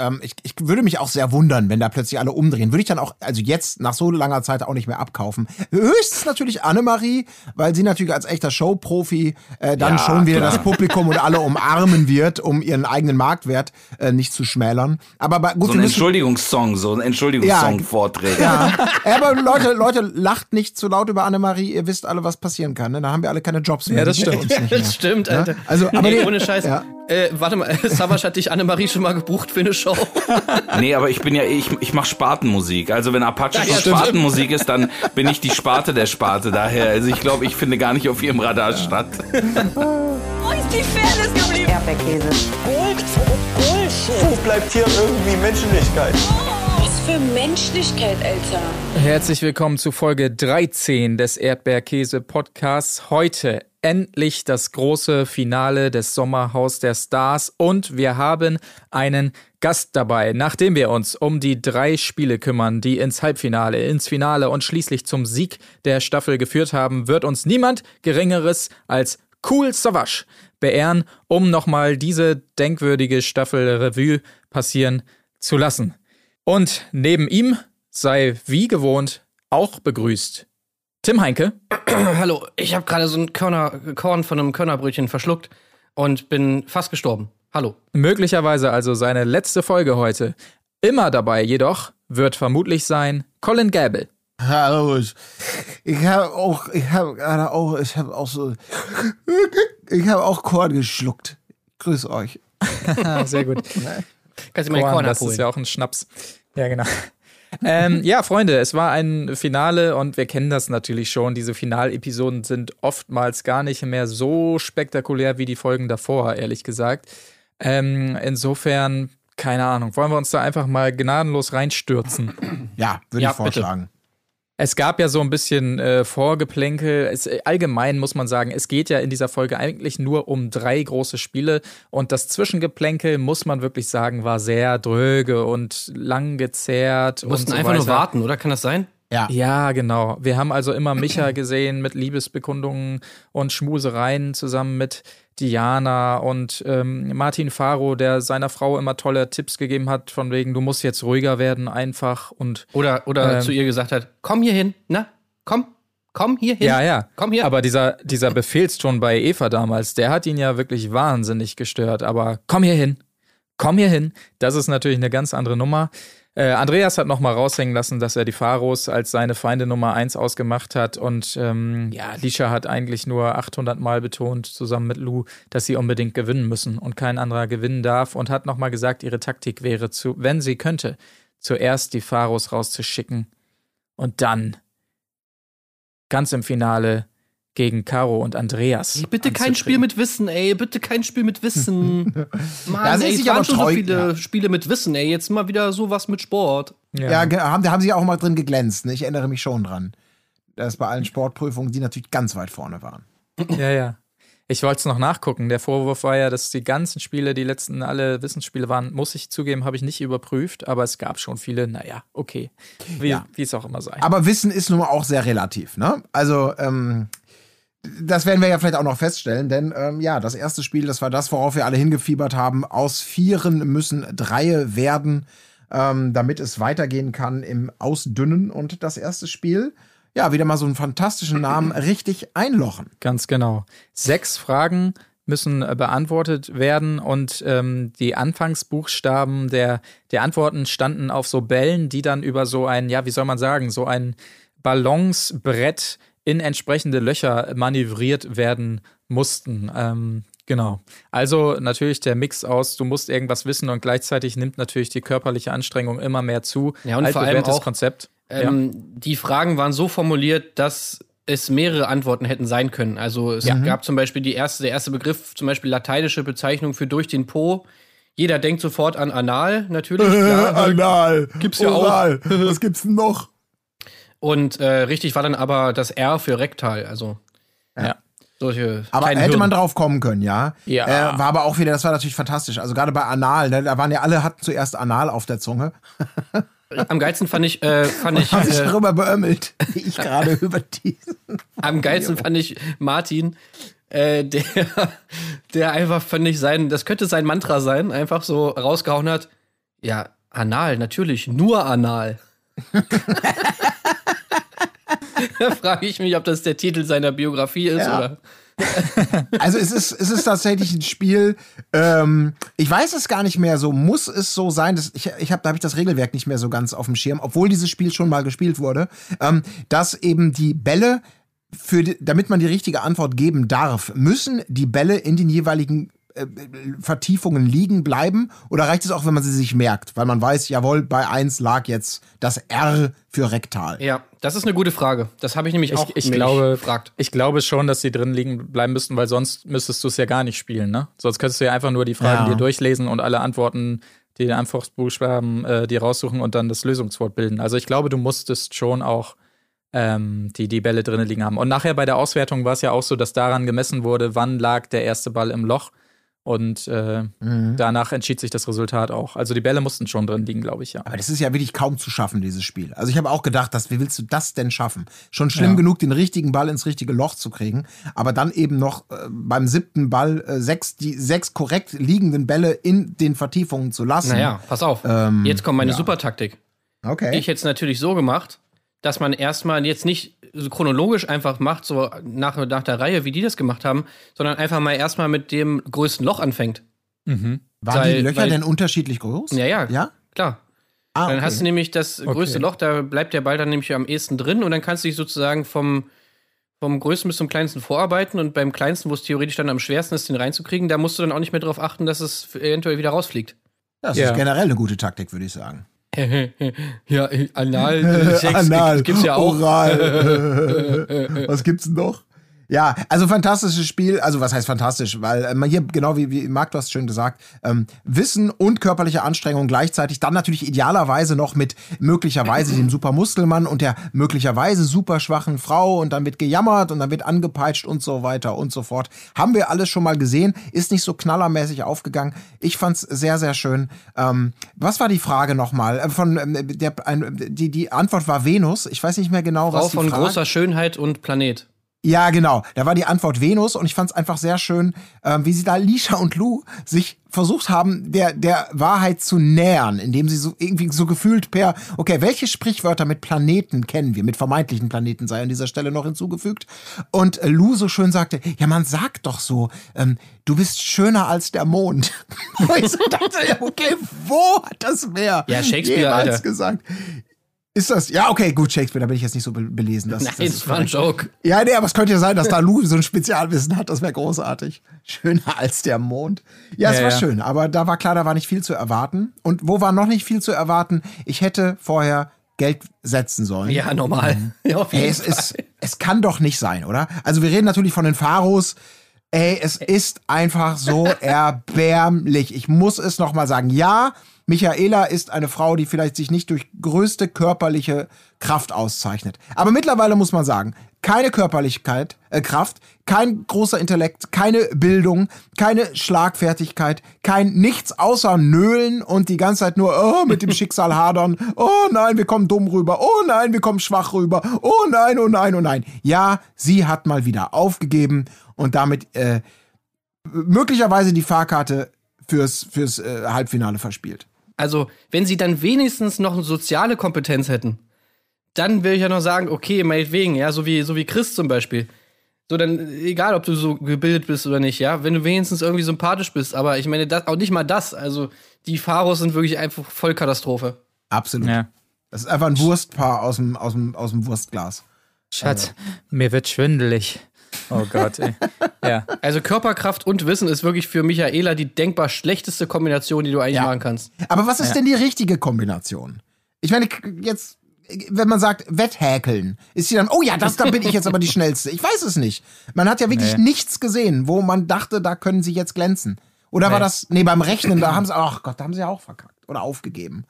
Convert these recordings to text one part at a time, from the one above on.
ähm, ich, ich würde mich auch sehr wundern, wenn da plötzlich alle umdrehen. Würde ich dann auch, also jetzt nach so langer Zeit auch nicht mehr abkaufen. Höchstens natürlich Annemarie, weil sie natürlich als echter Showprofi äh, dann Ja, schon wieder klar. das Publikum und alle umarmen wird, um ihren eigenen Marktwert äh, nicht zu schmälern. Aber bei, gut, So ein Entschuldigungssong, so ein Entschuldigungssong Ja. vorträgt. ja, aber Leute, Leute, lacht nicht zu laut über Annemarie. Ihr wisst alle, was passieren kann. Ne? Dann haben wir alle keine Jobs mehr. Ja, das stimmt. uns nicht mehr. Das stimmt, Alter. Also, aber nee, ohne Scheiß. ja. Äh, warte mal, Savas hat dich Annemarie schon mal gebucht für eine Show. Nee, aber ich bin ja, ich, ich mache Spartenmusik. Also wenn Apache Ja, schon stimmt. Spartenmusik ist, dann bin ich die Sparte der Sparte daher. Also ich glaube, ich finde gar nicht auf ihrem Radar statt. Wo ist die Fairness geblieben? Erdbeerkäse. Gold, Bullshit. Wo bleibt hier irgendwie Menschlichkeit? Was für Menschlichkeit, Alter. Herzlich willkommen zu Folge 13 des Erdbeerkäse Podcasts. Heute endlich das große Finale des Sommerhaus der Stars und wir haben einen Gast dabei. Nachdem wir uns um die drei Spiele kümmern, die ins Halbfinale, ins Finale und schließlich zum Sieg der Staffel geführt haben, wird uns niemand Geringeres als Cool Savage beehren, um nochmal diese denkwürdige Staffel Revue passieren zu lassen. Und neben ihm sei wie gewohnt auch begrüßt Tim Heinke. Hallo, ich habe gerade so ein Körner, Korn von einem Körnerbrötchen verschluckt und bin fast gestorben. Hallo. Möglicherweise also seine letzte Folge heute. Immer dabei jedoch wird vermutlich sein Colin Gable. Hallo, ich, ich habe auch, ich habe gerade auch, ich habe auch so, ich habe auch Korn geschluckt. Grüß euch. Sehr gut. Kannst du mir Korn, Korn das abholen? ist ja auch ein Schnaps. Ja, genau. Ähm, ja, Freunde, es war ein Finale und wir kennen das natürlich schon. Diese Finalepisoden sind oftmals gar nicht mehr so spektakulär wie die Folgen davor, ehrlich gesagt. Ähm, insofern, keine Ahnung, wollen wir uns da einfach mal gnadenlos reinstürzen. Ja, würde Ja, ich vorschlagen. Es gab ja so ein bisschen äh, Vorgeplänkel. Es, äh, allgemein muss man sagen, es geht ja in dieser Folge eigentlich nur um drei große Spiele und das Zwischengeplänkel, muss man wirklich sagen, war sehr dröge und lang gezerrt. Wir mussten und so einfach nur weiter. warten, oder? Kann das sein? Ja. Ja, genau. Wir haben also immer Micha gesehen mit Liebesbekundungen und Schmusereien zusammen mit Diana und ähm, Martin Faro, der seiner Frau immer tolle Tipps gegeben hat, von wegen, du musst jetzt ruhiger werden, einfach und Oder, oder Ähm. zu ihr gesagt hat, komm hier hin, na, komm, komm hier hin. Ja, ja. Komm hier. Aber dieser, dieser Befehlston bei Eva damals, der hat ihn ja wirklich wahnsinnig gestört. Aber komm hier hin. Komm hier hin. Das ist natürlich eine ganz andere Nummer. Äh, Andreas hat noch mal raushängen lassen, dass er die Pharos als seine Feinde Nummer eins ausgemacht hat. Und ähm, ja, Lisha hat eigentlich nur 800 Mal betont, zusammen mit Lou, dass sie unbedingt gewinnen müssen und kein anderer gewinnen darf. Und hat noch mal gesagt, ihre Taktik wäre, zu, wenn sie könnte, zuerst die Pharos rauszuschicken und dann ganz im Finale gegen Caro und Andreas. Ey, bitte kein. Spiel mit Wissen, ey. Bitte kein Spiel mit Wissen. Mann, Ja, ey, es sich waren schon so viele ja. Spiele mit Wissen, ey. Jetzt mal wieder sowas mit Sport. Ja, ge- haben, haben sie auch mal drin geglänzt. Ne? Ich erinnere mich schon dran. Dass bei allen Sportprüfungen die natürlich ganz weit vorne waren. ja, ja. Ich wollte es noch nachgucken. Der Vorwurf war ja, dass die ganzen Spiele, die letzten alle Wissensspiele waren, muss ich zugeben, habe ich nicht überprüft, aber es gab schon viele. Naja, okay. Wie Ja. wie es auch immer sei. Aber Wissen ist nun mal auch sehr relativ. Ne? Also, ähm, das werden wir ja vielleicht auch noch feststellen, denn ähm, ja, das erste Spiel, das war das, worauf wir alle hingefiebert haben. Aus Vieren müssen Dreie werden, ähm, damit es weitergehen kann im Ausdünnen. Und das erste Spiel, ja, wieder mal so einen fantastischen Namen, richtig einlochen. Ganz genau. Sechs Fragen müssen äh, beantwortet werden und ähm, die Anfangsbuchstaben der, der Antworten standen auf so Bällen, die dann über so ein, ja, wie soll man sagen, so ein Ballonsbrett in entsprechende Löcher manövriert werden mussten. Ähm, genau. Also natürlich der Mix aus, du musst irgendwas wissen und gleichzeitig nimmt natürlich die körperliche Anstrengung immer mehr zu. Ja, und vor allem auch, Konzept. Ähm, Die Fragen waren so formuliert, dass es mehrere Antworten hätten sein können. Also es Ja. gab zum Beispiel die erste, der erste Begriff, zum Beispiel lateinische Bezeichnung für durch den Po. Jeder denkt sofort an anal, natürlich. klar. Anal. Gibt's ja auch. Oral. Was gibt's denn noch? Und äh, richtig war dann aber das R für rektal, also Ja. solche Aber hätte man Hürden. drauf kommen können, ja. Ja. Äh, war aber auch wieder, das war natürlich fantastisch. Also gerade bei Anal, ne, da waren ja alle, hatten zuerst Anal auf der Zunge. Am geilsten fand ich, äh, fand ich, Haben sich äh, darüber beömmelt, wie ich gerade über diesen. am geilsten fand ich Martin, äh, der, der einfach, fand ich sein, das könnte sein Mantra sein, einfach so rausgehauen hat. Ja, anal, natürlich, nur anal. da frage ich mich, ob das der Titel seiner Biografie ist Ja. oder. Also es ist, es ist tatsächlich ein Spiel, ähm, ich weiß es gar nicht mehr so, muss es so sein, dass ich, ich hab, da habe ich das Regelwerk nicht mehr so ganz auf dem Schirm, obwohl dieses Spiel schon mal gespielt wurde, ähm, dass eben die Bälle, für die, damit man die richtige Antwort geben darf, müssen die Bälle in den jeweiligen äh, Vertiefungen liegen bleiben oder reicht es auch, wenn man sie sich merkt, weil man weiß, jawohl, bei 1 lag jetzt das R für rektal. Ja, das ist eine gute Frage. Das habe ich nämlich auch Ich, glaube, gefragt. ich glaube schon, dass sie drin liegen bleiben müssten, weil sonst müsstest du es ja gar nicht spielen, ne? Sonst könntest du ja einfach nur die Fragen Ja. dir durchlesen und alle Antworten, die Antwortbuchstaben äh, dir raussuchen und dann das Lösungswort bilden. Also ich glaube, du musstest schon auch ähm, die, die Bälle drinnen liegen haben. Und nachher bei der Auswertung war es ja auch so, dass daran gemessen wurde, wann lag der erste Ball im Loch. Und äh, Mhm. danach entschied sich das Resultat auch. Also die Bälle mussten schon drin liegen, glaube ich, ja. Aber das ist ja wirklich kaum zu schaffen, dieses Spiel. Also ich habe auch gedacht, dass, wie willst du das denn schaffen? Schon schlimm Ja. genug, den richtigen Ball ins richtige Loch zu kriegen, aber dann eben noch äh, beim siebten Ball äh, sechs, die sechs korrekt liegenden Bälle in den Vertiefungen zu lassen. Naja, pass auf. Ähm, Jetzt kommt meine ja. Supertaktik. Okay. Ich hätte es natürlich so gemacht, dass man erstmal jetzt nicht so chronologisch einfach macht, so nach, nach der Reihe, wie die das gemacht haben, sondern einfach mal erstmal mit dem größten Loch anfängt. Mhm. Waren weil- die Löcher weil- denn unterschiedlich groß? Ja, ja, Ja? klar. Ah, Dann okay. hast du nämlich das größte Okay. Loch, da bleibt der Ball dann nämlich am ehesten drin und dann kannst du dich sozusagen vom, vom größten bis zum kleinsten vorarbeiten und beim kleinsten, wo es theoretisch dann am schwersten ist, den reinzukriegen, da musst du dann auch nicht mehr darauf achten, dass es eventuell wieder rausfliegt. das Ja. ist generell eine gute Taktik, würde ich sagen. Ja, anal, Sex Anal, gibt's ja auch. Oral. Was gibt's denn noch? Ja, also fantastisches Spiel. Also was heißt fantastisch? Weil äh, man hier, genau wie, wie Marc, du hast schön gesagt, ähm, Wissen und körperliche Anstrengung gleichzeitig. Dann natürlich idealerweise noch mit möglicherweise dem Supermuskelmann und der möglicherweise super schwachen Frau. Und dann wird gejammert und dann wird angepeitscht und so weiter und so fort. Haben wir alles schon mal gesehen. Ist nicht so knallermäßig aufgegangen. Ich fand's sehr, sehr schön. Ähm, was war die Frage nochmal? Äh, von, ähm, der, ein, die, die Antwort war Venus. Ich weiß nicht mehr genau, Frau was die von Frage großer Schönheit und Planet. Ja, genau. Da war die Antwort Venus und ich fand es einfach sehr schön, ähm, wie sie da Lisha und Lou sich versucht haben, der, der Wahrheit zu nähern, indem sie so irgendwie so gefühlt per, okay, welche Sprichwörter mit Planeten kennen wir, mit vermeintlichen Planeten sei an dieser Stelle noch hinzugefügt. Und äh, Lou so schön sagte, ja, man sagt doch so, ähm, du bist schöner als der Mond. Und ich so dachte, ja, okay, wo hat das wer Ja, Shakespeare, jemals Alter. gesagt? Ist das, ja, okay, gut, Shakespeare, da bin ich jetzt nicht so be belesen. Das, Nein, das das war ein. Joke. Ja, nee, aber es könnte ja sein, dass da Lou so ein Spezialwissen hat. Das wäre großartig. Schöner als der Mond. Ja, es Ja, war ja. schön, aber da war klar, da war nicht viel zu erwarten. Und wo war noch nicht viel zu erwarten? Ich hätte vorher Geld setzen sollen. Ja, normal. Ja, auf jeden Ey, es, ist, es kann doch nicht sein, oder? Also wir reden natürlich von den Pharos. Ey, es ist einfach so erbärmlich. Ich muss es noch mal sagen. Ja, Michaela ist eine Frau, die vielleicht sich nicht durch größte körperliche Kraft auszeichnet. Aber mittlerweile muss man sagen, keine Körperlichkeit, äh, Kraft, kein großer Intellekt, keine Bildung, keine Schlagfertigkeit, kein nichts außer Nölen und die ganze Zeit nur oh, mit dem Schicksal hadern. Oh nein, wir kommen dumm rüber. Oh nein, wir kommen schwach rüber. Oh nein, oh nein, oh nein. Ja, sie hat mal wieder aufgegeben und damit äh, möglicherweise die Fahrkarte fürs, fürs äh, Halbfinale verspielt. Also, wenn sie dann wenigstens noch eine soziale Kompetenz hätten, dann will ich ja noch sagen, okay, meinetwegen, ja, so wie, so wie Chris zum Beispiel. So, dann, egal, ob du so gebildet bist oder nicht, ja, wenn du wenigstens irgendwie sympathisch bist, aber ich meine, das, auch nicht mal das. Also, die Pharos sind wirklich einfach Vollkatastrophe. Absolut. Ja. Das ist einfach ein Wurstpaar aus dem, aus dem, aus dem Wurstglas. Schatz, mir wird schwindelig. Oh Gott, ey. Ja. Also, Körperkraft und Wissen ist wirklich für Michaela die denkbar schlechteste Kombination, die du eigentlich Ja. machen kannst. Aber was ist denn die richtige Kombination? Ich meine, jetzt, wenn man sagt, Wetthäkeln, ist sie dann, oh ja, das, da bin ich jetzt aber die Schnellste. Ich weiß es nicht. Man hat ja wirklich Nee. nichts gesehen, wo man dachte, da können sie jetzt glänzen. Oder war Nee. das, nee, beim Rechnen, da haben sie, ach Gott, da haben sie ja auch verkackt oder aufgegeben.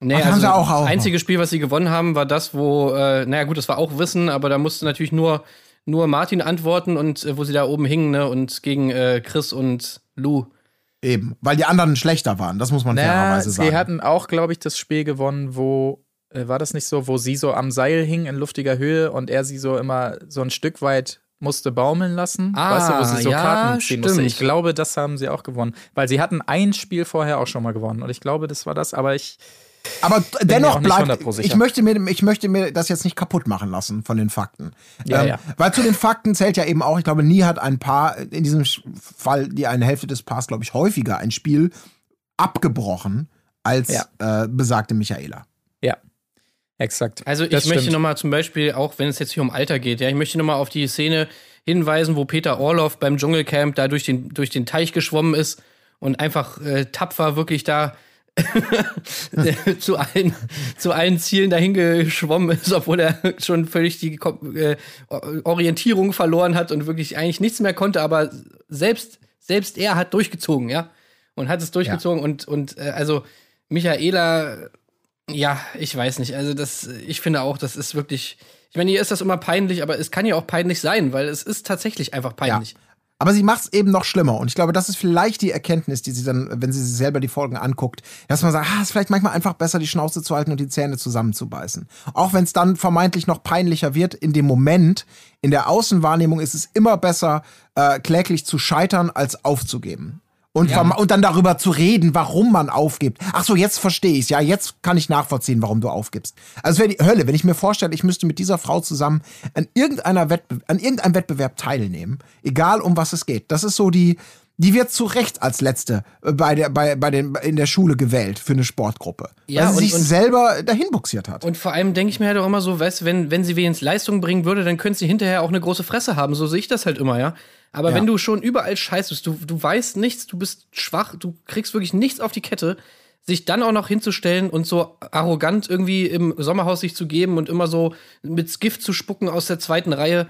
Nee, Ach, sie auch- auch das einzige Spiel, was sie gewonnen haben, war das, wo, äh, naja gut, das war auch Wissen, aber da musste natürlich nur, nur Martin antworten und äh, wo sie da oben hingen, ne, und gegen äh, Chris und Lou. Eben, weil die anderen schlechter waren, das muss man Naja, fairerweise sagen. sie hatten auch, glaube ich, das Spiel gewonnen, wo, äh, war das nicht so, wo sie so am Seil hing in luftiger Höhe und er sie so immer so ein Stück weit musste baumeln lassen. Ah, weißt du, wo sie so ja, Karten ziehen musste. stimmt. Ich glaube, das haben sie auch gewonnen. Weil sie hatten ein Spiel vorher auch schon mal gewonnen. Und ich glaube, das war das. Aber ich. Aber mir dennoch bleibt, 100% sicher. ich möchte, mir, ich möchte mir das jetzt nicht kaputt machen lassen von den Fakten. Ähm, Ja, ja. Weil zu den Fakten zählt ja eben auch, ich glaube, nie hat ein Paar, in diesem Fall die eine Hälfte des Paars, glaube ich, häufiger ein Spiel abgebrochen als Ja. äh, besagte Michaela. Ja. Exakt. Also ich Das möchte nochmal zum Beispiel, auch wenn es jetzt hier um Alter geht, ja, ich möchte nochmal auf die Szene hinweisen, wo Peter Orloff beim Dschungelcamp da durch den, durch den Teich geschwommen ist und einfach äh, tapfer wirklich da zu, allen, zu allen Zielen dahin geschwommen ist, obwohl er schon völlig die äh, Orientierung verloren hat und wirklich eigentlich nichts mehr konnte, aber selbst, selbst er hat durchgezogen, ja. Und hat es durchgezogen und, und äh, also Michaela ja, ich weiß nicht. Also das, ich finde auch, das ist wirklich. Ich meine, hier ist das immer peinlich, aber es kann ja auch peinlich sein, weil es ist tatsächlich einfach peinlich. Aber sie macht es eben noch schlimmer. Und ich glaube, das ist vielleicht die Erkenntnis, die sie dann, wenn sie sich selber die Folgen anguckt, dass man sagt, ah, es ist vielleicht manchmal einfach besser, die Schnauze zu halten und die Zähne zusammenzubeißen. Auch wenn es dann vermeintlich noch peinlicher wird, in dem Moment, in der Außenwahrnehmung ist es immer besser, äh, kläglich zu scheitern, als aufzugeben. Und, verme- und dann darüber zu reden, warum man aufgibt. Ach so, jetzt verstehe ich's. Ja, jetzt kann ich nachvollziehen, warum du aufgibst. Also wäre die Hölle, wenn ich mir vorstelle, ich müsste mit dieser Frau zusammen an irgendeiner Wettbe an irgendeinem Wettbewerb teilnehmen, egal um was es geht. Das ist so die, die wird zu Recht als letzte äh, bei der, bei, bei den, in der Schule gewählt für eine Sportgruppe. Ja, weil sie und- sich und- selber dahin buxiert hat. Und vor allem denke ich mir halt auch immer so, weißt du, wenn, wenn sie wenigstens Leistung bringen würde, dann könnte sie hinterher auch eine große Fresse haben. So sehe ich das halt immer, ja. Aber Ja. wenn du schon überall scheiß bist, du, du weißt nichts, du bist schwach, du kriegst wirklich nichts auf die Kette, sich dann auch noch hinzustellen und so arrogant irgendwie im Sommerhaus sich zu geben und immer so mit Gift zu spucken aus der zweiten Reihe.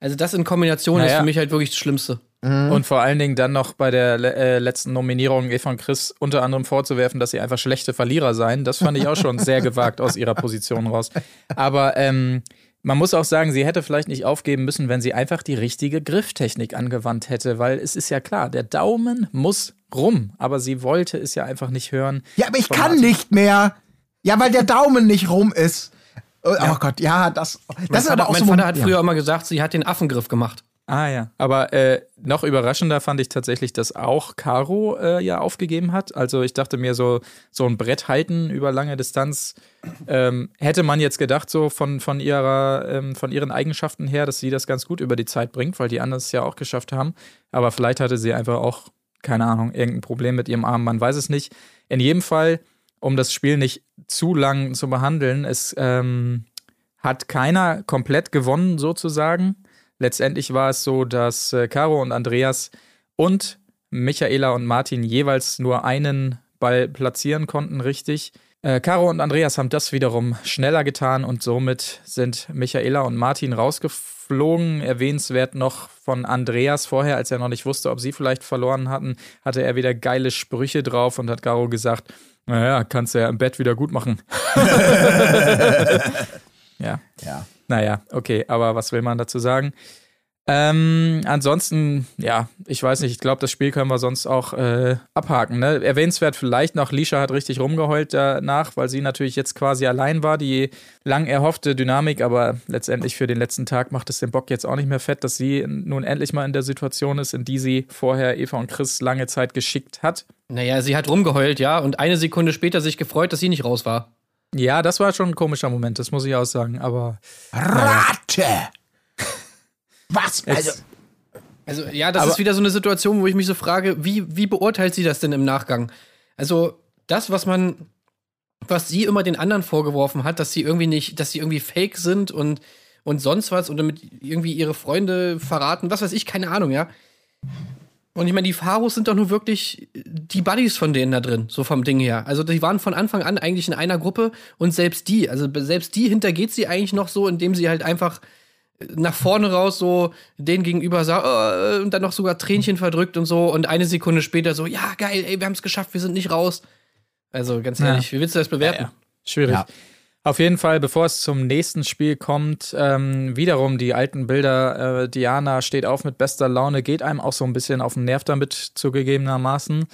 Also das in Kombination ist Naja. für mich halt wirklich das Schlimmste. Und vor allen Dingen dann noch bei der äh, letzten Nominierung Eva und Chris unter anderem vorzuwerfen, dass sie einfach schlechte Verlierer seien. Das fand ich auch schon sehr gewagt aus ihrer Position raus. Aber ähm, man muss auch sagen, sie hätte vielleicht nicht aufgeben müssen, wenn sie einfach die richtige Grifftechnik angewandt hätte, weil es ist ja klar, der Daumen muss rum, aber sie wollte es ja einfach nicht hören. Ja, aber ich kann nicht mehr. Ja, weil der Daumen nicht rum ist. Oh, oh Gott, ja, das, das Mein ist Vater, aber auch mein so. Vater hat ja. früher immer gesagt, sie hat den Affengriff gemacht. Ah ja. Aber äh, noch überraschender fand ich tatsächlich, dass auch Caro äh, ja aufgegeben hat. Also ich dachte mir so, so ein Brett halten über lange Distanz ähm, hätte man jetzt gedacht, so von, von ihrer, ähm, von ihren Eigenschaften her, dass sie das ganz gut über die Zeit bringt, weil die anderen es ja auch geschafft haben. Aber vielleicht hatte sie einfach auch, keine Ahnung, irgendein Problem mit ihrem Arm, man weiß es nicht. In jedem Fall, um das Spiel nicht zu lang zu behandeln, es ähm, hat keiner komplett gewonnen, sozusagen. Letztendlich war es so, dass äh, Caro und Andreas und Michaela und Martin jeweils nur einen Ball platzieren konnten, richtig. Äh, Caro und Andreas haben das wiederum schneller getan und somit sind Michaela und Martin rausgeflogen. Erwähnenswert noch von Andreas vorher, als er noch nicht wusste, ob sie vielleicht verloren hatten, hatte er wieder geile Sprüche drauf und hat Caro gesagt, naja, kannst du ja im Bett wieder gut machen. ja. Ja. Naja, okay, aber was will man dazu sagen? Ähm, ansonsten, ja, ich weiß nicht, ich glaube, das Spiel können wir sonst auch äh, abhaken. Ne? Erwähnenswert vielleicht noch, Lisha hat richtig rumgeheult danach, weil sie natürlich jetzt quasi allein war, die lang erhoffte Dynamik, aber letztendlich für den letzten Tag macht es den Bock jetzt auch nicht mehr fett, dass sie nun endlich mal in der Situation ist, in die sie vorher Eva und Chris lange Zeit geschickt hat. Naja, sie hat rumgeheult, ja, und eine Sekunde später sich gefreut, dass sie nicht raus war. Ja, das war schon ein komischer Moment, das muss ich auch sagen, aber Rate! Was? Also, Also, ja, das Aber- ist wieder so eine Situation, wo ich mich so frage, wie, wie beurteilt sie das denn im Nachgang? Also, das, was man, was sie immer den anderen vorgeworfen hat, dass sie irgendwie nicht, dass sie irgendwie fake sind und, und sonst was und damit irgendwie ihre Freunde verraten, was weiß ich, keine Ahnung, ja. Und ich meine, die Pharos sind doch nur wirklich die Buddies von denen da drin, so vom Ding her. Also die waren von Anfang an eigentlich in einer Gruppe und selbst die, also selbst die hintergeht sie eigentlich noch so, indem sie halt einfach nach vorne raus so denen gegenüber sagt äh, und dann noch sogar Tränchen verdrückt und so und eine Sekunde später so, ja geil, ey, wir haben es geschafft, wir sind nicht raus. Also ganz Ja. ehrlich, wie willst du das bewerten? Ja, schwierig. Auf jeden Fall, bevor es zum nächsten Spiel kommt, ähm, wiederum die alten Bilder. Äh, Diana steht auf mit bester Laune, geht einem auch so ein bisschen auf den Nerv damit zugegebenermaßen.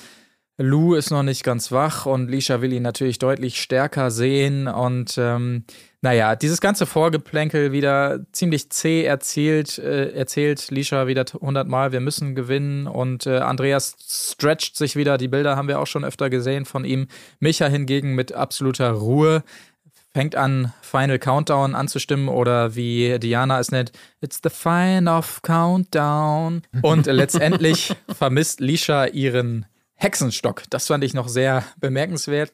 Lou ist noch nicht ganz wach und Lisha will ihn natürlich deutlich stärker sehen. Und ähm, naja, dieses ganze Vorgeplänkel wieder ziemlich zäh erzählt, äh, erzählt Lisha wieder hundertmal, wir müssen gewinnen. Und äh, Andreas stretcht sich wieder. Die Bilder haben wir auch schon öfter gesehen von ihm. Micha hingegen mit absoluter Ruhe fängt an, Final Countdown anzustimmen oder wie Diana es nennt, It's the Final Countdown. Und letztendlich vermisst Lisha ihren Hexenstock. Das fand ich noch sehr bemerkenswert.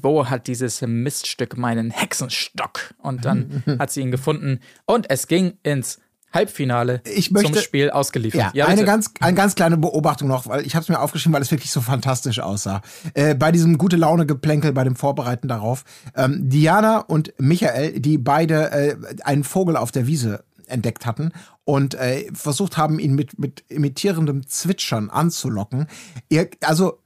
Wo hat dieses Miststück meinen Hexenstock? Und dann hat sie ihn gefunden und es ging ins Halbfinale Ich möchte- zum Spiel ausgeliefert. Ja, eine, bitte. ganz, eine ganz kleine Beobachtung noch, weil ich habe es mir aufgeschrieben, weil es wirklich so fantastisch aussah. Äh, bei diesem gute Laune Geplänkel, bei dem Vorbereiten darauf, ähm, Diana und Michael, die beide äh, einen Vogel auf der Wiese entdeckt hatten und äh, versucht haben, ihn mit, mit imitierendem Zwitschern anzulocken. Ihr, also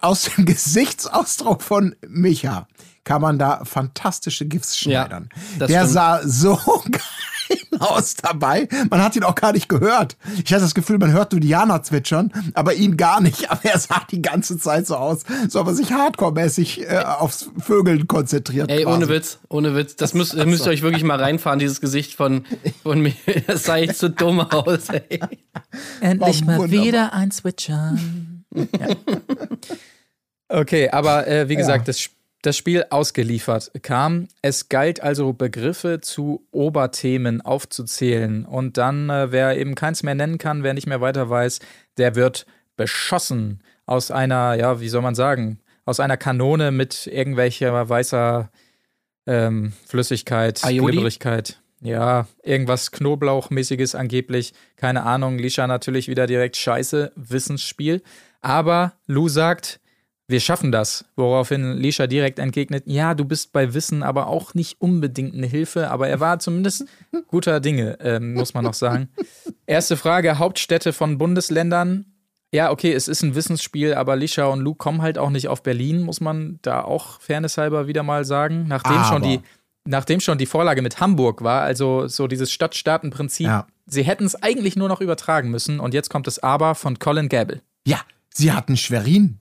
aus dem Gesichtsausdruck von Micha kann man da fantastische GIFs Ja, schneidern. das Der stimmt. sah so geil aus dabei. Man hat ihn auch gar nicht gehört. Ich hatte das Gefühl, man hört nur Diana zwitschern, aber ihn gar nicht. Aber er sah die ganze Zeit so aus, so ob er sich hardcore-mäßig äh, aufs Vögeln konzentriert. Ey, quasi. ohne Witz, ohne Witz. Das müsst, müsst ihr euch wirklich mal reinfahren, dieses Gesicht von, von mir. Das sah echt so dumm aus, ey. Endlich mal wunderbar. wieder ein Switchern. ja. Okay, aber äh, wie gesagt, das, das Spiel ausgeliefert kam. Es galt also, Begriffe zu Oberthemen aufzuzählen. Und dann, äh, wer eben keins mehr nennen kann, wer nicht mehr weiter weiß, der wird beschossen aus einer, ja, wie soll man sagen, aus einer Kanone mit irgendwelcher weißer ähm, Flüssigkeit, Aioli? Glibberigkeit. Ja, irgendwas Knoblauchmäßiges angeblich. Keine Ahnung. Lisha natürlich wieder direkt scheiße. Wissensspiel. Aber Lou sagt, wir schaffen das. Woraufhin Lisha direkt entgegnet, ja, du bist bei Wissen aber auch nicht unbedingt eine Hilfe, aber er war zumindest guter Dinge, ähm, muss man noch sagen. Erste Frage: Hauptstädte von Bundesländern. Ja, okay, es ist ein Wissensspiel, aber Lisha und Lou kommen halt auch nicht auf Berlin, muss man da auch fairnesshalber wieder mal sagen. Nachdem schon Aber. die, nachdem schon die Vorlage mit Hamburg war, also so dieses Stadt-Staaten-Prinzip, Ja. sie hätten es eigentlich nur noch übertragen müssen. Und jetzt kommt das Aber von Colin Gable. Ja, sie hatten Schwerin.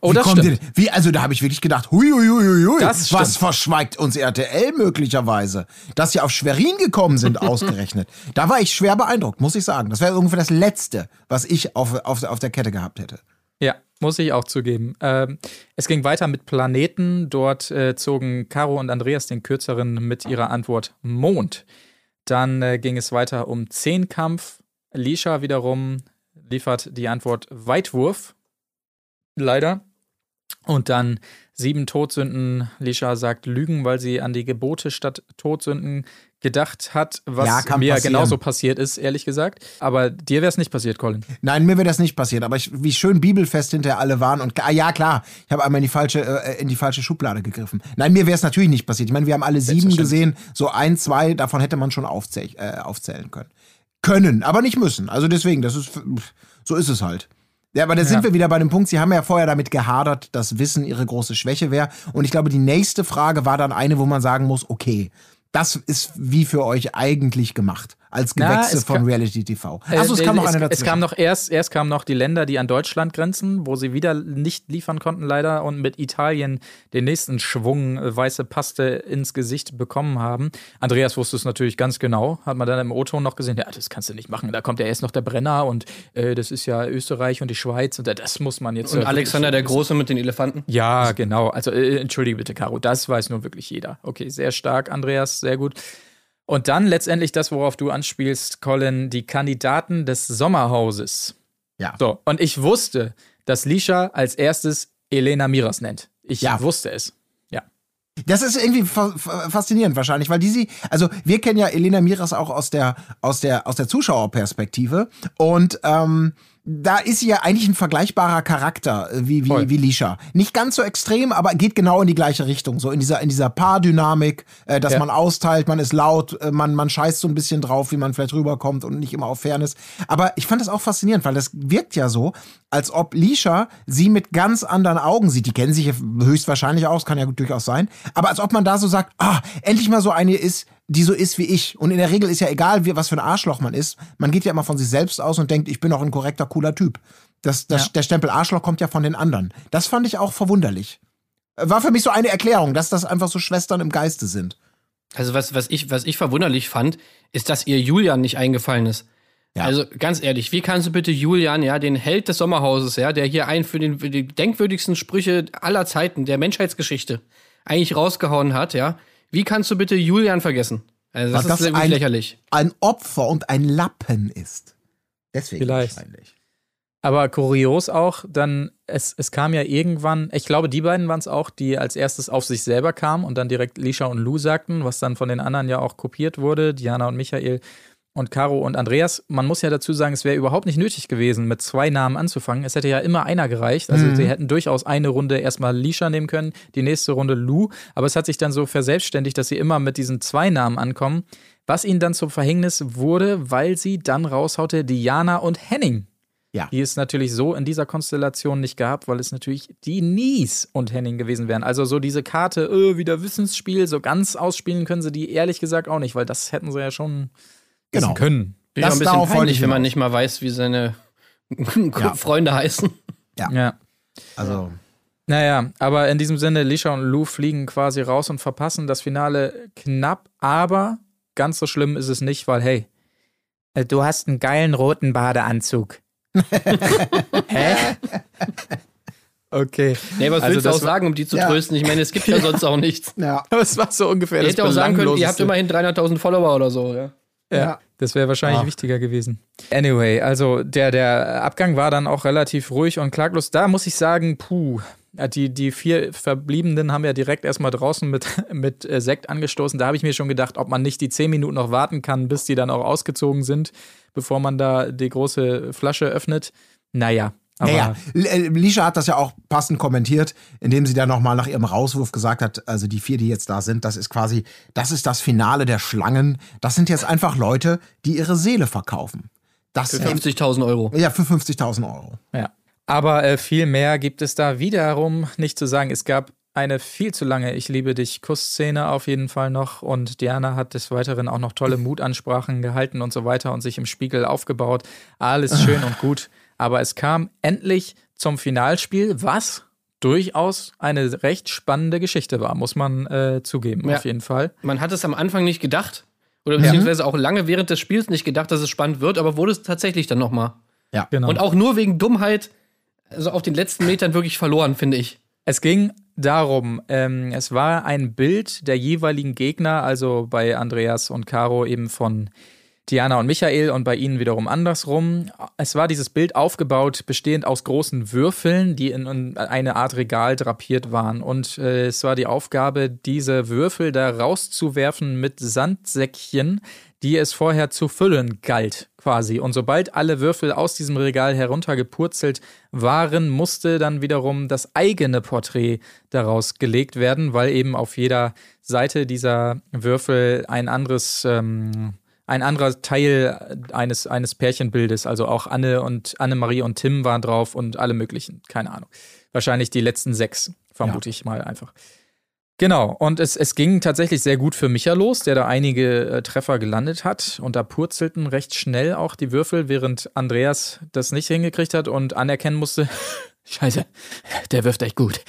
Oh, Wie das kommt stimmt. ihr- Wie, also da habe ich wirklich gedacht, hui, hui, hui, hui, hui. Das was stimmt. verschweigt uns RTL möglicherweise? Dass sie auf Schwerin gekommen sind, ausgerechnet. Da war ich schwer beeindruckt, muss ich sagen. Das wäre ungefähr das Letzte, was ich auf, auf, auf der Kette gehabt hätte. Ja, muss ich auch zugeben. Ähm, es ging weiter mit Planeten. Dort äh, zogen Caro und Andreas den kürzeren mit ihrer Antwort Mond. Dann äh, ging es weiter um Zehnkampf. Lisha wiederum liefert die Antwort Weitwurf. Leider. Und dann sieben Todsünden. Lisha sagt Lügen, weil sie an die Gebote statt Todsünden gedacht hat, was Ja, mir passieren. genauso passiert ist, ehrlich gesagt. Aber dir wäre es nicht passiert, Colin. Nein, mir wäre das nicht passiert, aber ich, wie schön bibelfest hinterher alle waren und ah, ja klar, ich habe einmal in die falsche äh, in die falsche Schublade gegriffen. Nein, mir wäre es natürlich nicht passiert. Ich meine, wir haben alle sieben gesehen, so ein, zwei davon hätte man schon aufzäh äh, aufzählen können. Können, aber nicht müssen. Also deswegen, das ist so ist es halt. Ja, aber da sind Ja. wir wieder bei dem Punkt, Sie haben ja vorher damit gehadert, dass Wissen Ihre große Schwäche wäre. Und ich glaube, die nächste Frage war dann eine, wo man sagen muss, okay, das ist wie für euch eigentlich gemacht. Als Na, Gewächse es von kam- Reality TV. Achso, es Äh, kam noch es, eine es dazwischen. kam noch erst, erst kamen noch die Länder, die an Deutschland grenzen, wo sie wieder nicht liefern konnten, leider, und mit Italien den nächsten Schwung äh, weiße Paste ins Gesicht bekommen haben. Andreas wusste es natürlich ganz genau, hat man dann im O-Ton noch gesehen, ja, das kannst du nicht machen. Da kommt ja erst noch der Brenner und äh, das ist ja Österreich und die Schweiz und äh, das muss man jetzt. Und äh, Alexander der Große mit den Elefanten. Ja, genau. Also äh, entschuldige bitte, Caro, das weiß nur wirklich jeder. Okay, sehr stark, Andreas, sehr gut. Und dann letztendlich das, worauf du anspielst, Colin, die Kandidaten des Sommerhauses. Ja. So, und ich wusste, dass Lisha als erstes Elena Miras nennt. Ich Ja. wusste es. Ja. Das ist irgendwie fa fa- faszinierend wahrscheinlich, weil die sie, also wir kennen ja Elena Miras auch aus der, aus der, aus der Zuschauerperspektive und ähm, da ist sie ja eigentlich ein vergleichbarer Charakter äh, wie, Voll. wie, wie Lisha. Nicht ganz so extrem, aber geht genau in die gleiche Richtung. So in dieser, in dieser Paardynamik, äh, dass Ja. man austeilt, man ist laut, äh, man, man scheißt so ein bisschen drauf, wie man vielleicht rüberkommt und nicht immer auf Fairness. Aber ich fand das auch faszinierend, weil das wirkt ja so, als ob Lisha sie mit ganz anderen Augen sieht. Die kennen sich höchstwahrscheinlich aus, kann ja durchaus sein. Aber als ob man da so sagt, ah, endlich mal so eine ist, die so ist wie ich. Und in der Regel ist ja egal, wie, was für ein Arschloch man ist. Man geht ja immer von sich selbst aus und denkt, ich bin auch ein korrekter, cooler Typ. Das, das, Ja. Der Stempel Arschloch kommt ja von den anderen. Das fand ich auch verwunderlich. War für mich so eine Erklärung, dass das einfach so Schwestern im Geiste sind. Also was, was, ich, was ich verwunderlich fand, ist, dass ihr Julian nicht eingefallen ist. Ja. Also ganz ehrlich, wie kannst du bitte Julian, ja, den Held des Sommerhauses, ja, der hier einen für, den, für die denkwürdigsten Sprüche aller Zeiten der Menschheitsgeschichte eigentlich rausgehauen hat, ja, wie kannst du bitte Julian vergessen? Also das, Weil ist wirklich ein, lächerlich. ein Opfer und ein Lappen ist. Deswegen Vielleicht. wahrscheinlich. Aber kurios auch, dann, es, es kam ja irgendwann, ich glaube, die beiden waren es auch, die als erstes auf sich selber kamen und dann direkt Lisha und Lou sagten, was dann von den anderen ja auch kopiert wurde, Diana und Michael und Caro und Andreas. Man muss ja dazu sagen, es wäre überhaupt nicht nötig gewesen, mit zwei Namen anzufangen. Es hätte ja immer einer gereicht. Also Mhm. sie hätten durchaus eine Runde erstmal Lisha nehmen können, die nächste Runde Lou. Aber es hat sich dann so verselbstständigt, dass sie immer mit diesen zwei Namen ankommen, was ihnen dann zum Verhängnis wurde, weil sie dann raushaute Diana und Henning Ja. die es natürlich so in dieser Konstellation nicht gab, weil es natürlich die Nies und Henning gewesen wären. Also so diese Karte, äh, wieder Wissensspiel, so ganz ausspielen können sie die ehrlich gesagt auch nicht, weil das hätten sie ja schon Genau. können. Bin Das- auch ein bisschen peinlich, ich wenn man nicht mal weiß, wie seine Ja. Freunde heißen. Ja. Also, Naja, aber in diesem Sinne, Lisha und Lou fliegen quasi raus und verpassen das Finale knapp, aber ganz so schlimm ist es nicht, weil hey, äh, du hast einen geilen roten Badeanzug. Hä? Okay. Nee, was Also willst du auch sagen, um die zu Ja. trösten? Ich meine, es gibt ja sonst auch nichts. ja. Aber es war so ungefähr Ihr hättet auch sagen können, ihr habt immerhin 300.000 Follower oder so, ja. Ja, das wäre wahrscheinlich Ah. wichtiger gewesen. Anyway, also der, der Abgang war dann auch relativ ruhig und klaglos. Da muss ich sagen, puh, die, die vier Verbliebenen haben ja direkt erstmal draußen mit, mit äh, Sekt angestoßen. Da habe ich mir schon gedacht, ob man nicht die zehn Minuten noch warten kann, bis die dann auch ausgezogen sind, bevor man da die große Flasche öffnet. Naja, Naja, äh, Lisha hat das ja auch passend kommentiert, indem sie dann nochmal nach ihrem Rauswurf gesagt hat, also die vier, die jetzt da sind, das ist quasi, das ist das Finale der Schlangen. Das sind jetzt einfach Leute, die ihre Seele verkaufen. Das Für 50.000 Euro. Ja, für 50.000 Euro. Ja. Aber äh, viel mehr gibt es da wiederum nicht zu sagen. Es gab eine viel zu lange Ich liebe dich Kussszene auf jeden Fall noch und Diana hat des Weiteren auch noch tolle Mutansprachen gehalten und so weiter und sich im Spiegel aufgebaut. Alles schön und gut. Aber es kam endlich zum Finalspiel, was durchaus eine recht spannende Geschichte war, muss man äh, zugeben, Ja. auf jeden Fall. Man hat es am Anfang nicht gedacht. Oder beziehungsweise auch lange während des Spiels nicht gedacht, dass es spannend wird, aber wurde es tatsächlich dann nochmal. Ja. Genau. Und auch nur wegen Dummheit, also auf den letzten Metern wirklich verloren, finde ich. Es ging darum, ähm, es war ein Bild der jeweiligen Gegner, also bei Andreas und Caro eben von Diana und Michael und bei ihnen wiederum andersrum. Es war dieses Bild aufgebaut, bestehend aus großen Würfeln, die in, in eine Art Regal drapiert waren. Und äh, es war die Aufgabe, diese Würfel da rauszuwerfen mit Sandsäckchen, die es vorher zu füllen galt, quasi. Und sobald alle Würfel aus diesem Regal heruntergepurzelt waren, musste dann wiederum das eigene Porträt daraus gelegt werden, weil eben auf jeder Seite dieser Würfel ein anderes, ähm, ein anderer Teil eines, eines Pärchenbildes, also auch Anne und Annemarie und Tim waren drauf und alle möglichen, keine Ahnung. Wahrscheinlich die letzten sechs, vermute ich mal einfach. Genau, und es, es ging tatsächlich sehr gut für Micha los, der da einige äh, Treffer gelandet hat. Und da purzelten recht schnell auch die Würfel, während Andreas das nicht hingekriegt hat und anerkennen musste, scheiße, der wirft echt gut.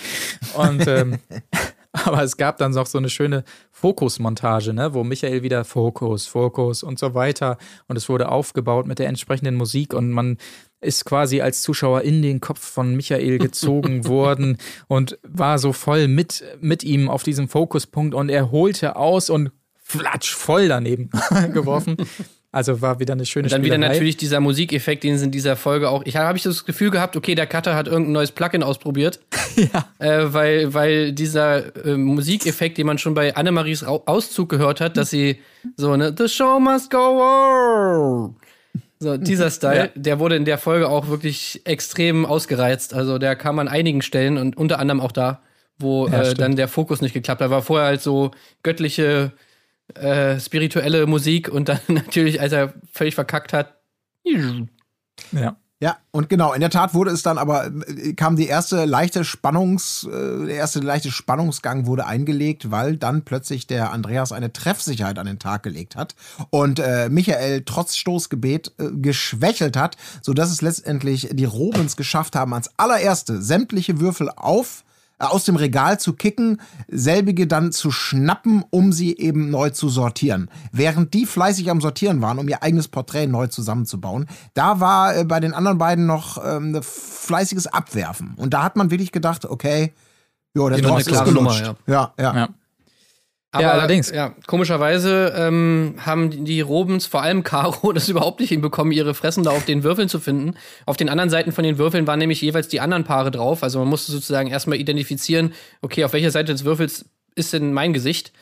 Und ähm, aber es gab dann noch so eine schöne Fokusmontage, ne, wo Michael wieder Fokus, Fokus und so weiter. Und es wurde aufgebaut mit der entsprechenden Musik und man ist quasi als Zuschauer in den Kopf von Michael gezogen worden und war so voll mit, mit ihm auf diesem Fokuspunkt und er holte aus und flatsch voll daneben geworfen. Also war wieder eine schöne Und dann wieder Spielerei. natürlich dieser Musikeffekt, den es in dieser Folge auch. Ich habe ich das Gefühl gehabt, okay, der Cutter hat irgendein neues Plugin ausprobiert. Ja. Äh, weil, weil dieser äh, Musikeffekt, den man schon bei Annemaries Auszug gehört hat, dass sie so, ne, The show must go on. So, dieser Style, Ja. der wurde in der Folge auch wirklich extrem ausgereizt. Also der kam an einigen Stellen und unter anderem auch da, wo Ja, äh, dann der Fokus nicht geklappt hat. War vorher halt so göttliche, äh, spirituelle Musik und dann natürlich, als er völlig verkackt hat, Ja. Ja, und genau, in der Tat wurde es dann aber, äh, kam die erste leichte Spannungs, äh, der erste leichte Spannungsgang wurde eingelegt, weil dann plötzlich der Andreas eine Treffsicherheit an den Tag gelegt hat und äh, Michael trotz Stoßgebet äh, geschwächelt hat, sodass es letztendlich die Robens geschafft haben, als allererste sämtliche Würfel auf äh, aus dem Regal zu kicken, selbige dann zu schnappen, um sie eben neu zu sortieren. Während die fleißig am Sortieren waren, um ihr eigenes Porträt neu zusammenzubauen, da war äh, bei den anderen beiden noch ähm, fleißiges Abwerfen. Und da hat man wirklich gedacht, okay, jo, der Drops ist gelutscht. Nummer, ja. Ja, Ja. Aber, Ja, allerdings. Ja, komischerweise ähm, haben die- Robens, vor allem Caro, das überhaupt nicht hinbekommen, ihre Fressen da auf den Würfeln zu finden. Auf den anderen Seiten von den Würfeln waren nämlich jeweils die anderen Paare drauf. Also man musste sozusagen erstmal identifizieren, okay, auf welcher Seite des Würfels ist denn mein Gesicht?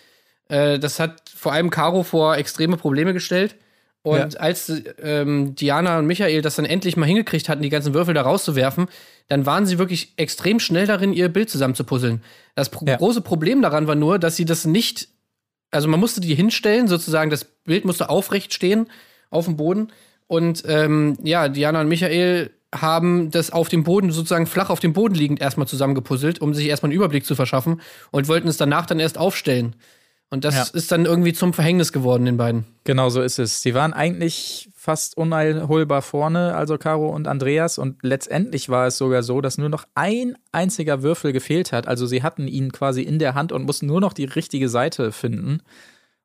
Äh, das hat vor allem Caro vor extreme Probleme gestellt. Und Ja. als ähm, Diana und Michael das dann endlich mal hingekriegt hatten, die ganzen Würfel da rauszuwerfen, dann waren sie wirklich extrem schnell darin, ihr Bild zusammenzupuzzeln. Das pro Ja. große Problem daran war nur, dass sie das nicht, also man musste die hinstellen, sozusagen, das Bild musste aufrecht stehen auf dem Boden. Und ähm, ja, Diana und Michael haben das auf dem Boden, sozusagen flach auf dem Boden liegend erstmal zusammengepuzzelt, um sich erstmal einen Überblick zu verschaffen und wollten es danach dann erst aufstellen. Und das Ja. ist dann irgendwie zum Verhängnis geworden, den beiden. Genau so ist es. Sie waren eigentlich fast uneinholbar vorne, also Caro und Andreas. Und letztendlich war es sogar so, dass nur noch ein einziger Würfel gefehlt hat. Also sie hatten ihn quasi in der Hand und mussten nur noch die richtige Seite finden.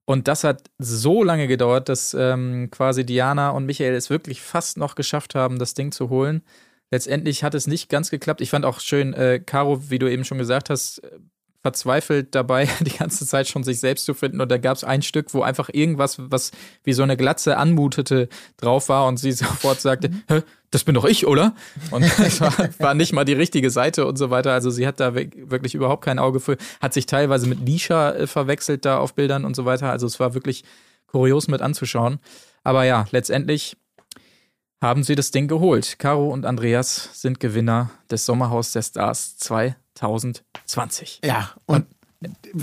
Und das hat so lange gedauert, dass ähm, quasi Diana und Michael es wirklich fast noch geschafft haben, das Ding zu holen. Letztendlich hat es nicht ganz geklappt. Ich fand auch schön, äh, Caro, wie du eben schon gesagt hast, verzweifelt dabei, die ganze Zeit schon sich selbst zu finden. Und da gab es ein Stück, wo einfach irgendwas, was wie so eine Glatze anmutete, drauf war und sie sofort sagte, Hä, das bin doch ich, oder? Und es war, war nicht mal die richtige Seite und so weiter. Also sie hat da wirklich überhaupt kein Auge für, hat sich teilweise mit Lisha äh, verwechselt da auf Bildern und so weiter. Also es war wirklich kurios mit anzuschauen. Aber ja, letztendlich haben sie das Ding geholt. Caro und Andreas sind Gewinner des Sommerhaus der Stars 2020. Ja, und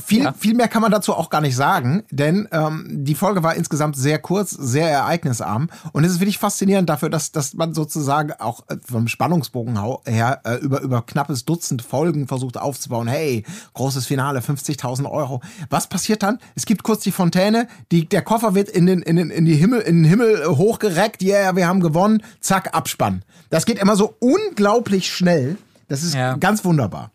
viel, Ja. viel mehr kann man dazu auch gar nicht sagen, denn ähm, die Folge war insgesamt sehr kurz, sehr ereignisarm und es ist wirklich faszinierend dafür, dass, dass man sozusagen auch äh, vom Spannungsbogen her äh, über, über knappes Dutzend Folgen versucht aufzubauen. Hey, großes Finale, 50.000 Euro. Was passiert dann? Es gibt kurz die Fontäne, die, der Koffer wird in den, in den, in die Himmel, in den Himmel äh, hochgereckt, yeah, wir haben gewonnen, zack, Abspann. Das geht immer so unglaublich schnell. Das ist Ja. ganz wunderbar.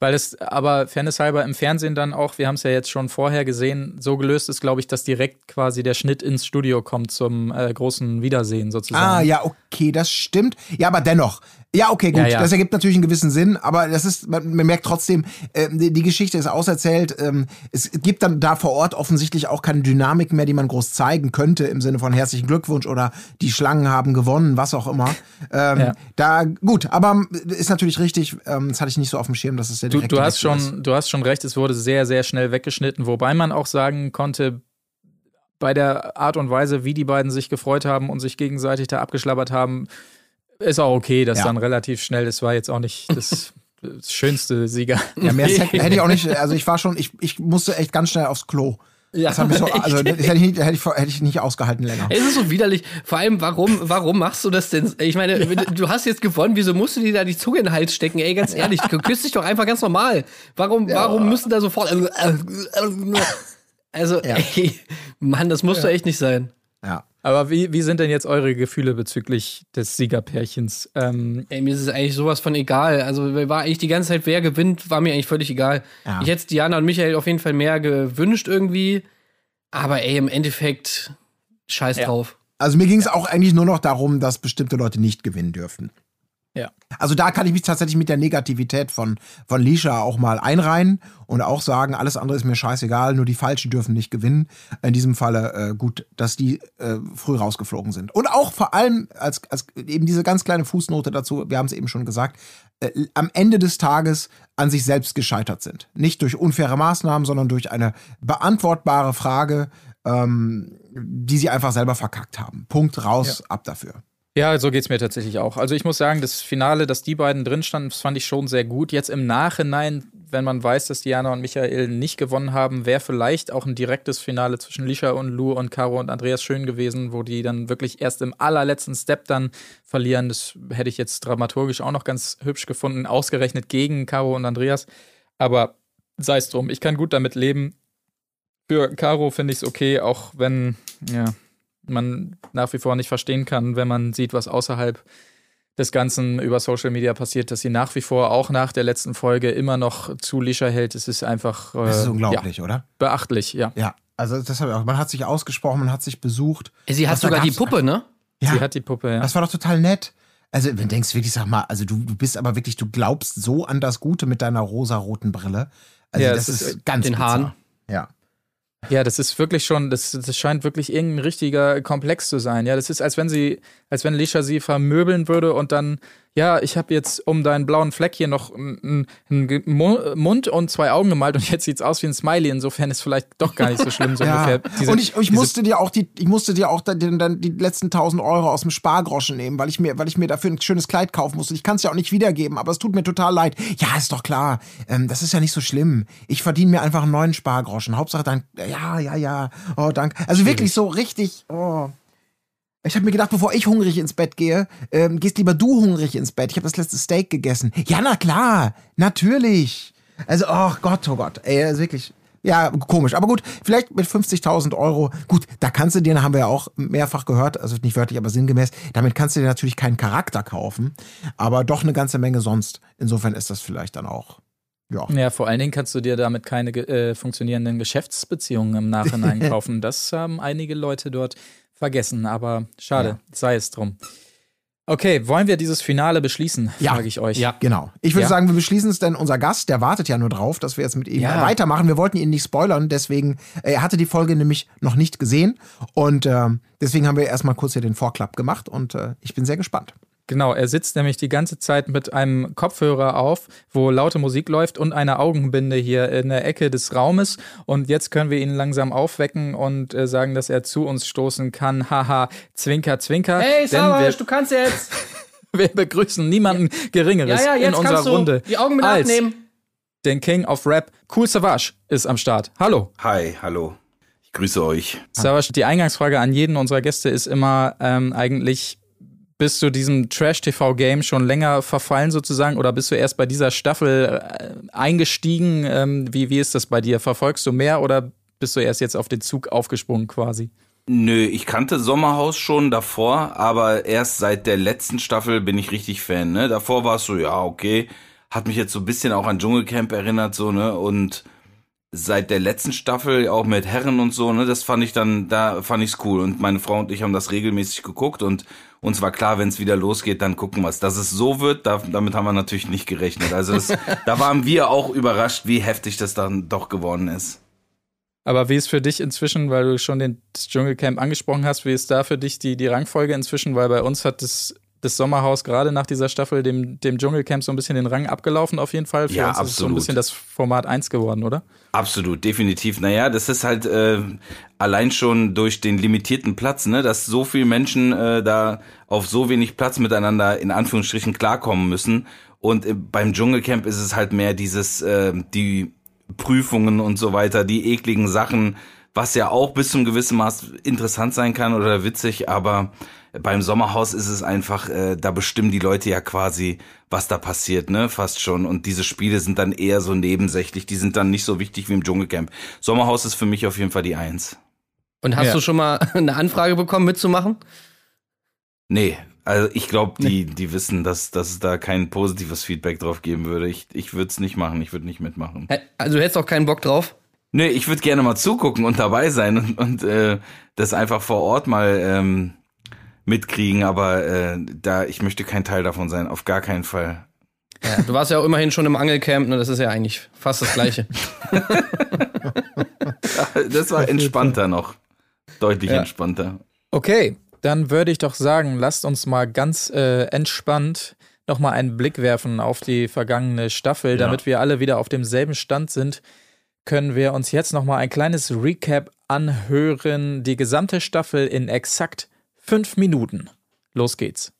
Weil es aber fairness halber im Fernsehen dann auch, wir haben es ja jetzt schon vorher gesehen, so gelöst ist, glaube ich, dass direkt quasi der Schnitt ins Studio kommt zum äh, großen Wiedersehen sozusagen. Ah, ja, okay, das stimmt. Ja, aber dennoch. Ja, okay, gut. Ja, ja. Das ergibt natürlich einen gewissen Sinn, aber das ist, man, man merkt trotzdem, ähm, die, die Geschichte ist auserzählt. Ähm, es gibt dann da vor Ort offensichtlich auch keine Dynamik mehr, die man groß zeigen könnte, im Sinne von herzlichen Glückwunsch oder die Schlangen haben gewonnen, was auch immer. Ähm, Ja. Da, gut, aber ist natürlich richtig, ähm, das hatte ich nicht so auf dem Schirm, dass es der Du, du, hast Wechsel ist. schon, du hast schon recht, es wurde sehr, sehr schnell weggeschnitten, wobei man auch sagen konnte, bei der Art und Weise, wie die beiden sich gefreut haben und sich gegenseitig da abgeschlabbert haben, ist auch okay, dass Ja. dann relativ schnell, das war jetzt auch nicht das, das schönste Sieger. Ja, mehr hätte ich auch nicht, also ich war schon, ich, ich musste echt ganz schnell aufs Klo. Ja, Das mich so, also das hätte ich, nicht, hätte, ich, hätte ich nicht ausgehalten länger. Es ist so widerlich. Vor allem, warum, warum machst du das denn? Ich meine, du hast jetzt gewonnen, wieso musst du dir da die Zunge in den Hals stecken? Ey, ganz ehrlich, du küsst dich doch einfach ganz normal. Warum, warum müssen da sofort. Also, Ja. ey, Mann, das musst du echt nicht sein. Ja. Aber wie, wie sind denn jetzt eure Gefühle bezüglich des Siegerpärchens? Ähm, Ey, mir ist es eigentlich sowas von egal. Also, war eigentlich die ganze Zeit, wer gewinnt, war mir eigentlich völlig egal. Ja. Ich hätte Diana und Michael auf jeden Fall mehr gewünscht irgendwie. Aber ey, im Endeffekt, scheiß Ja. drauf. Also mir ging es auch eigentlich nur noch darum, dass bestimmte Leute nicht gewinnen dürften. Ja. Also da kann ich mich tatsächlich mit der Negativität von, von Lisha auch mal einreihen und auch sagen, alles andere ist mir scheißegal, nur die Falschen dürfen nicht gewinnen. In diesem Falle äh, gut, dass die äh, früh rausgeflogen sind. Und auch vor allem als, als eben diese ganz kleine Fußnote dazu, wir haben es eben schon gesagt, äh, am Ende des Tages an sich selbst gescheitert sind. Nicht durch unfaire Maßnahmen, sondern durch eine beantwortbare Frage, ähm, die sie einfach selber verkackt haben. Punkt raus, ab dafür. Ja, so geht's mir tatsächlich auch. Also ich muss sagen, das Finale, dass die beiden drin standen, das fand ich schon sehr gut. Jetzt im Nachhinein wenn man weiß, dass Diana und Michael nicht gewonnen haben, wäre vielleicht auch ein direktes Finale zwischen Lisha und Lou und Caro und Andreas schön gewesen, wo die dann wirklich erst im allerletzten Step dann verlieren. Das hätte ich jetzt dramaturgisch auch noch ganz hübsch gefunden, ausgerechnet gegen Caro und Andreas. Aber sei es drum, ich kann gut damit leben. Für Caro finde ich es okay, auch wenn ja, man nach wie vor nicht verstehen kann, wenn man sieht, was außerhalb des Ganzen über Social Media passiert, dass sie nach wie vor auch nach der letzten Folge immer noch zu Lisha hält. Es ist einfach äh, Das ist unglaublich, ja, oder? beachtlich, ja. Ja. Also das habe ich auch. Man hat sich ausgesprochen, man hat sich besucht. Sie hat sogar die Puppe, ne? Ja, Sie hat die Puppe, ja. das war doch total nett. Also, wenn du denkst wirklich, sag mal, also du, du bist aber wirklich, du glaubst so an das Gute mit deiner rosaroten Brille. Also, Ja, das es ist, ist ganz den bizarr. Haaren. Ja. Ja, das ist wirklich schon, das, das scheint wirklich irgendein richtiger Komplex zu sein. Ja, das ist, als wenn sie, als wenn Lisha sie vermöbeln würde und dann, ja, ich habe jetzt um deinen blauen Fleck hier noch einen, Mund und zwei Augen gemalt und jetzt sieht's aus wie ein Smiley. Insofern ist vielleicht doch gar nicht so schlimm, so Ja. ungefähr. Diese- und ich, ich musste dir auch die, ich musste dir auch dann, dann die letzten 1000 Euro aus dem Spargroschen nehmen, weil ich mir, weil ich mir dafür ein schönes Kleid kaufen musste. Ich kann es ja auch nicht wiedergeben, aber es tut mir total leid. Ja, ist doch klar. Ähm, das ist ja nicht so schlimm. Ich verdiene mir einfach einen neuen Spargroschen. Hauptsache dann, ja, ja, ja. Oh, danke. Also wirklich so richtig. Oh. Ich habe mir gedacht, bevor ich hungrig ins Bett gehe, ähm, gehst lieber du hungrig ins Bett. Ich habe das letzte Steak gegessen. Ja, na klar, natürlich. Also, oh Gott, oh Gott, ey, das ist wirklich, ja, komisch. Aber gut, vielleicht mit 50.000 Euro, gut, da kannst du dir, haben wir ja auch mehrfach gehört, also nicht wörtlich, aber sinngemäß, damit kannst du dir natürlich keinen Charakter kaufen, aber doch eine ganze Menge sonst. Insofern ist das vielleicht dann auch, ja. Ja, vor allen Dingen kannst du dir damit keine äh, funktionierenden Geschäftsbeziehungen im Nachhinein kaufen. Das haben einige Leute dort vergessen, aber schade, Ja. sei es drum. Okay, wollen wir dieses Finale beschließen, Ja. frage ich euch. Ja. Genau. Ich würde Ja. sagen, wir beschließen es, denn unser Gast, der wartet ja nur drauf, dass wir jetzt mit ihm Ja. weitermachen. Wir wollten ihn nicht spoilern, deswegen, äh, er hatte die Folge nämlich noch nicht gesehen und ähm, deswegen haben wir erstmal kurz hier den Vorklapp gemacht und äh, ich bin sehr gespannt. Genau, er sitzt nämlich die ganze Zeit mit einem Kopfhörer auf, wo laute Musik läuft und einer Augenbinde hier in der Ecke des Raumes. Und jetzt können wir ihn langsam aufwecken und äh, sagen, dass er zu uns stoßen kann. Haha, Zwinker, Zwinker. Hey, Savas, du kannst jetzt. wir, begrüßen niemanden Geringeres Ja, ja, in jetzt unserer kannst du Runde. die Augen mit als abnehmen. den King of Rap. Cool Savage ist am Start. Hallo. Hi, hallo. Ich grüße euch. Savage, die Eingangsfrage an jeden unserer Gäste ist immer ähm, eigentlich, bist du diesem Trash-TV-Game schon länger verfallen sozusagen oder bist du erst bei dieser Staffel äh, eingestiegen? Ähm, wie, wie ist das bei dir? Verfolgst du mehr oder bist du erst jetzt auf den Zug aufgesprungen quasi? Nö, ich kannte Sommerhaus schon davor, aber erst seit der letzten Staffel bin ich richtig Fan, ne? Davor war es so, ja, okay. Hat mich jetzt so ein bisschen auch an Dschungelcamp erinnert, so, ne? Und seit der letzten Staffel, auch mit Herren und so, ne, das fand ich dann, da fand ich's cool. Und meine Frau und ich haben das regelmäßig geguckt und uns war klar, wenn es wieder losgeht, dann gucken wir's. Dass es so wird, da, damit haben wir natürlich nicht gerechnet. Also das, da waren wir auch überrascht, wie heftig das dann doch geworden ist. Aber wie ist für dich inzwischen, weil du schon den Dschungelcamp angesprochen hast, wie ist da für dich die, die Rangfolge inzwischen? Weil bei uns hat das, das Sommerhaus gerade nach dieser Staffel dem, dem Dschungelcamp so ein bisschen den Rang abgelaufen, auf jeden Fall. Für Ja, uns ist es so ein absolut. bisschen das Format 1 geworden, oder? Absolut, definitiv. Naja, das ist halt äh, allein schon durch den limitierten Platz, ne, dass so viele Menschen äh, da auf so wenig Platz miteinander in Anführungsstrichen klarkommen müssen. Und äh, beim Dschungelcamp ist es halt mehr dieses, äh, die Prüfungen und so weiter, die ekligen Sachen, was ja auch bis zum gewissen Maß interessant sein kann oder witzig, aber beim Sommerhaus ist es einfach, äh, da bestimmen die Leute ja quasi, was da passiert, ne, fast schon. Und diese Spiele sind dann eher so nebensächlich, die sind dann nicht so wichtig wie im Dschungelcamp. Sommerhaus ist für mich auf jeden Fall die Eins. Und hast Ja. du schon mal eine Anfrage bekommen, mitzumachen? Nee, also ich glaube, die, die wissen, dass, dass es da kein positives Feedback drauf geben würde. Ich, ich würde es nicht machen, ich würde nicht mitmachen. Also du hättest auch keinen Bock drauf? Nee, ich würde gerne mal zugucken und dabei sein und, und äh, das einfach vor Ort mal ähm, mitkriegen, aber äh, da ich möchte kein Teil davon sein, auf gar keinen Fall. Ja, du warst ja auch immerhin schon im Angelcamp, ne? Das ist ja eigentlich fast das Gleiche. Das war entspannter noch. Deutlich Ja. entspannter. Okay, dann würde ich doch sagen, lasst uns mal ganz äh, entspannt nochmal einen Blick werfen auf die vergangene Staffel, damit wir alle wieder auf demselben Stand sind. Können wir uns jetzt nochmal ein kleines Recap anhören. Die gesamte Staffel in exakt fünf Minuten. Los geht's.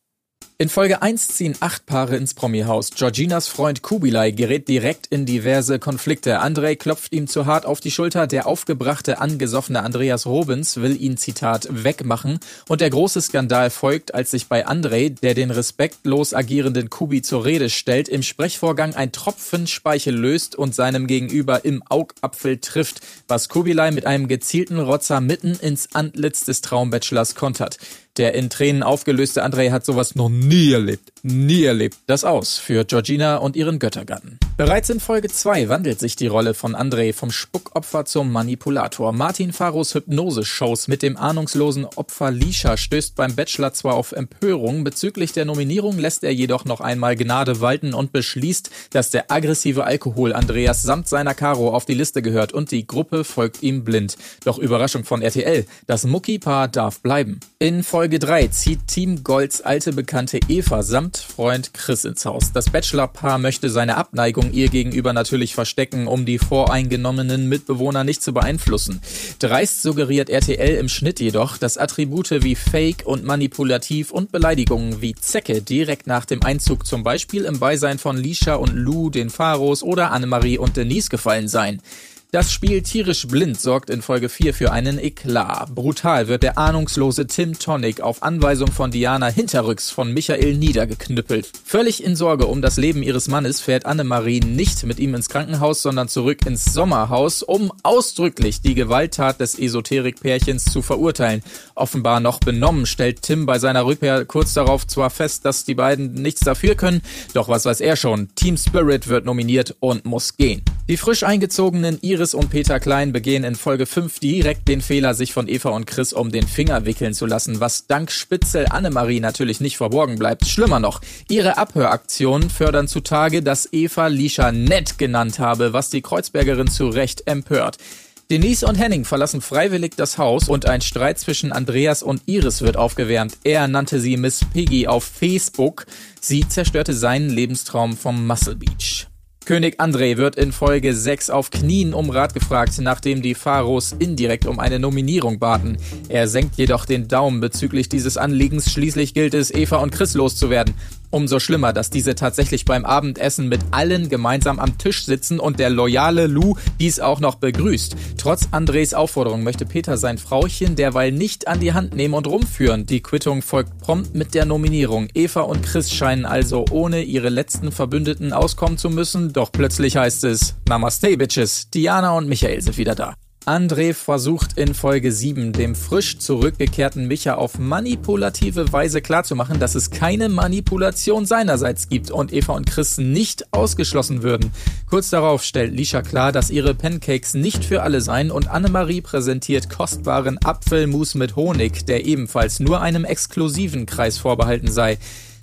In Folge 1 ziehen acht Paare ins Promi-Haus. Georginas Freund Kubilai gerät direkt in diverse Konflikte. Andrei klopft ihm zu hart auf die Schulter. Der aufgebrachte, angesoffene Andreas Robens will ihn, Zitat, wegmachen. Und der große Skandal folgt, als sich bei Andrei, der den respektlos agierenden Kubi zur Rede stellt, im Sprechvorgang ein Tropfen Speichel löst und seinem Gegenüber im Augapfel trifft, was Kubilai mit einem gezielten Rotzer mitten ins Antlitz des Traumbachelors kontert. Der in Tränen aufgelöste André hat sowas noch nie erlebt. Nie erlebt. Das aus für Georgina und ihren Göttergatten. Bereits in Folge 2 wandelt sich die Rolle von André vom Spuckopfer zum Manipulator. Martin Faros Hypnose-Shows mit dem ahnungslosen Opfer Lisha stößt beim Bachelor zwar auf Empörung, bezüglich der Nominierung lässt er jedoch noch einmal Gnade walten und beschließt, dass der aggressive Alkohol Andreas samt seiner Caro auf die Liste gehört und die Gruppe folgt ihm blind. Doch Überraschung von RTL, das Mucki-Paar darf bleiben. In Folge 3 zieht Team Golds alte Bekannte Eva samt Freund Chris ins Haus. Das Bachelor-Paar möchte seine Abneigung ihr gegenüber natürlich verstecken, um die voreingenommenen Mitbewohner nicht zu beeinflussen. Dreist suggeriert RTL im Schnitt jedoch, dass Attribute wie Fake und Manipulativ und Beleidigungen wie Zecke direkt nach dem Einzug zum Beispiel im Beisein von Lisha und Lou, den Pharos oder Annemarie und Denise gefallen seien. Das Spiel Tierisch Blind sorgt in Folge 4 für einen Eklat. Brutal wird der ahnungslose Tim Tonic auf Anweisung von Diana hinterrücks von Michael niedergeknüppelt. Völlig in Sorge um das Leben ihres Mannes fährt Annemarie nicht mit ihm ins Krankenhaus, sondern zurück ins Sommerhaus, um ausdrücklich die Gewalttat des Esoterik-Pärchens zu verurteilen. Offenbar noch benommen stellt Tim bei seiner Rückkehr kurz darauf zwar fest, dass die beiden nichts dafür können, doch was weiß er schon. Team Spirit wird nominiert und muss gehen. Die frisch eingezogenen Iris und Peter Klein begehen in Folge 5 direkt den Fehler, sich von Eva und Chris um den Finger wickeln zu lassen, was dank Spitzel Annemarie natürlich nicht verborgen bleibt. Schlimmer noch, ihre Abhöraktionen fördern zutage, dass Eva Lisha nett genannt habe, was die Kreuzbergerin zu Recht empört. Denise und Henning verlassen freiwillig das Haus und ein Streit zwischen Andreas und Iris wird aufgewärmt. Er nannte sie Miss Piggy auf Facebook. Sie zerstörte seinen Lebenstraum vom Muscle Beach. König André wird in Folge 6 auf Knien um Rat gefragt, nachdem die Pharos indirekt um eine Nominierung baten. Er senkt jedoch den Daumen bezüglich dieses Anliegens. Schließlich gilt es, Eva und Chris loszuwerden. Umso schlimmer, dass diese tatsächlich beim Abendessen mit allen gemeinsam am Tisch sitzen und der loyale Lou dies auch noch begrüßt. Trotz Andres Aufforderung möchte Peter sein Frauchen derweil nicht an die Hand nehmen und rumführen. Die Quittung folgt prompt mit der Nominierung. Eva und Chris scheinen also ohne ihre letzten Verbündeten auskommen zu müssen, doch plötzlich heißt es Namaste Bitches. Diana und Michael sind wieder da. André versucht in Folge 7 dem frisch zurückgekehrten Micha auf manipulative Weise klarzumachen, dass es keine Manipulation seinerseits gibt und Eva und Chris nicht ausgeschlossen würden. Kurz darauf stellt Lisha klar, dass ihre Pancakes nicht für alle seien und Annemarie präsentiert kostbaren Apfelmus mit Honig, der ebenfalls nur einem exklusiven Kreis vorbehalten sei.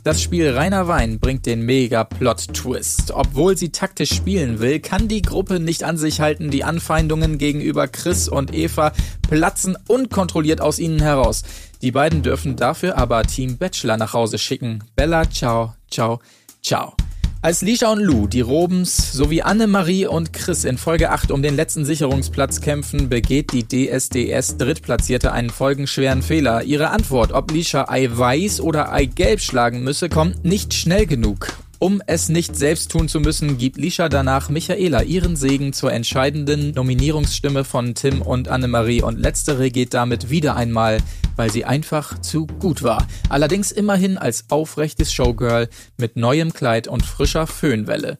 Das Spiel Reiner Wein bringt den Mega-Plot-Twist. Obwohl sie taktisch spielen will, kann die Gruppe nicht an sich halten. Die Anfeindungen gegenüber Chris und Eva platzen unkontrolliert aus ihnen heraus. Die beiden dürfen dafür aber Team Bachelor nach Hause schicken. Bella, ciao, ciao, ciao. Als Lisha und Lou, die Robens sowie Annemarie und Chris in Folge 8 um den letzten Sicherungsplatz kämpfen, begeht die DSDS Drittplatzierte einen folgenschweren Fehler. Ihre Antwort, ob Lisha Ei weiß oder Ei gelb schlagen müsse, kommt nicht schnell genug. Um es nicht selbst tun zu müssen, gibt Lisha danach Michaela ihren Segen zur entscheidenden Nominierungsstimme von Tim und Annemarie und letztere geht damit wieder einmal, weil sie einfach zu gut war. Allerdings immerhin als aufrechtes Showgirl mit neuem Kleid und frischer Föhnwelle.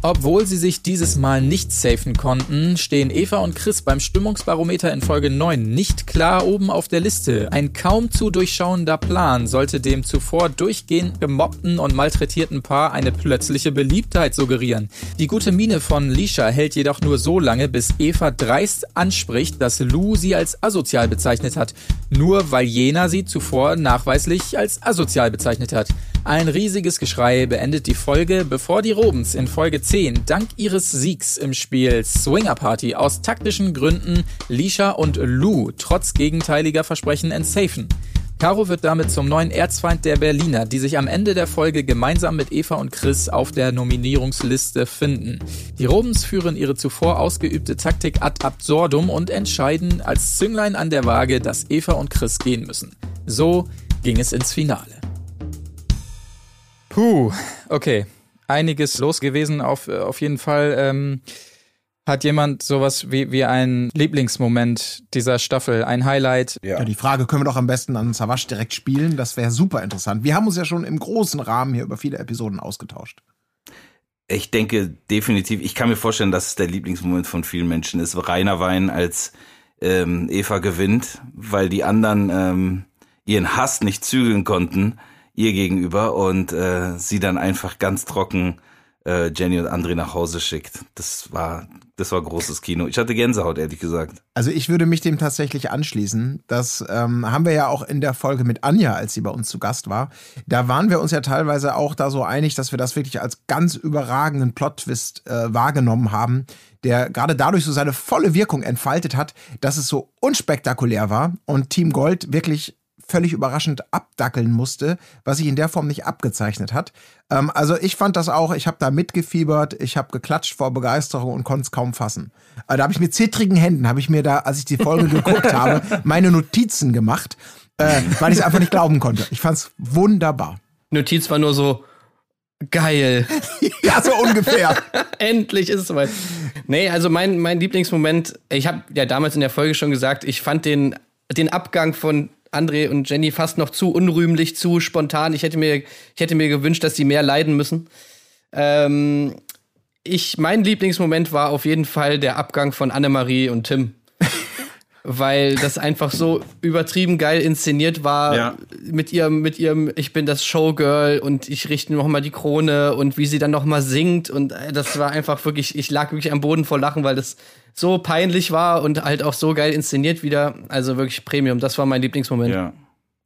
Obwohl sie sich dieses Mal nicht safen konnten, stehen Eva und Chris beim Stimmungsbarometer in Folge 9 nicht klar oben auf der Liste. Ein kaum zu durchschauender Plan sollte dem zuvor durchgehend gemobbten und malträtierten Paar eine plötzliche Beliebtheit suggerieren. Die gute Miene von Lisha hält jedoch nur so lange, bis Eva dreist anspricht, dass Lou sie als asozial bezeichnet hat. Nur weil jener sie zuvor nachweislich als asozial bezeichnet hat. Ein riesiges Geschrei beendet die Folge, bevor die Robens in Folge 10 dank ihres Siegs im Spiel Swinger Party aus taktischen Gründen Lisha und Lou trotz gegenteiliger Versprechen entsafen. Caro wird damit zum neuen Erzfeind der Berliner, die sich am Ende der Folge gemeinsam mit Eva und Chris auf der Nominierungsliste finden. Die Robens führen ihre zuvor ausgeübte Taktik ad absurdum und entscheiden als Zünglein an der Waage, dass Eva und Chris gehen müssen. So ging es ins Finale. Puh, okay. Einiges los gewesen auf, auf jeden Fall. Ähm, hat jemand sowas wie, wie einen Lieblingsmoment dieser Staffel, ein Highlight? Ja, die Frage können wir doch am besten an Savasch direkt spielen. Das wäre super interessant. Wir haben uns ja schon im großen Rahmen hier über viele Episoden ausgetauscht. Ich denke definitiv, ich kann mir vorstellen, dass es der Lieblingsmoment von vielen Menschen ist. Reiner Wein, als ähm, Eva gewinnt, weil die anderen ähm, ihren Hass nicht zügeln konnten ihr gegenüber und äh, sie dann einfach ganz trocken äh, Jenny und André nach Hause schickt. Das war, das war großes Kino. Ich hatte Gänsehaut, ehrlich gesagt. Also ich würde mich dem tatsächlich anschließen. Das ähm, haben wir ja auch in der Folge mit Anja, als sie bei uns zu Gast war. Da waren wir uns ja teilweise auch da so einig, dass wir das wirklich als ganz überragenden Plot-Twist äh, wahrgenommen haben, der gerade dadurch so seine volle Wirkung entfaltet hat, dass es so unspektakulär war und Team Gold wirklich völlig überraschend abdackeln musste, was sich in der Form nicht abgezeichnet hat. Ähm, also ich fand das auch, ich habe da mitgefiebert, ich habe geklatscht vor Begeisterung und konnte es kaum fassen. Äh, da habe ich mit zittrigen Händen, habe ich mir da, als ich die Folge geguckt habe, meine Notizen gemacht, äh, weil ich es einfach nicht glauben konnte. Ich fand es wunderbar. Notiz war nur so, geil. ja, so ungefähr. Endlich ist es soweit. Nee, also mein, mein Lieblingsmoment, ich habe ja damals in der Folge schon gesagt, ich fand den, den Abgang von André und Jenny fast noch zu unrühmlich, zu spontan. Ich hätte mir, ich hätte mir gewünscht, dass sie mehr leiden müssen. Ähm, ich, mein Lieblingsmoment war auf jeden Fall der Abgang von Annemarie und Tim. Weil das einfach so übertrieben geil inszeniert war Ja. mit ihrem, mit ihrem, ich bin das Showgirl und ich richte noch mal die Krone und wie sie dann noch mal singt und äh, das war einfach wirklich, ich lag wirklich am Boden vor Lachen, weil das so peinlich war und halt auch so geil inszeniert wieder. Also wirklich Premium. Das war mein Lieblingsmoment. Ja.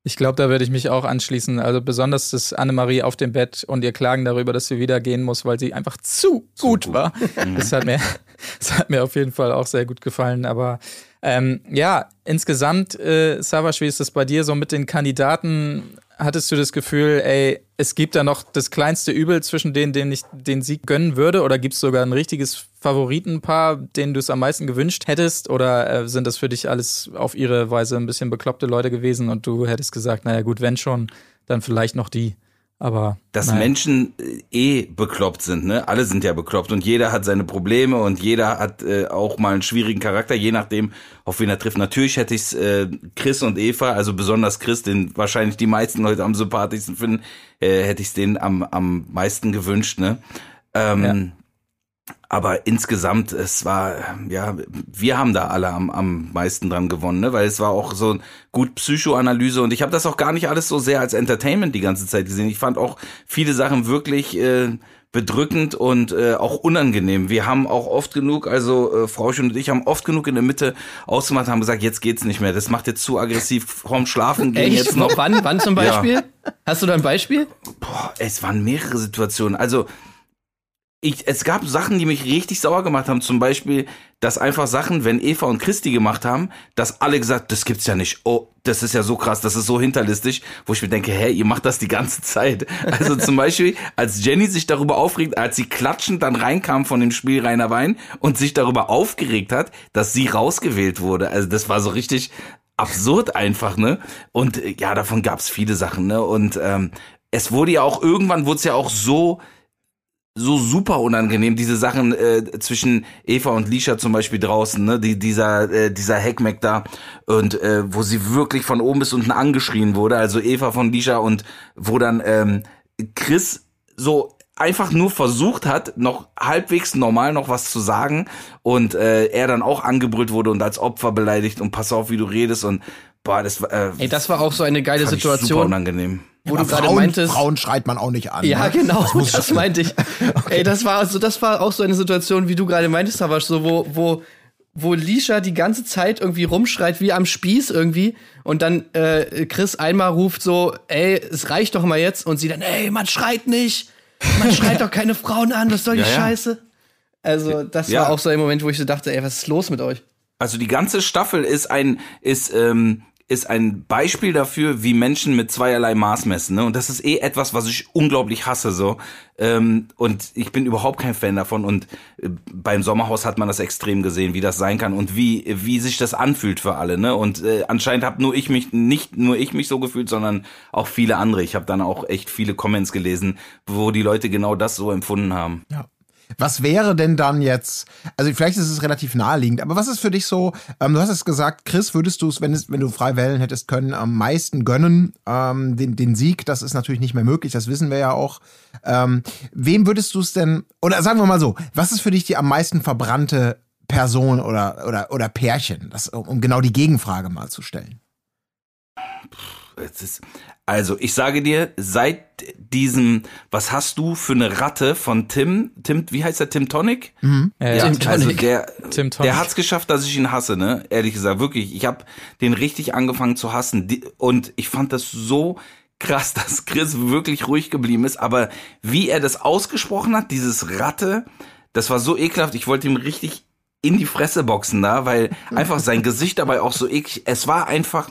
Ich glaube, da würde ich mich auch anschließen. Also besonders das Annemarie auf dem Bett und ihr Klagen darüber, dass sie wieder gehen muss, weil sie einfach zu, gut, war. Das hat mir, das hat mir auf jeden Fall auch sehr gut gefallen. Aber ähm, ja, insgesamt, äh, Savasch, wie ist das bei dir so mit den Kandidaten? Hattest du das Gefühl, ey, es gibt da noch das kleinste Übel zwischen denen, denen ich den Sieg gönnen würde? Oder gibt es sogar ein richtiges Favoritenpaar, denen du es am meisten gewünscht hättest? Oder äh, sind das für dich alles auf ihre Weise ein bisschen bekloppte Leute gewesen und du hättest gesagt, naja gut, wenn schon, dann vielleicht noch die. Aber dass naja. Menschen äh, eh bekloppt sind, ne? Alle sind ja bekloppt und jeder hat seine Probleme und jeder hat äh, auch mal einen schwierigen Charakter, je nachdem, auf wen er trifft. Natürlich hätte ich äh, Chris und Eva, also besonders Chris, den wahrscheinlich die meisten Leute am sympathischsten finden, äh, hätte ich es denen am, am meisten gewünscht, ne? Ähm, Aber insgesamt, es war, ja, wir haben da alle am, am meisten dran gewonnen, ne? weil es war auch so gut Psychoanalyse und ich habe das auch gar nicht alles so sehr als Entertainment die ganze Zeit gesehen. Ich fand auch viele Sachen wirklich äh, bedrückend und äh, auch unangenehm. Wir haben auch oft genug, also äh, Frauchen und ich haben oft genug in der Mitte ausgemacht, haben gesagt, jetzt geht's nicht mehr. Das macht jetzt zu aggressiv vorm Schlafen gehen Echt? jetzt noch. Wann, wann zum Beispiel? Hast du da ein Beispiel? Boah, es waren mehrere Situationen. Also ich, es gab Sachen, die mich richtig sauer gemacht haben. Zum Beispiel, dass einfach Sachen, wenn Eva und Christi gemacht haben, dass alle gesagt, das gibt's ja nicht. Oh, das ist ja so krass, das ist so hinterlistig, wo ich mir denke, hä, ihr macht das die ganze Zeit. Also zum Beispiel, als Jenny sich darüber aufregt, als sie klatschend dann reinkam von dem Spiel Rainer Wein und sich darüber aufgeregt hat, dass sie rausgewählt wurde. Also das war so richtig absurd einfach, ne? Und äh, ja, davon gab's viele Sachen, ne? Und ähm, es wurde ja auch irgendwann wurde es ja auch so so super unangenehm, diese Sachen äh, zwischen Eva und Lisha zum Beispiel draußen, ne, die, dieser, äh, dieser Heckmeck da und äh, wo sie wirklich von oben bis unten angeschrien wurde, also Eva von Lisha und wo dann ähm, Chris so einfach nur versucht hat, noch halbwegs normal noch was zu sagen und äh, er dann auch angebrüllt wurde und als Opfer beleidigt und pass auf, wie du redest und boah, das war äh, Ey, das war auch so eine geile ich super Situation, unangenehm. Wo Aber du gerade Frauen, meintest. Frauen schreit man auch nicht an. Ja, ne? genau, das, schon- meinte ich. Ey, das war also, das war auch so eine Situation, wie du gerade meintest, Savasch, so wo, wo, wo Lisha die ganze Zeit irgendwie rumschreit wie am Spieß irgendwie und dann äh, Chris einmal ruft so, ey, es reicht doch mal jetzt und sie dann, ey, man schreit nicht, man schreit doch keine Frauen an, was soll die Ja, ja. Scheiße? Also, das Ja. war auch so ein Moment, wo ich so dachte, ey, was ist los mit euch? Also die ganze Staffel ist ein ist ähm, ist ein Beispiel dafür, wie Menschen mit zweierlei Maß messen. Ne? Und das ist eh etwas, was ich unglaublich hasse. so. Ähm, und ich bin überhaupt kein Fan davon. Und äh, beim Sommerhaus hat man das extrem gesehen, wie das sein kann und wie wie sich das anfühlt für alle. Ne? Und äh, anscheinend habe nur ich mich nicht nur ich mich so gefühlt, sondern auch viele andere. Ich habe dann auch echt viele Comments gelesen, wo die Leute genau das so empfunden haben. Ja. Was wäre denn dann jetzt, also vielleicht ist es relativ naheliegend, aber was ist für dich so, ähm, du hast es gesagt, Chris, würdest du es, wenn, wenn du frei wählen hättest können, am meisten gönnen, ähm, den, den Sieg, das ist natürlich nicht mehr möglich, das wissen wir ja auch. Ähm, wem würdest du es denn, oder sagen wir mal so, was ist für dich die am meisten verbrannte Person oder, oder, oder Pärchen, das, um genau die Gegenfrage mal zu stellen? Es ist, also, ich sage dir, seit diesem, was hast du für eine Ratte von Tim, Tim, wie heißt der, Tim Tonic? Mhm. Ja, Ja, Tim also Tonic. der, Tim Tonic. der hat's geschafft, dass ich ihn hasse, ne? Ehrlich gesagt, wirklich. Ich habe den richtig angefangen zu hassen und ich fand das so krass, dass Chris wirklich ruhig geblieben ist, aber wie er das ausgesprochen hat, dieses Ratte, das war so ekelhaft. Ich wollte ihm richtig in die Fresse boxen da, weil einfach sein Gesicht dabei auch so eklig. Es war einfach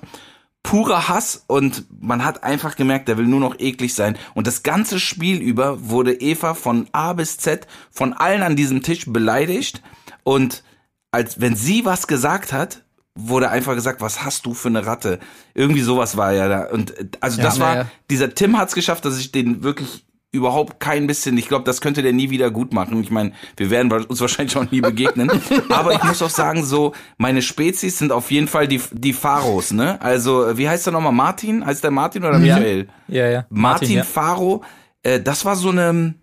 purer Hass und man hat einfach gemerkt, der will nur noch eklig sein. Und das ganze Spiel über wurde Eva von A bis Z von allen an diesem Tisch beleidigt und als wenn sie was gesagt hat, wurde einfach gesagt, was hast du für eine Ratte? Irgendwie sowas war ja da. Und äh, also das Ja, war, ja. dieser Tim hat's geschafft, dass ich den wirklich überhaupt kein bisschen, ich glaube, das könnte der nie wieder gut machen. Ich meine, wir werden uns wahrscheinlich auch nie begegnen. Aber ich muss auch sagen, so, meine Spezies sind auf jeden Fall die, die Pharos, ne? Also, äh, wie heißt der nochmal? Martin? Heißt der Martin oder Ja. Michael? Ja, ja. Martin, ja. Faro, äh, das war so eine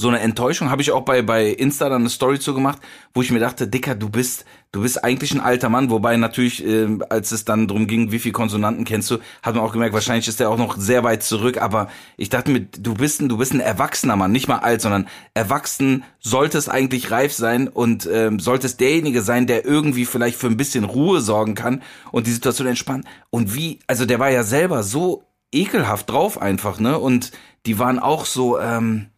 so eine Enttäuschung, habe ich auch bei bei Insta dann eine Story zu gemacht, wo ich mir dachte, Dicker, du bist du bist eigentlich ein alter Mann, wobei natürlich äh, als es dann drum ging, wie viel Konsonanten kennst du, hat man auch gemerkt, wahrscheinlich ist der auch noch sehr weit zurück, aber ich dachte mir, du bist ein du bist ein erwachsener Mann, nicht mal alt, sondern erwachsen solltest eigentlich reif sein und ähm, solltest derjenige sein, der irgendwie vielleicht für ein bisschen Ruhe sorgen kann und die Situation entspannen und wie, also der war ja selber so ekelhaft drauf einfach, ne? Und die waren auch so, ähm,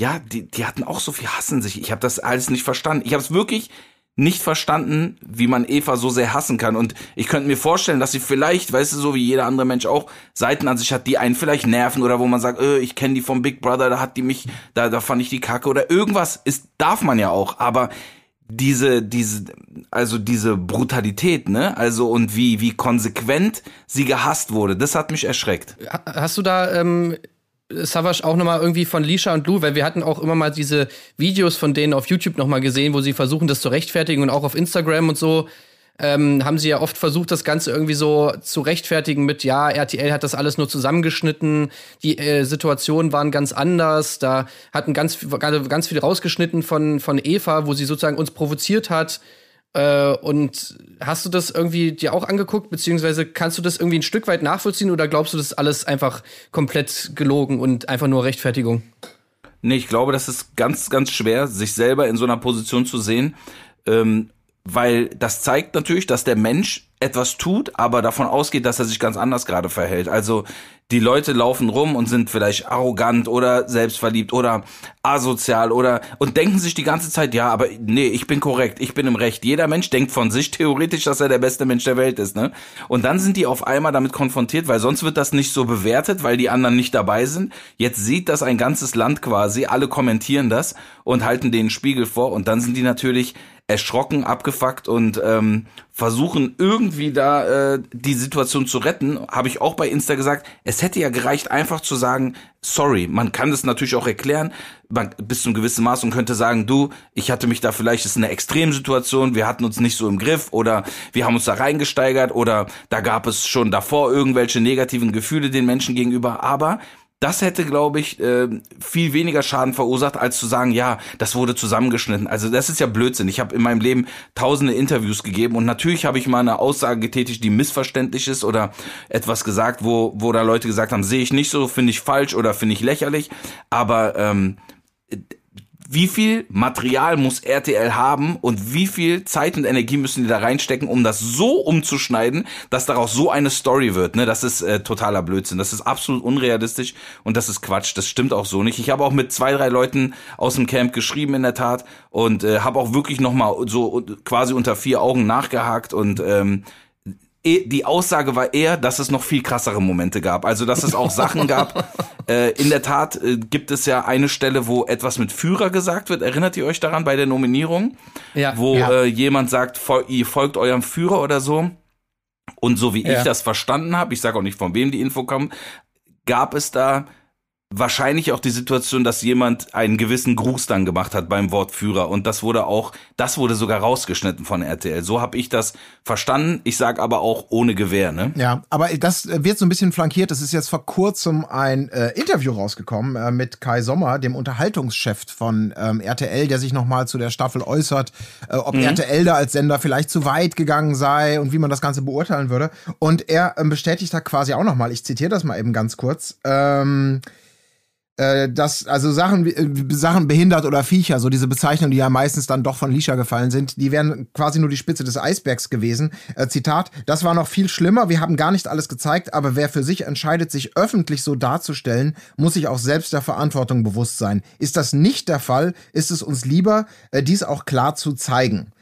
ja, die, die hatten auch so viel Hass in sich. Ich habe das alles nicht verstanden. Ich habe es wirklich nicht verstanden, wie man Eva so sehr hassen kann. Und ich könnte mir vorstellen, dass sie vielleicht, weißt du, so wie jeder andere Mensch auch, Seiten an sich hat, die einen vielleicht nerven oder wo man sagt, äh, ich kenne die vom Big Brother, da hat die mich, da, da fand ich die Kacke oder irgendwas. Ist, darf man ja auch, aber diese, diese, also diese Brutalität, ne? Also und wie, wie konsequent sie gehasst wurde, das hat mich erschreckt. Ha- Hast du da, ähm, Savage, auch nochmal irgendwie von Lisha und Lou, weil wir hatten auch immer mal diese Videos von denen auf YouTube nochmal gesehen, wo sie versuchen, das zu rechtfertigen und auch auf Instagram und so. Ähm, haben sie ja oft versucht, das Ganze irgendwie so zu rechtfertigen mit, ja, RTL hat das alles nur zusammengeschnitten, die äh, Situationen waren ganz anders, da hatten ganz, ganz viel rausgeschnitten von, von Eva, wo sie sozusagen uns provoziert hat. Äh, und hast du das irgendwie dir auch angeguckt, beziehungsweise kannst du das irgendwie ein Stück weit nachvollziehen oder glaubst du, das ist alles einfach komplett gelogen und einfach nur Rechtfertigung? Nee, ich glaube, das ist ganz, ganz schwer, sich selber in so einer Position zu sehen, ähm, weil das zeigt natürlich, dass der Mensch etwas tut, aber davon ausgeht, dass er sich ganz anders gerade verhält. Also die Leute laufen rum und sind vielleicht arrogant oder selbstverliebt oder asozial oder und denken sich die ganze Zeit, ja, aber nee, ich bin korrekt, ich bin im Recht. Jeder Mensch denkt von sich theoretisch, dass er der beste Mensch der Welt ist, ne? Und dann sind die auf einmal damit konfrontiert, weil sonst wird das nicht so bewertet, weil die anderen nicht dabei sind. Jetzt sieht das ein ganzes Land quasi, alle kommentieren das und halten den Spiegel vor und dann sind die natürlich erschrocken, abgefuckt und ähm, versuchen irgendwie da äh, die Situation zu retten. Habe ich auch bei Insta gesagt, es hätte ja gereicht, einfach zu sagen, sorry. Man kann das natürlich auch erklären, man, bis zu einem gewissen Maß und könnte sagen, du, ich hatte mich da vielleicht, es ist eine Extremsituation, wir hatten uns nicht so im Griff oder wir haben uns da reingesteigert oder da gab es schon davor irgendwelche negativen Gefühle den Menschen gegenüber, aber das hätte, glaube ich, äh, viel weniger Schaden verursacht, als zu sagen, ja, das wurde zusammengeschnitten. Also das ist ja Blödsinn. Ich habe in meinem Leben tausende Interviews gegeben und natürlich habe ich mal eine Aussage getätigt, die missverständlich ist oder etwas gesagt, wo, wo da Leute gesagt haben, sehe ich nicht so, finde ich falsch oder finde ich lächerlich. Aber ähm, wie viel Material muss RTL haben und wie viel Zeit und Energie müssen die da reinstecken, um das so umzuschneiden, dass daraus so eine Story wird. Ne? Das ist äh, totaler Blödsinn. Das ist absolut unrealistisch und das ist Quatsch. Das stimmt auch so nicht. Ich habe auch mit zwei, drei Leuten aus dem Camp geschrieben in der Tat und äh, habe auch wirklich noch mal so quasi unter vier Augen nachgehakt und ähm, die Aussage war eher, dass es noch viel krassere Momente gab. Also, dass es auch Sachen gab. Äh, in der Tat äh, gibt es ja eine Stelle, wo etwas mit Führer gesagt wird. Erinnert ihr euch daran bei der Nominierung? Ja. Wo Ja. Äh, jemand sagt, fol ihr folgt eurem Führer oder so. Und so wie Ja. ich das verstanden habe, ich sage auch nicht, von wem die Info kommt, gab es da wahrscheinlich auch die Situation, dass jemand einen gewissen Gruß dann gemacht hat beim Wort Führer und das wurde auch, das wurde sogar rausgeschnitten von RTL. So habe ich das verstanden. Ich sage aber auch ohne Gewehr, ne? Ja, aber das äh, wird so ein bisschen flankiert. Es ist jetzt vor kurzem ein äh, Interview rausgekommen äh, mit Kai Sommer, dem Unterhaltungschef von ähm, RTL, der sich nochmal zu der Staffel äußert, äh, ob RTL da als Sender vielleicht zu weit gegangen sei und wie man das Ganze beurteilen würde. Und er ähm, bestätigt da quasi auch nochmal, ich zitiere das mal eben ganz kurz, ähm, äh, dass also Sachen wie äh, Sachen behindert oder Viecher, so diese Bezeichnungen, die ja meistens dann doch von Lisha gefallen sind, die wären quasi nur die Spitze des Eisbergs gewesen. Äh, Zitat: Das war noch viel schlimmer. Wir haben gar nicht alles gezeigt, aber wer für sich entscheidet, sich öffentlich so darzustellen, muss sich auch selbst der Verantwortung bewusst sein. Ist das nicht der Fall, ist es uns lieber, äh, dies auch klar zu zeigen.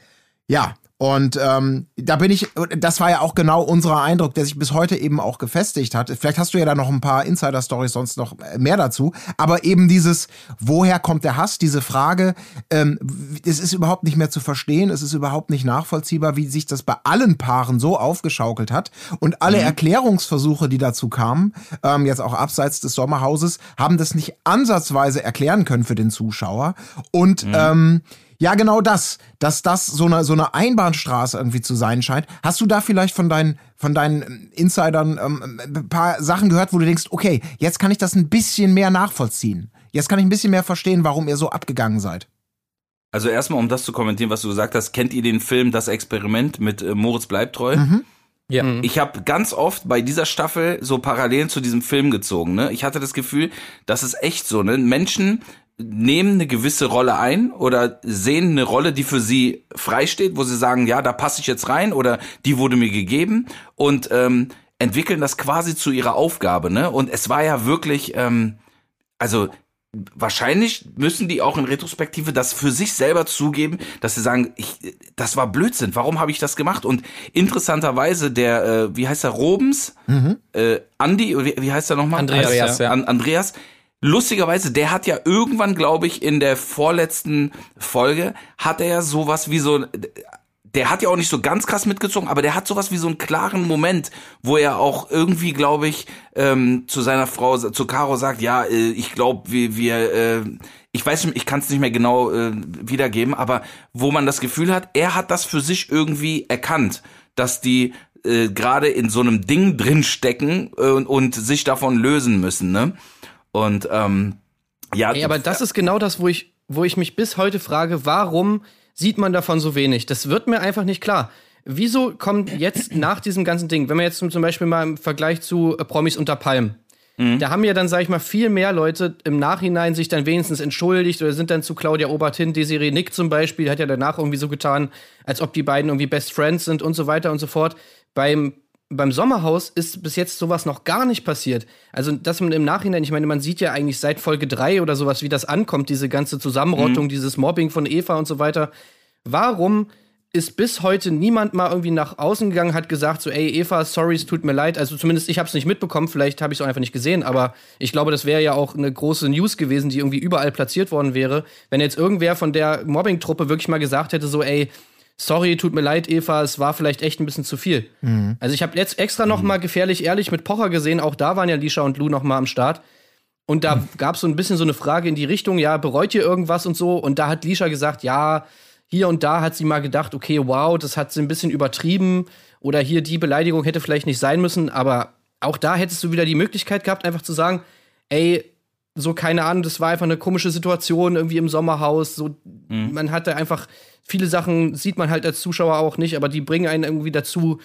Ja, und ähm, da bin ich, das war ja auch genau unser Eindruck, der sich bis heute eben auch gefestigt hat. Vielleicht hast du ja da noch ein paar Insider-Stories sonst noch äh, mehr dazu. Aber eben dieses, woher kommt der Hass, diese Frage, ähm, es ist überhaupt nicht mehr zu verstehen, es ist überhaupt nicht nachvollziehbar, wie sich das bei allen Paaren so aufgeschaukelt hat. Und alle Erklärungsversuche, die dazu kamen, ähm, jetzt auch abseits des Sommerhauses, haben das nicht ansatzweise erklären können für den Zuschauer. Und ähm, ja, genau das, dass das so eine, so eine Einbahnstraße irgendwie zu sein scheint. Hast du da vielleicht von deinen, von deinen ähm, Insidern ähm, ein paar Sachen gehört, wo du denkst, okay, jetzt kann ich das ein bisschen mehr nachvollziehen. Jetzt kann ich ein bisschen mehr verstehen, warum ihr so abgegangen seid. Also erstmal, um das zu kommentieren, was du gesagt hast, kennt ihr den Film Das Experiment mit äh, Moritz Bleibtreu? Ja. Ich habe ganz oft bei dieser Staffel so Parallelen zu diesem Film gezogen. Ne? Ich hatte das Gefühl, das ist echt so. Ne? Menschen nehmen eine gewisse Rolle ein oder sehen eine Rolle, die für sie freisteht, wo sie sagen, ja, da passe ich jetzt rein oder die wurde mir gegeben und ähm, entwickeln das quasi zu ihrer Aufgabe. Ne? Und es war ja wirklich, ähm, also wahrscheinlich müssen die auch in Retrospektive das für sich selber zugeben, dass sie sagen, ich, das war Blödsinn, warum habe ich das gemacht? Und interessanterweise der, äh, wie heißt er, Robens, äh, Andi, wie, wie heißt er nochmal? Andreas, ja. An, Andreas. Lustigerweise, der hat ja irgendwann, glaube ich, in der vorletzten Folge, hat er ja sowas wie so, der hat ja auch nicht so ganz krass mitgezogen, aber der hat sowas wie so einen klaren Moment, wo er auch irgendwie, glaube ich, ähm, zu seiner Frau, zu Caro sagt, ja, äh, ich glaube, wir, wir äh, ich weiß nicht, ich kann es nicht mehr genau äh, wiedergeben, aber wo man das Gefühl hat, er hat das für sich irgendwie erkannt, dass die äh, gerade in so einem Ding drin stecken äh, und, und sich davon lösen müssen, ne? Und ähm, ja, Ey, aber das ist genau das, wo ich, wo ich mich bis heute frage, warum sieht man davon so wenig? Das wird mir einfach nicht klar. Wieso kommt jetzt nach diesem ganzen Ding, wenn man jetzt zum Beispiel mal im Vergleich zu äh, Promis unter Palmen, da haben ja dann, sag ich mal, viel mehr Leute im Nachhinein sich dann wenigstens entschuldigt oder sind dann zu Claudia Obert hin. Desiree Nick zum Beispiel hat ja danach irgendwie so getan, als ob die beiden irgendwie Best Friends sind und so weiter und so fort. Beim beim Sommerhaus ist bis jetzt sowas noch gar nicht passiert. Also, dass man im Nachhinein, ich meine, man sieht ja eigentlich seit Folge 3 oder sowas, wie das ankommt, diese ganze Zusammenrottung, dieses Mobbing von Eva und so weiter. Warum ist bis heute niemand mal irgendwie nach außen gegangen, hat gesagt, so, ey, Eva, sorry, es tut mir leid. Also zumindest ich habe es nicht mitbekommen, vielleicht habe ich es auch einfach nicht gesehen, aber ich glaube, das wäre ja auch eine große News gewesen, die irgendwie überall platziert worden wäre, wenn jetzt irgendwer von der Mobbing-Truppe wirklich mal gesagt hätte, so, ey, sorry, tut mir leid, Eva, es war vielleicht echt ein bisschen zu viel. Also ich habe jetzt extra noch mal gefährlich ehrlich mit Pocher gesehen, auch da waren ja Lisha und Lou noch mal am Start. Und da gab es so ein bisschen so eine Frage in die Richtung, ja, bereut ihr irgendwas und so? Und da hat Lisha gesagt, ja, hier und da hat sie mal gedacht, okay, wow, das hat sie ein bisschen übertrieben. Oder hier die Beleidigung hätte vielleicht nicht sein müssen. Aber auch da hättest du wieder die Möglichkeit gehabt, einfach zu sagen, ey, so keine Ahnung, das war einfach eine komische Situation irgendwie im Sommerhaus. So, man hatte einfach viele Sachen, sieht man halt als Zuschauer auch nicht, aber die bringen einen irgendwie dazu,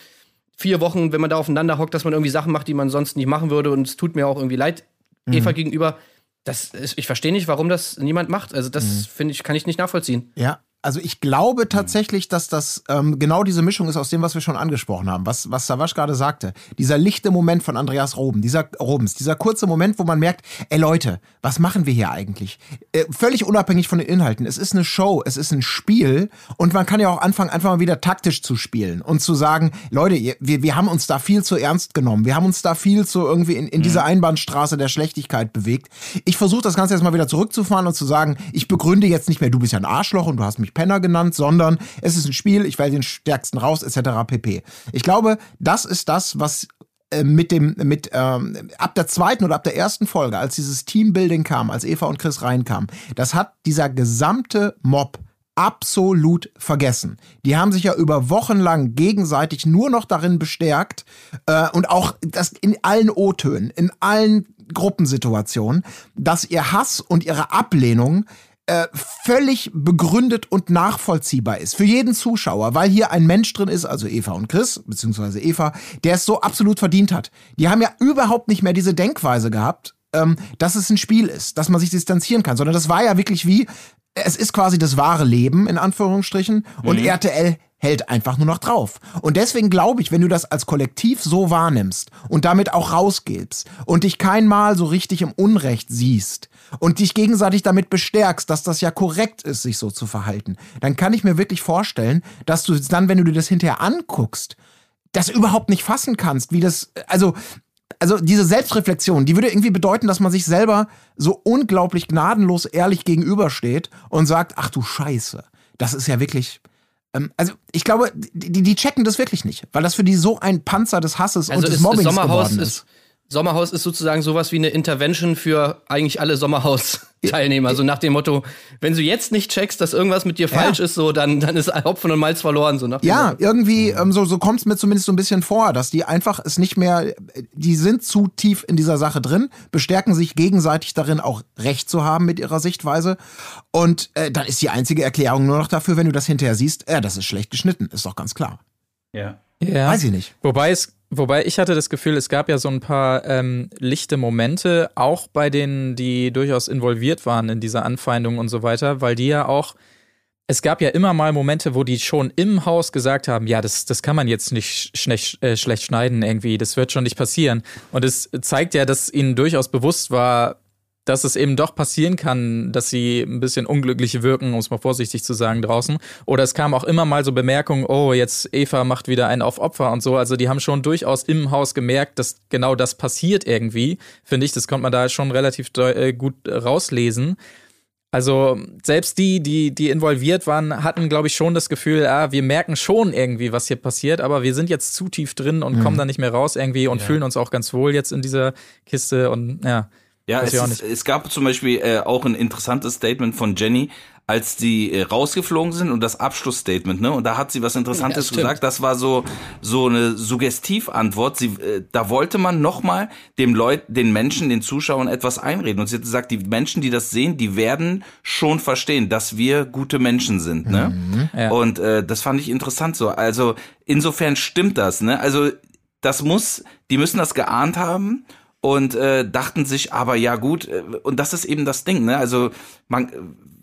vier Wochen, wenn man da aufeinander hockt, dass man irgendwie Sachen macht, die man sonst nicht machen würde. Und es tut mir auch irgendwie leid, Eva gegenüber. Das ist, ich verstehe nicht, warum das niemand macht. Also, das finde ich, kann ich nicht nachvollziehen. Ja. Also ich glaube tatsächlich, dass das ähm, genau diese Mischung ist aus dem, was wir schon angesprochen haben, was, was Savasch gerade sagte. Dieser lichte Moment von Andreas Roben, dieser Robens, dieser kurze Moment, wo man merkt, ey Leute, was machen wir hier eigentlich? Äh, völlig unabhängig von den Inhalten. Es ist eine Show, es ist ein Spiel und man kann ja auch anfangen, einfach mal wieder taktisch zu spielen und zu sagen, Leute, wir, wir haben uns da viel zu ernst genommen. Wir haben uns da viel zu irgendwie in, in diese Mhm. Einbahnstraße der Schlechtigkeit bewegt. Ich versuche das Ganze jetzt mal wieder zurückzufahren und zu sagen, ich begründe jetzt nicht mehr, du bist ja ein Arschloch und du hast mich Penner genannt, sondern es ist ein Spiel, ich wähle den stärksten raus, etc. pp. Ich glaube, das ist das, was äh, mit dem, mit, ähm, ab der zweiten oder ab der ersten Folge, als dieses Teambuilding kam, als Eva und Chris reinkamen, das hat dieser gesamte Mob absolut vergessen. Die haben sich ja über Wochen lang gegenseitig nur noch darin bestärkt äh, und auch das in allen O-Tönen, in allen Gruppensituationen, dass ihr Hass und ihre Ablehnung äh, völlig begründet und nachvollziehbar ist für jeden Zuschauer, weil hier ein Mensch drin ist, also Eva und Chris, beziehungsweise Eva, der es so absolut verdient hat. Die haben ja überhaupt nicht mehr diese Denkweise gehabt, ähm, dass es ein Spiel ist, dass man sich distanzieren kann, sondern das war ja wirklich wie, es ist quasi das wahre Leben, in Anführungsstrichen, und RTL hält einfach nur noch drauf. Und deswegen glaube ich, wenn du das als Kollektiv so wahrnimmst und damit auch rausgehst und dich kein Mal so richtig im Unrecht siehst und dich gegenseitig damit bestärkst, dass das ja korrekt ist, sich so zu verhalten, dann kann ich mir wirklich vorstellen, dass du dann, wenn du dir das hinterher anguckst, das überhaupt nicht fassen kannst, wie das, also, also diese Selbstreflexion, die würde irgendwie bedeuten, dass man sich selber so unglaublich gnadenlos ehrlich gegenübersteht und sagt, ach du Scheiße, das ist ja wirklich, ähm, also ich glaube, die, die checken das wirklich nicht, weil das für die so ein Panzer des Hasses und des Also ist, Mobbings Sommerhaus geworden ist. ist Sommerhaus ist sozusagen sowas wie eine Intervention für eigentlich alle Sommerhaus-Teilnehmer. So nach dem Motto, wenn du jetzt nicht checkst, dass irgendwas mit dir Ja. falsch ist, so dann, dann ist Hopfen und Malz verloren. So nach dem Ja, Motto. irgendwie, ähm, so, so kommt es mir zumindest so ein bisschen vor, dass die einfach es nicht mehr, die sind zu tief in dieser Sache drin, bestärken sich gegenseitig darin, auch recht zu haben mit ihrer Sichtweise. Und äh, dann ist die einzige Erklärung nur noch dafür, wenn du das hinterher siehst, äh, das ist schlecht geschnitten, ist doch ganz klar. Ja. Ja. Weiß ich nicht. Wobei es, wobei ich hatte das Gefühl, es gab ja so ein paar ähm, lichte Momente, auch bei denen, die durchaus involviert waren in dieser Anfeindung und so weiter, weil die ja auch, es gab ja immer mal Momente, wo die schon im Haus gesagt haben, ja, das, das kann man jetzt nicht schlecht, äh, schlecht schneiden irgendwie, das wird schon nicht passieren. Und es zeigt ja, dass ihnen durchaus bewusst war, dass es eben doch passieren kann, dass sie ein bisschen unglücklich wirken, um es mal vorsichtig zu sagen, draußen. Oder es kam auch immer mal so Bemerkungen, oh, jetzt Eva macht wieder einen auf Opfer und so. Also die haben schon durchaus im Haus gemerkt, dass genau das passiert irgendwie, finde ich. Das konnte man da schon relativ äh, gut rauslesen. Also selbst die, die, die involviert waren, hatten, glaube ich, schon das Gefühl, ah, wir merken schon irgendwie, was hier passiert, aber wir sind jetzt zu tief drin und kommen da nicht mehr raus irgendwie und fühlen uns auch ganz wohl jetzt in dieser Kiste und ja. Ja, es, ist, es gab zum Beispiel äh, auch ein interessantes Statement von Jenny, als die äh, rausgeflogen sind und das Abschlussstatement, ne? Und da hat sie was Interessantes stimmt. gesagt. Das war so so eine Suggestivantwort. Sie, äh, da wollte man nochmal dem Leut, den Menschen, den Zuschauern etwas einreden. Und sie hat gesagt, die Menschen, die das sehen, die werden schon verstehen, dass wir gute Menschen sind, ne? Ja. Und äh, das fand ich interessant so. Also insofern stimmt das, ne? Also das muss, die müssen das geahnt haben und äh, dachten sich, aber ja gut, äh, und das ist eben das Ding, ne? Also man,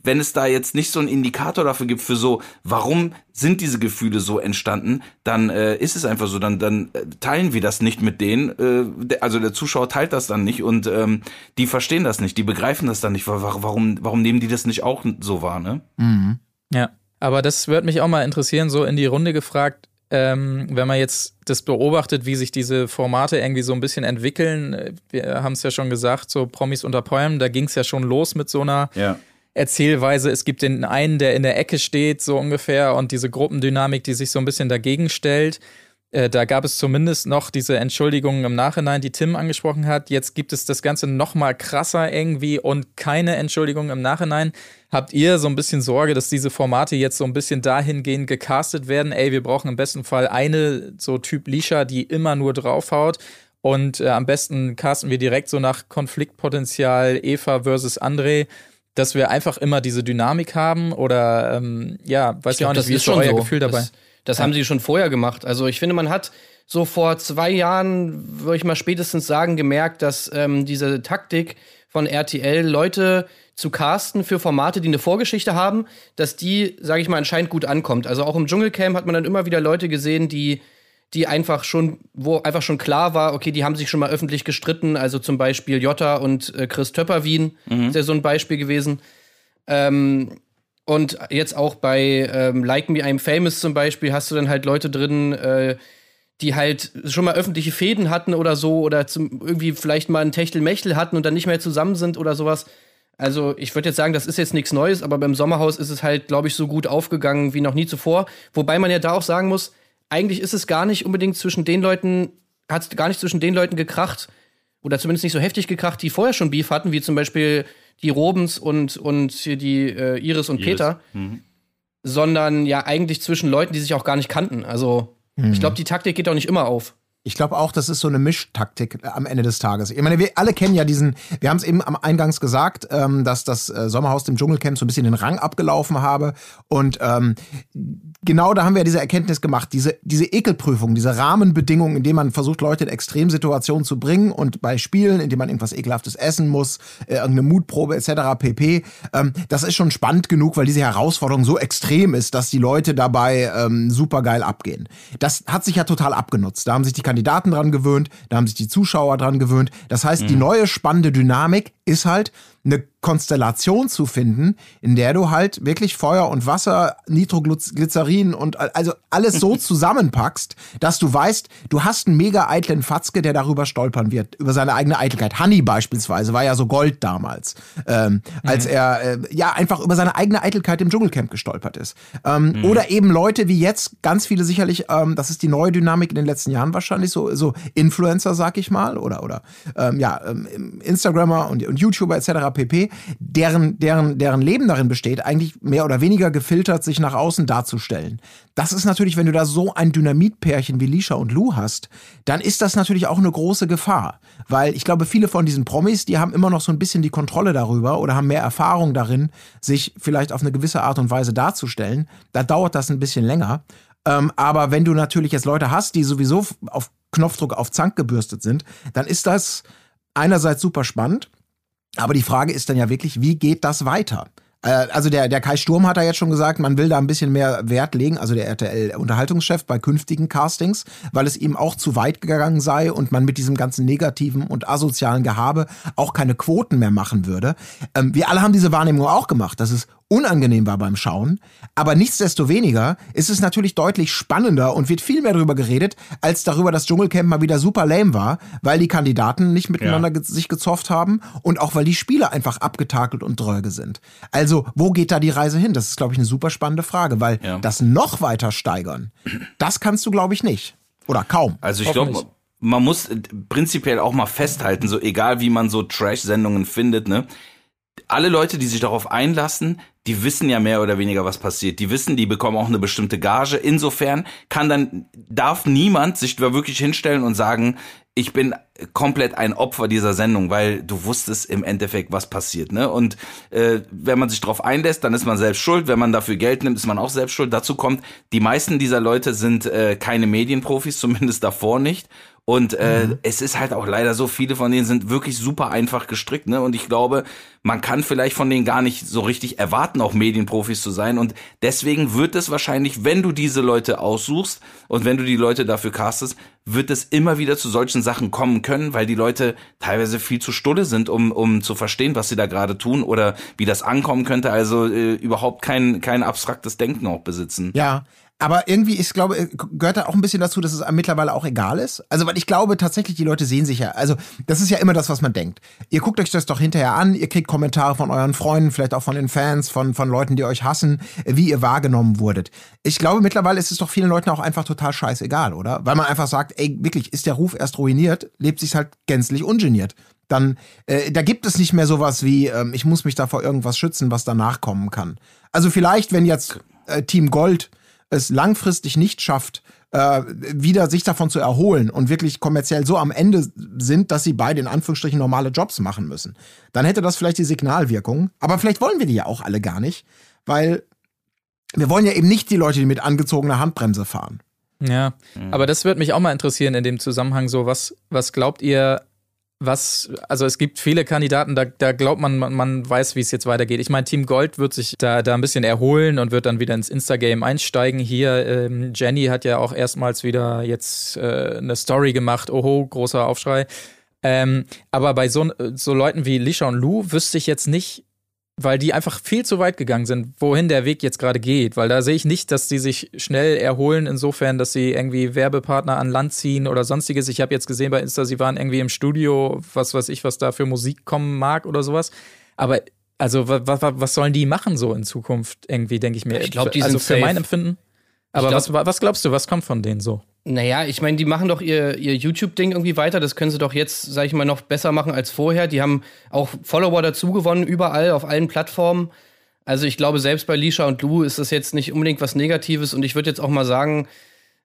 wenn es da jetzt nicht so einen Indikator dafür gibt für so, warum sind diese Gefühle so entstanden, dann äh, ist es einfach so, dann dann äh, teilen wir das nicht mit denen, äh, der, also der Zuschauer teilt das dann nicht und ähm, die verstehen das nicht, die begreifen das dann nicht, wa- wa- warum warum nehmen die das nicht auch so wahr, ne? Ja, aber das würde mich auch mal interessieren, so in die Runde gefragt, ähm, wenn man jetzt das beobachtet, wie sich diese Formate irgendwie so ein bisschen entwickeln. äh, Wir haben es ja schon gesagt, so Promis unter Palmen, da ging es ja schon los mit so einer Ja. Erzählweise. Es gibt den einen, der in der Ecke steht, so ungefähr, und diese Gruppendynamik, die sich so ein bisschen dagegen stellt. Äh, da gab es zumindest noch diese Entschuldigungen im Nachhinein, die Tim angesprochen hat. Jetzt gibt es das Ganze noch mal krasser irgendwie und keine Entschuldigung im Nachhinein. Habt ihr so ein bisschen Sorge, dass diese Formate jetzt so ein bisschen dahingehend gecastet werden? Ey, wir brauchen im besten Fall eine so Typ Lisha, die immer nur draufhaut. Und äh, am besten casten wir direkt so nach Konfliktpotenzial Eva versus André, dass wir einfach immer diese Dynamik haben oder ähm, ja, weiß ja auch nicht, wie ist so euer Gefühl dabei? Das, Das haben sie schon vorher gemacht. Also ich finde, man hat so vor zwei Jahren, würde ich mal spätestens sagen, gemerkt, dass ähm, diese Taktik von RTL Leute zu casten für Formate, die eine Vorgeschichte haben, dass die, sage ich mal, anscheinend gut ankommt. Also auch im Dschungelcamp hat man dann immer wieder Leute gesehen, die die einfach schon, wo einfach schon klar war, okay, die haben sich schon mal öffentlich gestritten, also zum Beispiel Jotta und äh, Chris Töpperwien, mhm. ist ja so ein Beispiel gewesen. Ähm, und jetzt auch bei ähm, Like Me I'm Famous zum Beispiel hast du dann halt Leute drin, äh, die halt schon mal öffentliche Fäden hatten oder so oder zum, irgendwie vielleicht mal ein Techtelmechtel hatten und dann nicht mehr zusammen sind oder sowas. Also ich würde jetzt sagen, das ist jetzt nichts Neues, aber beim Sommerhaus ist es halt, glaube ich, so gut aufgegangen wie noch nie zuvor. Wobei man ja da auch sagen muss, eigentlich ist es gar nicht unbedingt zwischen den Leuten, hat es gar nicht zwischen den Leuten gekracht, oder zumindest nicht so heftig gekracht, die vorher schon Beef hatten, wie zum Beispiel die Robens und, und hier die äh, Iris und Iris. Peter, mhm. sondern ja eigentlich zwischen Leuten, die sich auch gar nicht kannten. Also mhm. ich glaube, die Taktik geht auch nicht immer auf. Ich glaube auch, das ist so eine Mischtaktik äh, am Ende des Tages. Ich meine, wir alle kennen ja diesen, wir haben es eben am Eingangs gesagt, ähm, dass das äh, Sommerhaus dem Dschungelcamp so ein bisschen den Rang abgelaufen habe. Und ähm, genau da haben wir diese Erkenntnis gemacht, diese, diese Ekelprüfung, diese Rahmenbedingungen, in denen man versucht, Leute in Extremsituationen zu bringen und bei Spielen, in denen man irgendwas Ekelhaftes essen muss, äh, irgendeine Mutprobe etc. pp. Ähm, das ist schon spannend genug, weil diese Herausforderung so extrem ist, dass die Leute dabei ähm, super geil abgehen. Das hat sich ja total abgenutzt. Da haben sich die Kandidaten dran gewöhnt, da haben sich die Zuschauer dran gewöhnt. Das heißt, mhm. die neue spannende Dynamik ist halt, eine Konstellation zu finden, in der du halt wirklich Feuer und Wasser, Nitroglycerin und also alles so zusammenpackst, dass du weißt, du hast einen mega eitlen Fatzke, der darüber stolpern wird, über seine eigene Eitelkeit. Honey beispielsweise war ja so Gold damals, ähm, mhm. als er äh, ja einfach über seine eigene Eitelkeit im Dschungelcamp gestolpert ist. Ähm, mhm. Oder eben Leute wie jetzt, ganz viele sicherlich, ähm, das ist die neue Dynamik in den letzten Jahren wahrscheinlich, so, so Influencer, sag ich mal, oder, oder ähm, ja, ähm, Instagrammer und, und YouTuber etc pp., deren, deren, deren Leben darin besteht, eigentlich mehr oder weniger gefiltert sich nach außen darzustellen. Das ist natürlich, wenn du da so ein Dynamitpärchen wie Lisha und Lou hast, dann ist das natürlich auch eine große Gefahr. Weil ich glaube, viele von diesen Promis, die haben immer noch so ein bisschen die Kontrolle darüber oder haben mehr Erfahrung darin, sich vielleicht auf eine gewisse Art und Weise darzustellen. Da dauert das ein bisschen länger. Ähm, aber wenn du natürlich jetzt Leute hast, die sowieso auf Knopfdruck auf Zank gebürstet sind, dann ist das einerseits super spannend aber die Frage ist dann ja wirklich, wie geht das weiter? Äh, also der, der Kai Sturm hat da jetzt schon gesagt, man will da ein bisschen mehr Wert legen, also der RTL-Unterhaltungschef bei künftigen Castings, weil es ihm auch zu weit gegangen sei und man mit diesem ganzen negativen und asozialen Gehabe auch keine Quoten mehr machen würde. Ähm, wir alle haben diese Wahrnehmung auch gemacht, dass es unangenehm war beim Schauen. Aber nichtsdestoweniger ist es natürlich deutlich spannender und wird viel mehr darüber geredet, als darüber, dass Dschungelcamp mal wieder super lame war, weil die Kandidaten nicht miteinander ja. ge sich gezofft haben und auch weil die Spiele einfach abgetakelt und dröge sind. Also, wo geht da die Reise hin? Das ist, glaube ich, eine super spannende Frage, weil ja. das noch weiter steigern, das kannst du, glaube ich, nicht. Oder kaum. Also ich glaube, man muss prinzipiell auch mal festhalten, so egal wie man so Trash-Sendungen findet, ne? Alle Leute, die sich darauf einlassen, die wissen ja mehr oder weniger, was passiert. Die wissen, die bekommen auch eine bestimmte Gage. Insofern kann dann, darf niemand sich wirklich hinstellen und sagen, ich bin komplett ein Opfer dieser Sendung, weil du wusstest im Endeffekt, was passiert. Ne? Und äh, wenn man sich darauf einlässt, dann ist man selbst schuld. Wenn man dafür Geld nimmt, ist man auch selbst schuld. Dazu kommt, die meisten dieser Leute sind äh, keine Medienprofis, zumindest davor nicht. Und äh, mhm. es ist halt auch leider so, viele von denen sind wirklich super einfach gestrickt, ne? Und ich glaube, man kann vielleicht von denen gar nicht so richtig erwarten, auch Medienprofis zu sein. Und deswegen wird es wahrscheinlich, wenn du diese Leute aussuchst und wenn du die Leute dafür castest, wird es immer wieder zu solchen Sachen kommen können, weil die Leute teilweise viel zu stulle sind, um, um zu verstehen, was sie da gerade tun oder wie das ankommen könnte. Also äh, überhaupt kein, kein abstraktes Denken auch besitzen. Ja, aber irgendwie, ich glaube, gehört da auch ein bisschen dazu, dass es mittlerweile auch egal ist. Also, weil ich glaube tatsächlich, die Leute sehen sich ja. Also, das ist ja immer das, was man denkt. Ihr guckt euch das doch hinterher an, ihr kriegt Kommentare von euren Freunden, vielleicht auch von den Fans, von, von Leuten, die euch hassen, wie ihr wahrgenommen wurdet. Ich glaube, mittlerweile ist es doch vielen Leuten auch einfach total scheißegal, oder? Weil man einfach sagt, ey, wirklich, ist der Ruf erst ruiniert, lebt sich halt gänzlich ungeniert dann äh, da gibt es nicht mehr sowas wie ähm, ich muss mich da vor irgendwas schützen, was danach kommen kann. Also vielleicht, wenn jetzt äh, Team Gold es langfristig nicht schafft, äh, wieder sich davon zu erholen und wirklich kommerziell so am Ende sind, dass sie beide in Anführungsstrichen normale Jobs machen müssen, dann hätte das vielleicht die Signalwirkung. Aber vielleicht wollen wir die ja auch alle gar nicht, weil wir wollen ja eben nicht die Leute, die mit angezogener Handbremse fahren. Ja, aber das würde mich auch mal interessieren in dem Zusammenhang so, was, was glaubt ihr, was, also es gibt viele Kandidaten, da, da glaubt man, man, man weiß, wie es jetzt weitergeht. Ich meine, Team Gold wird sich da, da ein bisschen erholen und wird dann wieder ins Instagame einsteigen. Hier, ähm, Jenny hat ja auch erstmals wieder jetzt äh, eine Story gemacht. Oho, großer Aufschrei. Ähm, aber bei so, so Leuten wie Lisha und Lou wüsste ich jetzt nicht, weil die einfach viel zu weit gegangen sind, wohin der Weg jetzt gerade geht. Weil da sehe ich nicht, dass die sich schnell erholen, insofern, dass sie irgendwie Werbepartner an Land ziehen oder sonstiges. Ich habe jetzt gesehen bei Insta, sie waren irgendwie im Studio, was weiß ich, was da für Musik kommen mag oder sowas. Aber also, was, sollen die machen so in Zukunft irgendwie, denke ich mir. Ich glaub, die also sind für safe. mein Empfinden. Aber glaub- was, was glaubst du, was kommt von denen so? Naja, ich meine, die machen doch ihr, ihr YouTube-Ding irgendwie weiter. Das können sie doch jetzt, sag ich mal, noch besser machen als vorher. Die haben auch Follower dazu gewonnen, überall, auf allen Plattformen. Also ich glaube, selbst bei Lisha und Lou ist das jetzt nicht unbedingt was Negatives. Und ich würde jetzt auch mal sagen,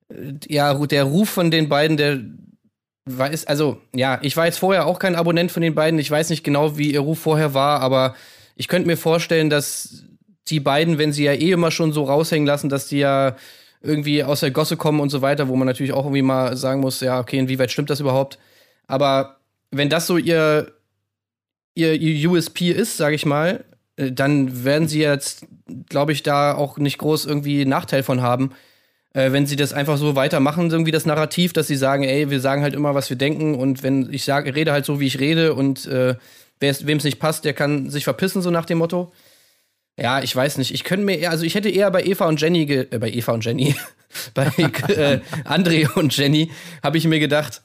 äh, ja, der Ruf von den beiden, der weiß, also ja, ich war jetzt vorher auch kein Abonnent von den beiden. Ich weiß nicht genau, wie ihr Ruf vorher war, aber ich könnte mir vorstellen, dass die beiden, wenn sie ja eh immer schon so raushängen lassen, dass die ja irgendwie aus der Gosse kommen und so weiter, wo man natürlich auch irgendwie mal sagen muss, ja, okay, inwieweit stimmt das überhaupt? Aber wenn das so ihr, ihr, ihr USP ist, sage ich mal, äh, dann werden sie jetzt, glaube ich, da auch nicht groß irgendwie Nachteil von haben, äh, wenn sie das einfach so weitermachen, irgendwie das Narrativ, dass sie sagen, ey, wir sagen halt immer, was wir denken und wenn ich sage, rede halt so, wie ich rede und äh, wem es nicht passt, der kann sich verpissen, so nach dem Motto. Ja, ich weiß nicht. Ich könnte mir eher, also ich hätte eher bei Eva und Jenny, äh, bei Eva und Jenny, bei äh, André und Jenny, habe ich mir gedacht,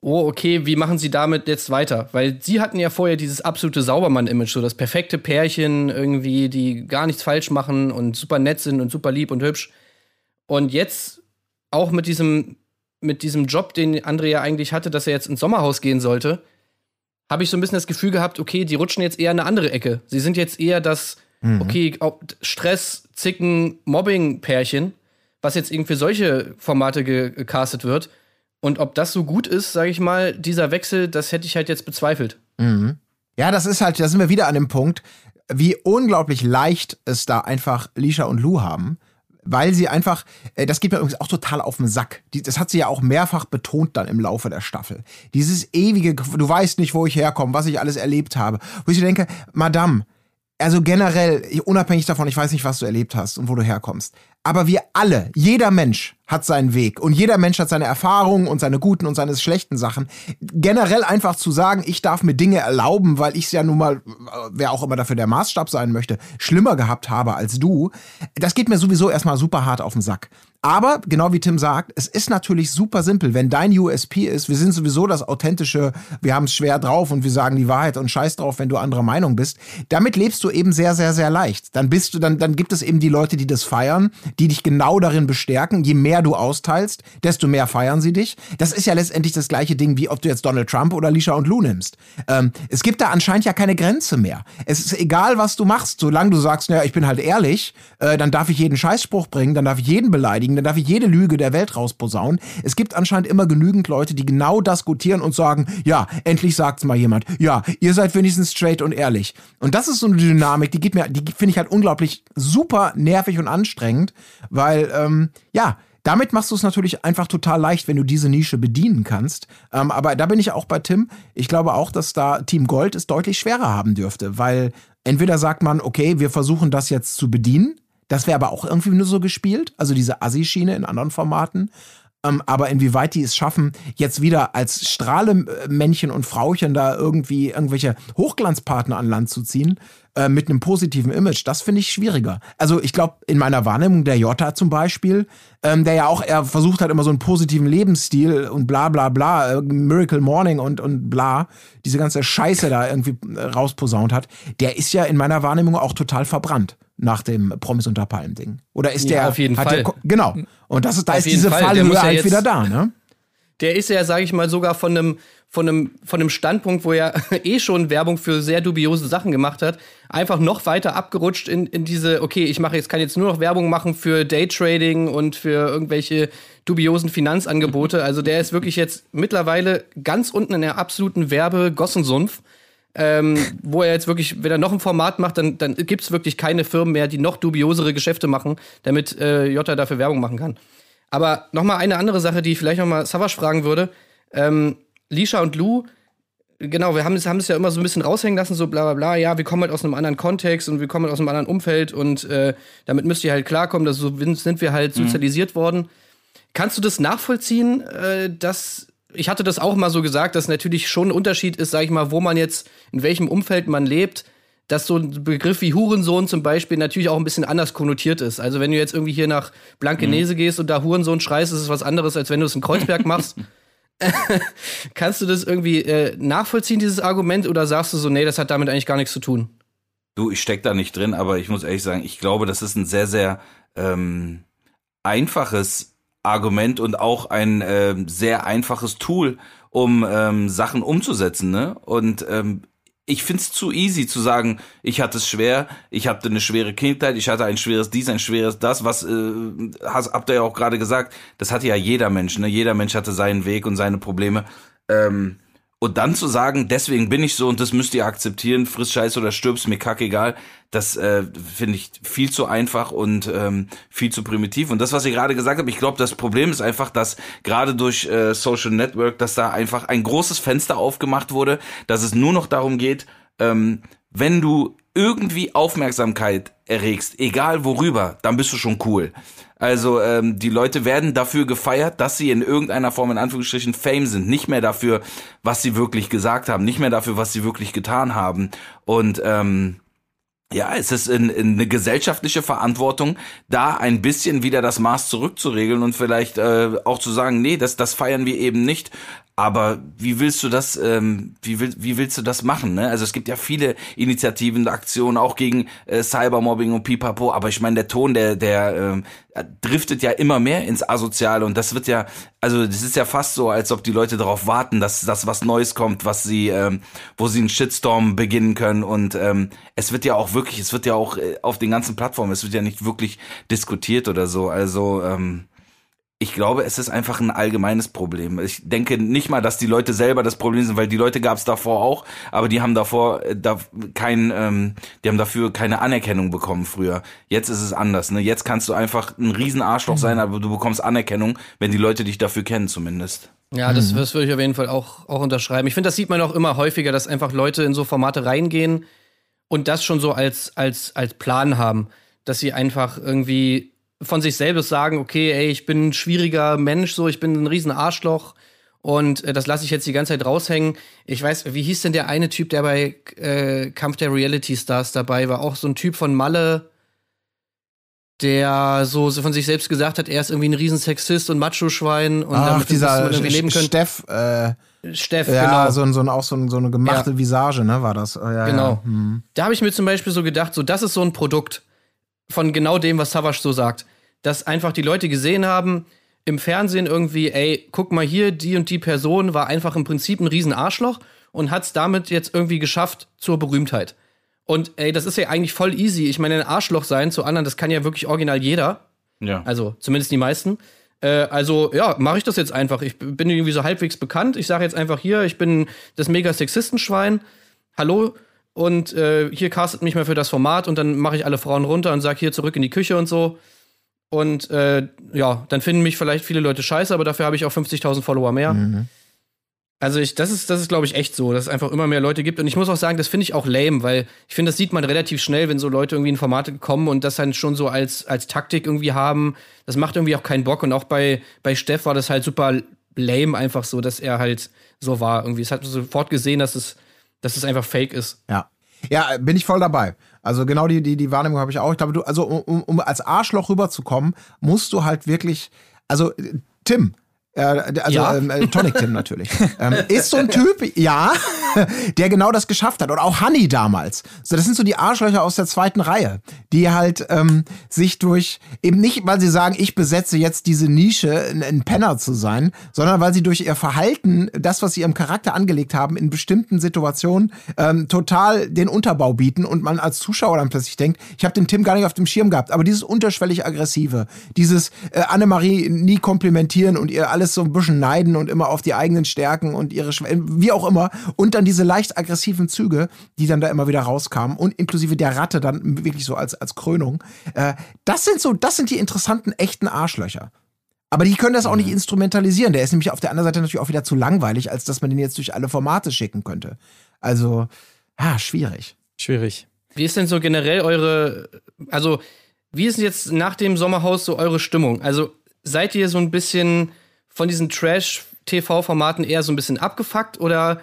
oh, okay, wie machen sie damit jetzt weiter? Weil sie hatten ja vorher dieses absolute Saubermann-Image, so das perfekte Pärchen irgendwie, die gar nichts falsch machen und super nett sind und super lieb und hübsch. Und jetzt auch mit diesem, mit diesem Job, den André ja eigentlich hatte, dass er jetzt ins Sommerhaus gehen sollte, habe ich so ein bisschen das Gefühl gehabt, okay, die rutschen jetzt eher in eine andere Ecke. Sie sind jetzt eher das, okay, auch Stress, Zicken, Mobbing-Pärchen, was jetzt irgendwie für solche Formate ge- gecastet wird. Und ob das so gut ist, sage ich mal, dieser Wechsel, das hätte ich halt jetzt bezweifelt. Ja, das ist halt, da sind wir wieder an dem Punkt, wie unglaublich leicht es da einfach Lisha und Lou haben. Weil sie einfach, äh, das geht mir übrigens auch total auf den Sack. Das hat sie ja auch mehrfach betont dann im Laufe der Staffel. Dieses ewige, du weißt nicht, wo ich herkomme, was ich alles erlebt habe. Wo ich denke, Madame, also generell, unabhängig davon, ich weiß nicht, was du erlebt hast und wo du herkommst. Aber wir alle, jeder Mensch hat seinen Weg und jeder Mensch hat seine Erfahrungen und seine guten und seine schlechten Sachen. Generell einfach zu sagen, ich darf mir Dinge erlauben, weil ich es ja nun mal, wer auch immer dafür der Maßstab sein möchte, schlimmer gehabt habe als du, das geht mir sowieso erstmal super hart auf den Sack. Aber, genau wie Tim sagt, es ist natürlich super simpel. Wenn dein USP ist, wir sind sowieso das authentische, wir haben es schwer drauf und wir sagen die Wahrheit und scheiß drauf, wenn du anderer Meinung bist. Damit lebst du eben sehr, sehr, sehr leicht. Dann bist du, dann, dann gibt es eben die Leute, die das feiern, die dich genau darin bestärken. Je mehr du austeilst, desto mehr feiern sie dich. Das ist ja letztendlich das gleiche Ding, wie ob du jetzt Donald Trump oder Lisha und Lou nimmst. Ähm, es gibt da anscheinend ja keine Grenze mehr. Es ist egal, was du machst, solange du sagst, naja, ich bin halt ehrlich, äh, dann darf ich jeden Scheißspruch bringen, dann darf ich jeden beleidigen, dann darf ich jede Lüge der Welt rausposaunen. Es gibt anscheinend immer genügend Leute, die genau das gutieren und sagen, ja, endlich sagt's mal jemand. Ja, ihr seid wenigstens straight und ehrlich. Und das ist so eine Dynamik, die geht mir, die finde ich halt unglaublich super nervig und anstrengend, weil, ähm, ja, damit machst du es natürlich einfach total leicht, wenn du diese Nische bedienen kannst. Ähm, aber da bin ich auch bei Tim. Ich glaube auch, dass da Team Gold es deutlich schwerer haben dürfte, weil entweder sagt man, okay, wir versuchen das jetzt zu bedienen. Das wäre aber auch irgendwie nur so gespielt, also diese Assi-Schiene in anderen Formaten. Ähm, aber inwieweit die es schaffen, jetzt wieder als Strahlemännchen und Frauchen da irgendwie irgendwelche Hochglanzpartner an Land zu ziehen, äh, mit einem positiven Image, das finde ich schwieriger. Also ich glaube, in meiner Wahrnehmung der Jota zum Beispiel, ähm, der ja auch, er versucht hat immer so einen positiven Lebensstil und bla bla bla, äh, Miracle Morning und, und bla, diese ganze Scheiße da irgendwie äh, rausposaunt hat, der ist ja in meiner Wahrnehmung auch total verbrannt nach dem Promis unter Palmen Ding. Oder ist Ja, der auf jeden Fall. Der, genau. Und das ist da Auf ist diese Fall. Fallhöhe halt wieder da, ne? Der ist ja, sage ich mal, sogar von einem, von einem, von einem Standpunkt, wo er eh schon Werbung für sehr dubiose Sachen gemacht hat, einfach noch weiter abgerutscht in, in diese, okay, ich mache jetzt, kann jetzt nur noch Werbung machen für Daytrading und für irgendwelche dubiosen Finanzangebote. Also der ist wirklich jetzt mittlerweile ganz unten in der absoluten Werbe-Gossensumpf. ähm, wo er jetzt wirklich, wenn er noch ein Format macht, dann, dann gibt es wirklich keine Firmen mehr, die noch dubiosere Geschäfte machen, damit äh, Jota dafür Werbung machen kann. Aber nochmal eine andere Sache, die ich vielleicht nochmal Savage fragen würde. Ähm, Lisha und Lou, genau, wir haben es haben es ja immer so ein bisschen raushängen lassen, so bla bla bla, ja, wir kommen halt aus einem anderen Kontext und wir kommen halt aus einem anderen Umfeld und äh, damit müsst ihr halt klarkommen, dass so sind wir halt sozialisiert worden. Kannst du das nachvollziehen, äh, dass ich hatte das auch mal so gesagt, dass natürlich schon ein Unterschied ist, sag ich mal, wo man jetzt, in welchem Umfeld man lebt, dass so ein Begriff wie Hurensohn zum Beispiel natürlich auch ein bisschen anders konnotiert ist. Also wenn du jetzt irgendwie hier nach Blankenese gehst und da Hurensohn schreist, ist es was anderes, als wenn du es in Kreuzberg machst. Kannst du das irgendwie äh, nachvollziehen, dieses Argument, oder sagst du so, nee, das hat damit eigentlich gar nichts zu tun? Du, ich steck da nicht drin, aber ich muss ehrlich sagen, ich glaube, das ist ein sehr, sehr ähm, einfaches Argument und auch ein ähm, sehr einfaches Tool, um ähm, Sachen umzusetzen. Ne? Und ähm, ich find's zu easy zu sagen, ich hatte es schwer, ich hatte eine schwere Kindheit, ich hatte ein schweres dies, ein schweres das, was äh, hast, habt ihr ja auch gerade gesagt, das hatte ja jeder Mensch, ne? Jeder Mensch hatte seinen Weg und seine Probleme. Ähm, und dann zu sagen, deswegen bin ich so und das müsst ihr akzeptieren, friss Scheiße oder stirbst, mir kackegal, das äh, finde ich viel zu einfach und ähm, viel zu primitiv. Und das, was ich gerade gesagt habe, ich glaube, das Problem ist einfach, dass gerade durch äh, Social Network, dass da einfach ein großes Fenster aufgemacht wurde, dass es nur noch darum geht, ähm, wenn du irgendwie Aufmerksamkeit erregst, egal worüber, dann bist du schon cool. Also ähm, die Leute werden dafür gefeiert, dass sie in irgendeiner Form in Anführungsstrichen Fame sind, nicht mehr dafür, was sie wirklich gesagt haben, nicht mehr dafür, was sie wirklich getan haben. Und ähm, ja, es ist in, in eine gesellschaftliche Verantwortung, da ein bisschen wieder das Maß zurückzuregeln und vielleicht äh, auch zu sagen, nee, das, das feiern wir eben nicht. Aber wie willst du das, ähm, wie, will, wie willst du das machen? Ne? Also es gibt ja viele Initiativen, Aktionen auch gegen äh, Cybermobbing und Pipapo, aber ich meine, der Ton, der, der ähm, driftet ja immer mehr ins Asoziale und das wird ja, also das ist ja fast so, als ob die Leute darauf warten, dass dass was Neues kommt, was sie, ähm, wo sie einen Shitstorm beginnen können und ähm, es wird ja auch wirklich, es wird ja auch äh, auf den ganzen Plattformen, es wird ja nicht wirklich diskutiert oder so, also ähm, ich glaube, es ist einfach ein allgemeines Problem. Ich denke nicht mal, dass die Leute selber das Problem sind, weil die Leute gab es davor auch, aber die haben davor äh, da kein, ähm, die haben dafür keine Anerkennung bekommen früher. Jetzt ist es anders. Ne? Jetzt kannst du einfach ein Riesenarschloch Mhm. sein, aber du bekommst Anerkennung, wenn die Leute dich dafür kennen zumindest. Ja, das, das würde ich auf jeden Fall auch, auch unterschreiben. Ich finde, das sieht man auch immer häufiger, dass einfach Leute in so Formate reingehen und das schon so als, als, als Plan haben. Dass sie einfach irgendwie von sich selbst sagen, okay, ey, ich bin ein schwieriger Mensch, so, ich bin ein riesen Arschloch und äh, das lasse ich jetzt die ganze Zeit raushängen. Ich weiß, wie hieß denn der eine Typ, der bei äh, Kampf der Reality Stars dabei war? Auch so ein Typ von Malle, der so, so von sich selbst gesagt hat, er ist irgendwie ein riesen Sexist und Macho-Schwein und Ach, dieser irgendwie leben können. Steff, äh, Steff, ja, genau. so, so, auch so, so eine gemachte Ja. Visage, ne, war das. Oh, ja, Genau. Ja. Hm. Da habe ich mir zum Beispiel so gedacht, so das ist so ein Produkt von genau dem, was Savage so sagt. Dass einfach die Leute gesehen haben im Fernsehen irgendwie, ey, guck mal hier, die und die Person war einfach im Prinzip ein riesen Arschloch und hat es damit jetzt irgendwie geschafft zur Berühmtheit. Und ey, das ist ja eigentlich voll easy. Ich meine, ein Arschloch sein zu anderen, das kann ja wirklich original jeder. Ja. Also zumindest die meisten. Äh, also ja, mache ich das jetzt einfach. Ich bin irgendwie so halbwegs bekannt. Ich sage jetzt einfach hier, ich bin das mega Sexistenschwein. Hallo. Und äh, hier castet mich mal für das Format und dann mache ich alle Frauen runter und sage hier zurück in die Küche und so. Und äh, ja, dann finden mich vielleicht viele Leute scheiße, aber dafür habe ich auch 50.000 Follower mehr. Also ich, das ist, das ist glaube ich echt so, dass es einfach immer mehr Leute gibt. Und ich muss auch sagen, das finde ich auch lame, weil ich finde, das sieht man relativ schnell, wenn so Leute irgendwie in Formate kommen und das dann schon so als, als Taktik irgendwie haben. Das macht irgendwie auch keinen Bock. Und auch bei, bei Steff war das halt super lame einfach so, dass er halt so war. Irgendwie, es hat man sofort gesehen, dass es, dass es einfach fake ist. Ja. Ja, bin ich voll dabei. Also genau die, die, die Wahrnehmung habe ich auch. Ich glaube, du, also um, um- als Arschloch rüberzukommen, musst du halt wirklich, also Tim, äh, also Ja. ähm, äh, Tonic Tim natürlich, ähm, ist so ein Typ, ja, der genau das geschafft hat. Und auch Honey damals. So, das sind so die Arschlöcher aus der zweiten Reihe, die halt ähm, sich durch, eben nicht, weil sie sagen, ich besetze jetzt diese Nische, ein, Penner zu sein, sondern weil sie durch ihr Verhalten, das, was sie ihrem Charakter angelegt haben, in bestimmten Situationen ähm, total den Unterbau bieten und man als Zuschauer dann plötzlich denkt, ich habe den Tim gar nicht auf dem Schirm gehabt, aber dieses unterschwellig aggressive, dieses äh, Annemarie nie komplimentieren und ihr alles so ein bisschen neiden und immer auf die eigenen Stärken und ihre Schwächen, wie auch immer, und dann diese leicht aggressiven Züge, die dann da immer wieder rauskamen und inklusive der Ratte dann wirklich so als, als Krönung, äh, das sind so, das sind die interessanten, echten Arschlöcher. Aber die können das auch nicht instrumentalisieren. Der ist nämlich auf der anderen Seite natürlich auch wieder zu langweilig, als dass man den jetzt durch alle Formate schicken könnte. Also, ja, schwierig. Schwierig. Wie ist denn so generell eure, also wie ist denn jetzt nach dem Sommerhaus so eure Stimmung? Also seid ihr so ein bisschen von diesen Trash-TV-Formaten eher so ein bisschen abgefuckt oder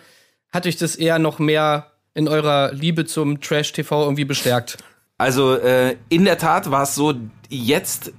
hat euch das eher noch mehr in eurer Liebe zum Trash-TV irgendwie bestärkt? Also äh, in der Tat war es so, jetzt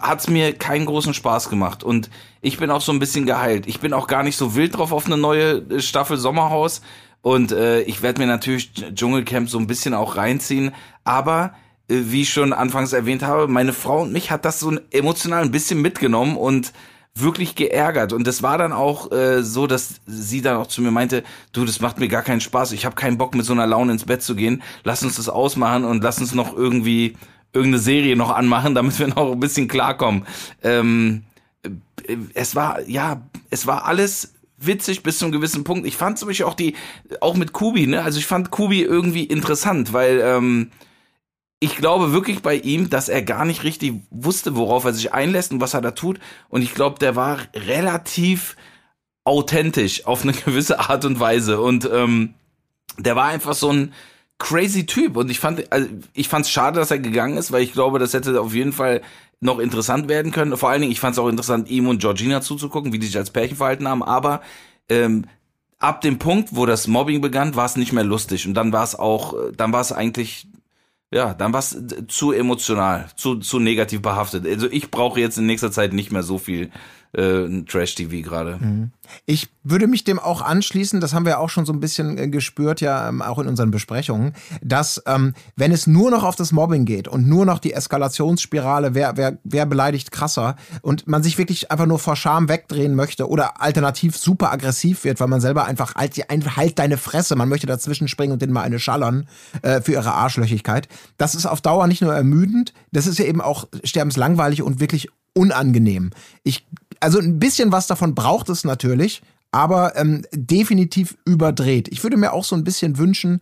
hat's mir keinen großen Spaß gemacht und ich bin auch so ein bisschen geheilt. Ich bin auch gar nicht so wild drauf auf eine neue äh, Staffel Sommerhaus und äh, ich werde mir natürlich Dschungelcamp so ein bisschen auch reinziehen, aber äh, wie ich schon anfangs erwähnt habe, meine Frau und mich hat das so emotional ein bisschen mitgenommen und wirklich geärgert und das war dann auch äh, so, dass sie dann auch zu mir meinte, du, das macht mir gar keinen Spaß, ich habe keinen Bock mit so einer Laune ins Bett zu gehen, lass uns das ausmachen und lass uns noch irgendwie irgendeine Serie noch anmachen, damit wir noch ein bisschen klarkommen. Ähm, äh, es war, ja, es war alles witzig bis zu einem gewissen Punkt. Ich fand zum Beispiel auch die, auch mit Kubi, ne, also ich fand Kubi irgendwie interessant, weil, ähm, ich glaube wirklich bei ihm, dass er gar nicht richtig wusste, worauf er sich einlässt und was er da tut. Und ich glaube, der war relativ authentisch auf eine gewisse Art und Weise. Und ähm, der war einfach so ein crazy Typ. Und ich fand, also ich fand es schade, dass er gegangen ist, weil ich glaube, das hätte auf jeden Fall noch interessant werden können. Vor allen Dingen, ich fand es auch interessant, ihm und Georgina zuzugucken, wie die sich als Pärchen verhalten haben. Aber ähm, ab dem Punkt, wo das Mobbing begann, war es nicht mehr lustig. Und dann war es auch, dann war es eigentlich ja, dann war es zu emotional, zu, zu negativ behaftet. Also ich brauche jetzt in nächster Zeit nicht mehr so viel äh, Trash-TV gerade. Ich würde mich dem auch anschließen, das haben wir auch schon so ein bisschen äh, gespürt, ja, ähm, auch in unseren Besprechungen, dass ähm, wenn es nur noch auf das Mobbing geht und nur noch die Eskalationsspirale, wer, wer, wer beleidigt krasser und man sich wirklich einfach nur vor Scham wegdrehen möchte oder alternativ super aggressiv wird, weil man selber einfach halt, halt deine Fresse, man möchte dazwischen springen und denen mal eine schallern äh, für ihre Arschlöchigkeit. Das ist auf Dauer nicht nur ermüdend, das ist ja eben auch sterbenslangweilig und wirklich unangenehm. Ich also ein bisschen was davon braucht es natürlich, aber ähm, definitiv überdreht. Ich würde mir auch so ein bisschen wünschen,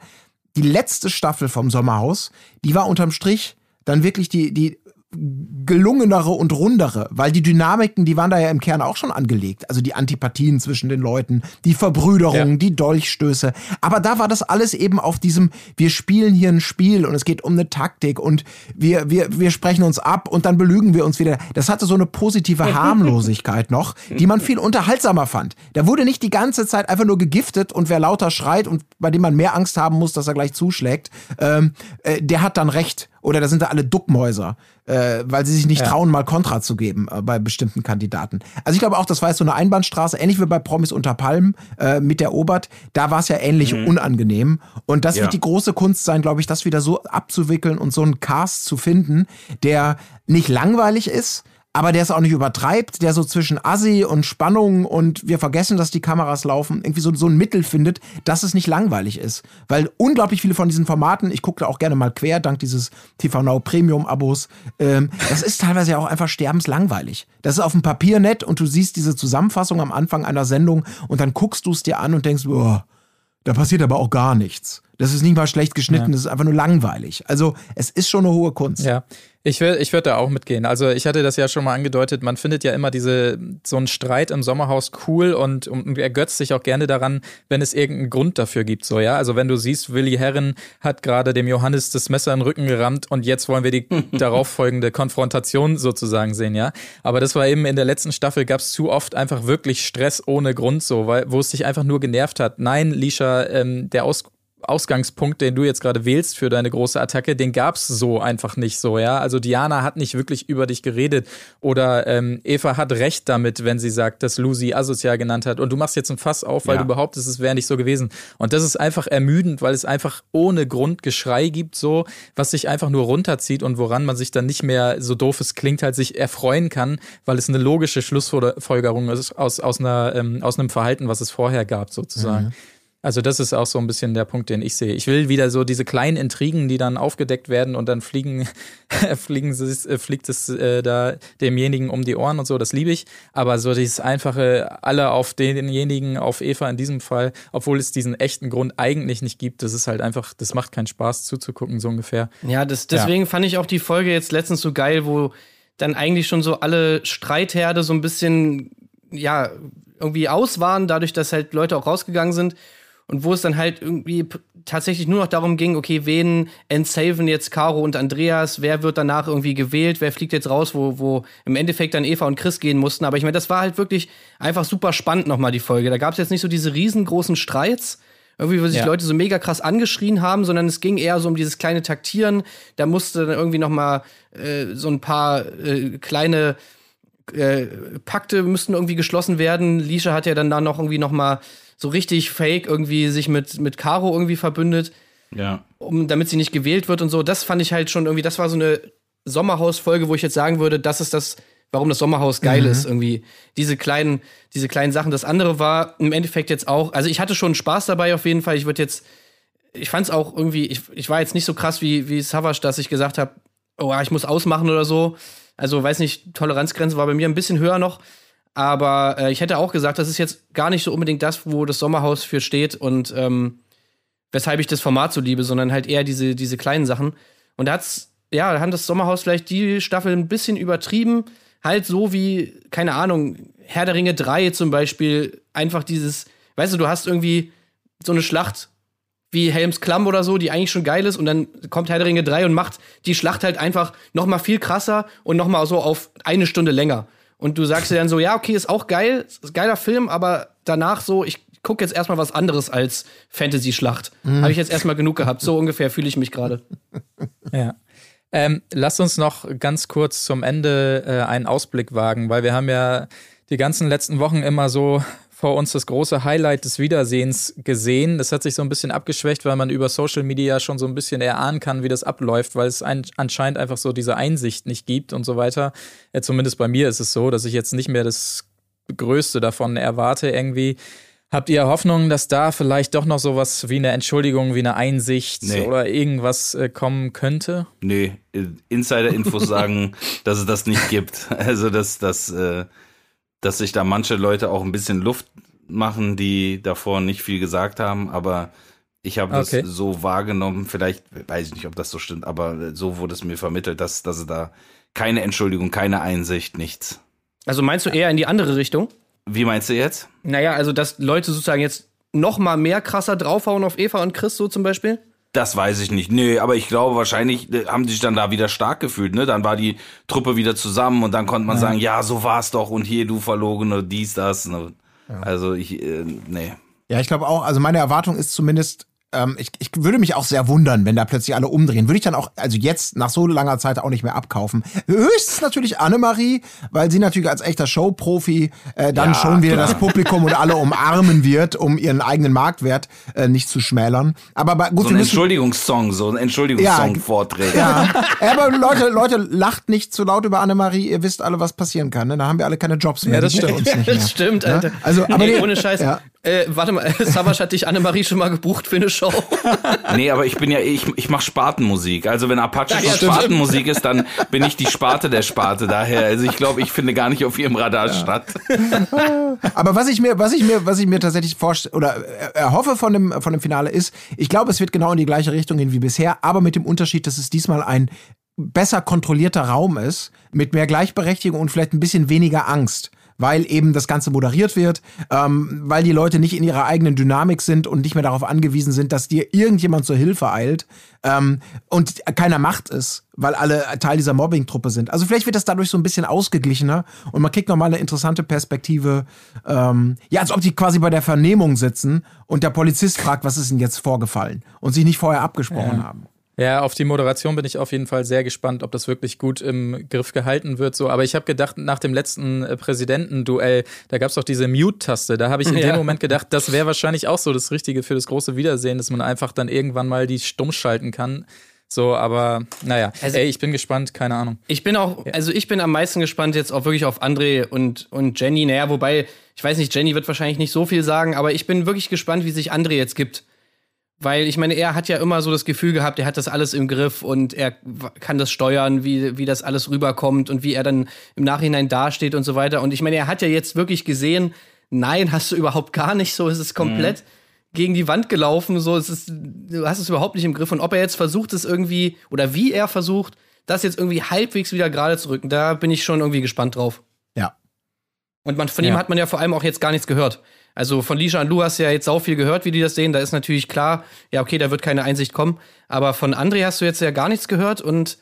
die letzte Staffel vom Sommerhaus, die war unterm Strich dann wirklich die, die gelungenere und rundere, weil die Dynamiken, die waren da ja im Kern auch schon angelegt. Also die Antipathien zwischen den Leuten, die Verbrüderung, ja. die Dolchstöße. Aber da war das alles eben auf diesem, wir spielen hier ein Spiel und es geht um eine Taktik und wir, wir, wir sprechen uns ab und dann belügen wir uns wieder. Das hatte so eine positive Harmlosigkeit noch, die man viel unterhaltsamer fand. Da wurde nicht die ganze Zeit einfach nur gegiftet und wer lauter schreit und bei dem man mehr Angst haben muss, dass er gleich zuschlägt, ähm, äh, der hat dann recht. Oder da sind da alle Duckmäuser, äh, weil sie sich nicht ja. trauen, mal Kontra zu geben äh, bei bestimmten Kandidaten. Also ich glaube auch, das war jetzt so eine Einbahnstraße, ähnlich wie bei Promis unter Palmen äh, mit der Obert. Da war es ja ähnlich mhm. unangenehm. Und das ja. wird die große Kunst sein, glaube ich, das wieder so abzuwickeln und so einen Cast zu finden, der nicht langweilig ist, aber der es auch nicht übertreibt, der so zwischen Assi und Spannung und wir vergessen, dass die Kameras laufen, irgendwie so, so ein Mittel findet, dass es nicht langweilig ist. Weil unglaublich viele von diesen Formaten, ich gucke da auch gerne mal quer, dank dieses TV Now Premium-Abos, ähm, das ist teilweise ja auch einfach sterbenslangweilig. Das ist auf dem Papier nett und du siehst diese Zusammenfassung am Anfang einer Sendung und dann guckst du es dir an und denkst, boah, da passiert aber auch gar nichts. Das ist nicht mal schlecht geschnitten, ja. das ist einfach nur langweilig. Also es ist schon eine hohe Kunst. Ja, ich würde ich würd da auch mitgehen. Also ich hatte das ja schon mal angedeutet, man findet ja immer diese, so einen Streit im Sommerhaus cool und, und ergötzt sich auch gerne daran, wenn es irgendeinen Grund dafür gibt. So, ja. Also wenn du siehst, Willi Herren hat gerade dem Johannes das Messer in den Rücken gerammt und jetzt wollen wir die darauffolgende Konfrontation sozusagen sehen, ja. Aber das war eben in der letzten Staffel gab es zu oft einfach wirklich Stress ohne Grund so, weil wo es sich einfach nur genervt hat. Nein, Lisha, ähm, der Aus Ausgangspunkt, den du jetzt gerade wählst für deine große Attacke, den gab's so einfach nicht so, ja. Also Diana hat nicht wirklich über dich geredet oder ähm, Eva hat recht damit, wenn sie sagt, dass Lucy asozial genannt hat und du machst jetzt ein Fass auf, weil ja. du behauptest, es wäre nicht so gewesen. Und das ist einfach ermüdend, weil es einfach ohne Grund Geschrei gibt, so, was sich einfach nur runterzieht und woran man sich dann nicht mehr, so doof es klingt, halt sich erfreuen kann, weil es eine logische Schlussfolgerung ist aus, aus, einer, ähm, aus einem Verhalten, was es vorher gab, sozusagen. Mhm. Also das ist auch so ein bisschen der Punkt, den ich sehe. Ich will wieder so diese kleinen Intrigen, die dann aufgedeckt werden und dann fliegen, fliegen sie, äh, fliegt es äh, da demjenigen um die Ohren und so, das liebe ich. Aber so dieses einfache, alle auf denjenigen, auf Eva in diesem Fall, obwohl es diesen echten Grund eigentlich nicht gibt, das ist halt einfach, das macht keinen Spaß zuzugucken, so ungefähr. Ja, das, deswegen fand ich auch die Folge jetzt letztens so geil, wo dann eigentlich schon so alle Streitherde so ein bisschen, ja, irgendwie aus waren, dadurch, dass halt Leute auch rausgegangen sind. Und wo es dann halt irgendwie tatsächlich nur noch darum ging, okay, wen entsaven jetzt Caro und Andreas, wer wird danach irgendwie gewählt, wer fliegt jetzt raus, wo, wo im Endeffekt dann Eva und Chris gehen mussten. Aber ich meine, das war halt wirklich einfach super spannend nochmal die Folge. Da gab es jetzt nicht so diese riesengroßen Streits, irgendwie, wo sich Ja. Leute so mega krass angeschrien haben, sondern es ging eher so um dieses kleine Taktieren. Da musste dann irgendwie noch mal äh, so ein paar äh, kleine äh, Pakte müssten irgendwie geschlossen werden. Lisha hat ja dann da noch irgendwie noch mal so richtig fake irgendwie sich mit, mit Caro irgendwie verbündet, Ja. um, damit sie nicht gewählt wird und so. Das fand ich halt schon irgendwie, das war so eine Sommerhaus-Folge, wo ich jetzt sagen würde, das ist das, warum das Sommerhaus geil ist, irgendwie. Diese kleinen, diese kleinen Sachen. Das andere war im Endeffekt jetzt auch, also ich hatte schon Spaß dabei auf jeden Fall. Ich würde jetzt, ich fand es auch irgendwie, ich, ich war jetzt nicht so krass wie, wie Savage, dass ich gesagt habe, oh, ich muss ausmachen oder so. Also, weiß nicht, Toleranzgrenze war bei mir ein bisschen höher noch. Aber äh, ich hätte auch gesagt, das ist jetzt gar nicht so unbedingt das, wo das Sommerhaus für steht und ähm, weshalb ich das Format so liebe, sondern halt eher diese, diese kleinen Sachen. Und da hat's, ja, da hat das Sommerhaus vielleicht die Staffel ein bisschen übertrieben. Halt so wie, keine Ahnung, Herr der Ringe 3 zum Beispiel, einfach dieses, weißt du, du hast irgendwie so eine Schlacht wie Helms Klamm oder so, die eigentlich schon geil ist und dann kommt Herr der Ringe 3 und macht die Schlacht halt einfach noch mal viel krasser und noch mal so auf eine Stunde länger. Und du sagst dir dann so, ja, okay, ist auch geil, ist geiler Film, aber danach so, ich gucke jetzt erstmal was anderes als Fantasy-Schlacht. Habe ich jetzt erstmal genug gehabt. So ungefähr fühle ich mich gerade. Ja. Ähm, lasst uns noch ganz kurz zum Ende äh, einen Ausblick wagen, weil wir haben ja die ganzen letzten Wochen immer so vor uns das große Highlight des Wiedersehens gesehen. Das hat sich so ein bisschen abgeschwächt, weil man über Social Media schon so ein bisschen erahnen kann, wie das abläuft, weil es ein, anscheinend einfach so diese Einsicht nicht gibt und so weiter. Ja, zumindest bei mir ist es so, dass ich jetzt nicht mehr das Größte davon erwarte irgendwie. Habt ihr Hoffnung, dass da vielleicht doch noch sowas wie eine Entschuldigung, wie eine Einsicht Nee. oder irgendwas äh, kommen könnte? Nee, äh, Insider-Infos sagen, dass es das nicht gibt. Also, dass, dass, äh, dass sich da manche Leute auch ein bisschen Luft machen, die davor nicht viel gesagt haben, aber ich habe Okay. das so wahrgenommen, vielleicht weiß ich nicht, ob das so stimmt, aber so wurde es mir vermittelt, dass, dass da keine Entschuldigung, keine Einsicht, nichts. Also meinst du eher in die andere Richtung? Wie meinst du jetzt? Naja, also dass Leute sozusagen jetzt noch mal mehr krasser draufhauen auf Eva und Chris so zum Beispiel? Das weiß ich nicht. Nee, aber ich glaube, wahrscheinlich äh, haben die sich dann da wieder stark gefühlt, ne? Dann war die Truppe wieder zusammen und dann konnte man sagen, ja, so war's doch und hier du Verlogene, dies, das. Ne? Also ich, äh, nee. Ja, ich glaube auch, also meine Erwartung ist zumindest, ähm, ich, ich würde mich auch sehr wundern, wenn da plötzlich alle umdrehen. Würde ich dann auch, also jetzt nach so langer Zeit auch nicht mehr abkaufen. Höchstens natürlich Annemarie, weil sie natürlich als echter Showprofi äh, dann Ja, schon wieder klar. das Publikum und alle umarmen wird, um ihren eigenen Marktwert äh, nicht zu schmälern. Aber bei, gut, So ein Entschuldigungssong, so ein Entschuldigungssong Ja, vorträgt. ja. ja, aber Leute, Leute, lacht nicht zu laut über Annemarie. Ihr wisst alle, was passieren kann. Ne? Da haben wir alle keine Jobs mehr. Ja, das stimmt. Uns nicht mehr. Das stimmt, Ne? Alter. Also, aber nee, nee, ohne Scheiß. Ja. Äh, warte mal, Savas hat dich Annemarie schon mal gebucht für eine Show. Nee, aber ich bin ja, ich, ich mache Spartenmusik. Also wenn Apache Ja, schon. Spartenmusik ist, dann bin ich die Sparte der Sparte. Daher, also ich glaube, ich finde gar nicht auf ihrem Radar statt. Aber was ich mir, was ich mir, was ich mir tatsächlich vorstelle oder äh, erhoffe von dem, von dem Finale ist, ich glaube, es wird genau in die gleiche Richtung gehen wie bisher, aber mit dem Unterschied, dass es diesmal ein besser kontrollierter Raum ist, mit mehr Gleichberechtigung und vielleicht ein bisschen weniger Angst. Weil eben das Ganze moderiert wird, ähm, weil die Leute nicht in ihrer eigenen Dynamik sind und nicht mehr darauf angewiesen sind, dass dir irgendjemand zur Hilfe eilt ähm, und keiner macht es, weil alle Teil dieser Mobbing-Truppe sind. Also vielleicht wird das dadurch so ein bisschen ausgeglichener und man kriegt nochmal eine interessante Perspektive. Ähm, ja, als ob die quasi bei der Vernehmung sitzen und der Polizist fragt, was ist denn jetzt vorgefallen und sich nicht vorher abgesprochen haben. Ja, auf die Moderation bin ich auf jeden Fall sehr gespannt, ob das wirklich gut im Griff gehalten wird. So, aber ich habe gedacht, nach dem letzten äh, Präsidentenduell, da gab es doch diese Mute-Taste. Da habe ich in Ja. dem Moment gedacht, das wäre wahrscheinlich auch so das Richtige für das große Wiedersehen, dass man einfach dann irgendwann mal die stumm schalten kann. So, aber naja, Also- ey, ich bin gespannt, keine Ahnung. Ich bin auch, also ich bin am meisten gespannt jetzt auch wirklich auf André und, und Jenny. Naja, wobei, ich weiß nicht, Jenny wird wahrscheinlich nicht so viel sagen, aber ich bin wirklich gespannt, wie sich André jetzt gibt. Weil ich meine, er hat ja immer so das Gefühl gehabt, er hat das alles im Griff und er kann das steuern, wie, wie das alles rüberkommt und wie er dann im Nachhinein dasteht und so weiter. Und ich meine, er hat ja jetzt wirklich gesehen, nein, hast du überhaupt gar nicht so, es ist komplett gegen die Wand gelaufen, so, es ist, du hast es überhaupt nicht im Griff. Und ob er jetzt versucht, es irgendwie, oder wie er versucht, das jetzt irgendwie halbwegs wieder gerade zu rücken, da bin ich schon irgendwie gespannt drauf. Ja. Und man, von Ja. ihm hat man ja vor allem auch jetzt gar nichts gehört. Also von Lisha und Lu hast du ja jetzt auch viel gehört, wie die das sehen. Da ist natürlich klar, ja, okay, da wird keine Einsicht kommen. Aber von André hast du jetzt ja gar nichts gehört und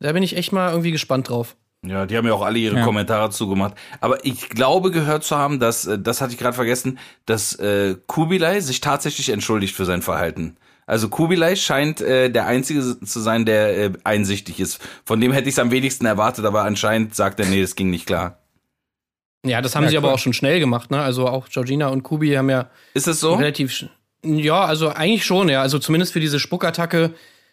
da bin ich echt mal irgendwie gespannt drauf. Ja, die haben ja auch alle ihre Ja. Kommentare zugemacht. Aber ich glaube gehört zu haben, dass, äh, das hatte ich gerade vergessen, dass äh, Kubilai sich tatsächlich entschuldigt für sein Verhalten. Also Kubilai scheint äh, der Einzige zu sein, der äh, einsichtig ist. Von dem hätte ich es am wenigsten erwartet, aber anscheinend sagt er, nee, das ging nicht klar. Ja, das haben Ja, sie aber cool. auch schon schnell gemacht, ne? Also auch Georgina und Kubi haben ja Ist es so? relativ. Ja, also eigentlich schon, ja. Also zumindest für diese Spuckattacke,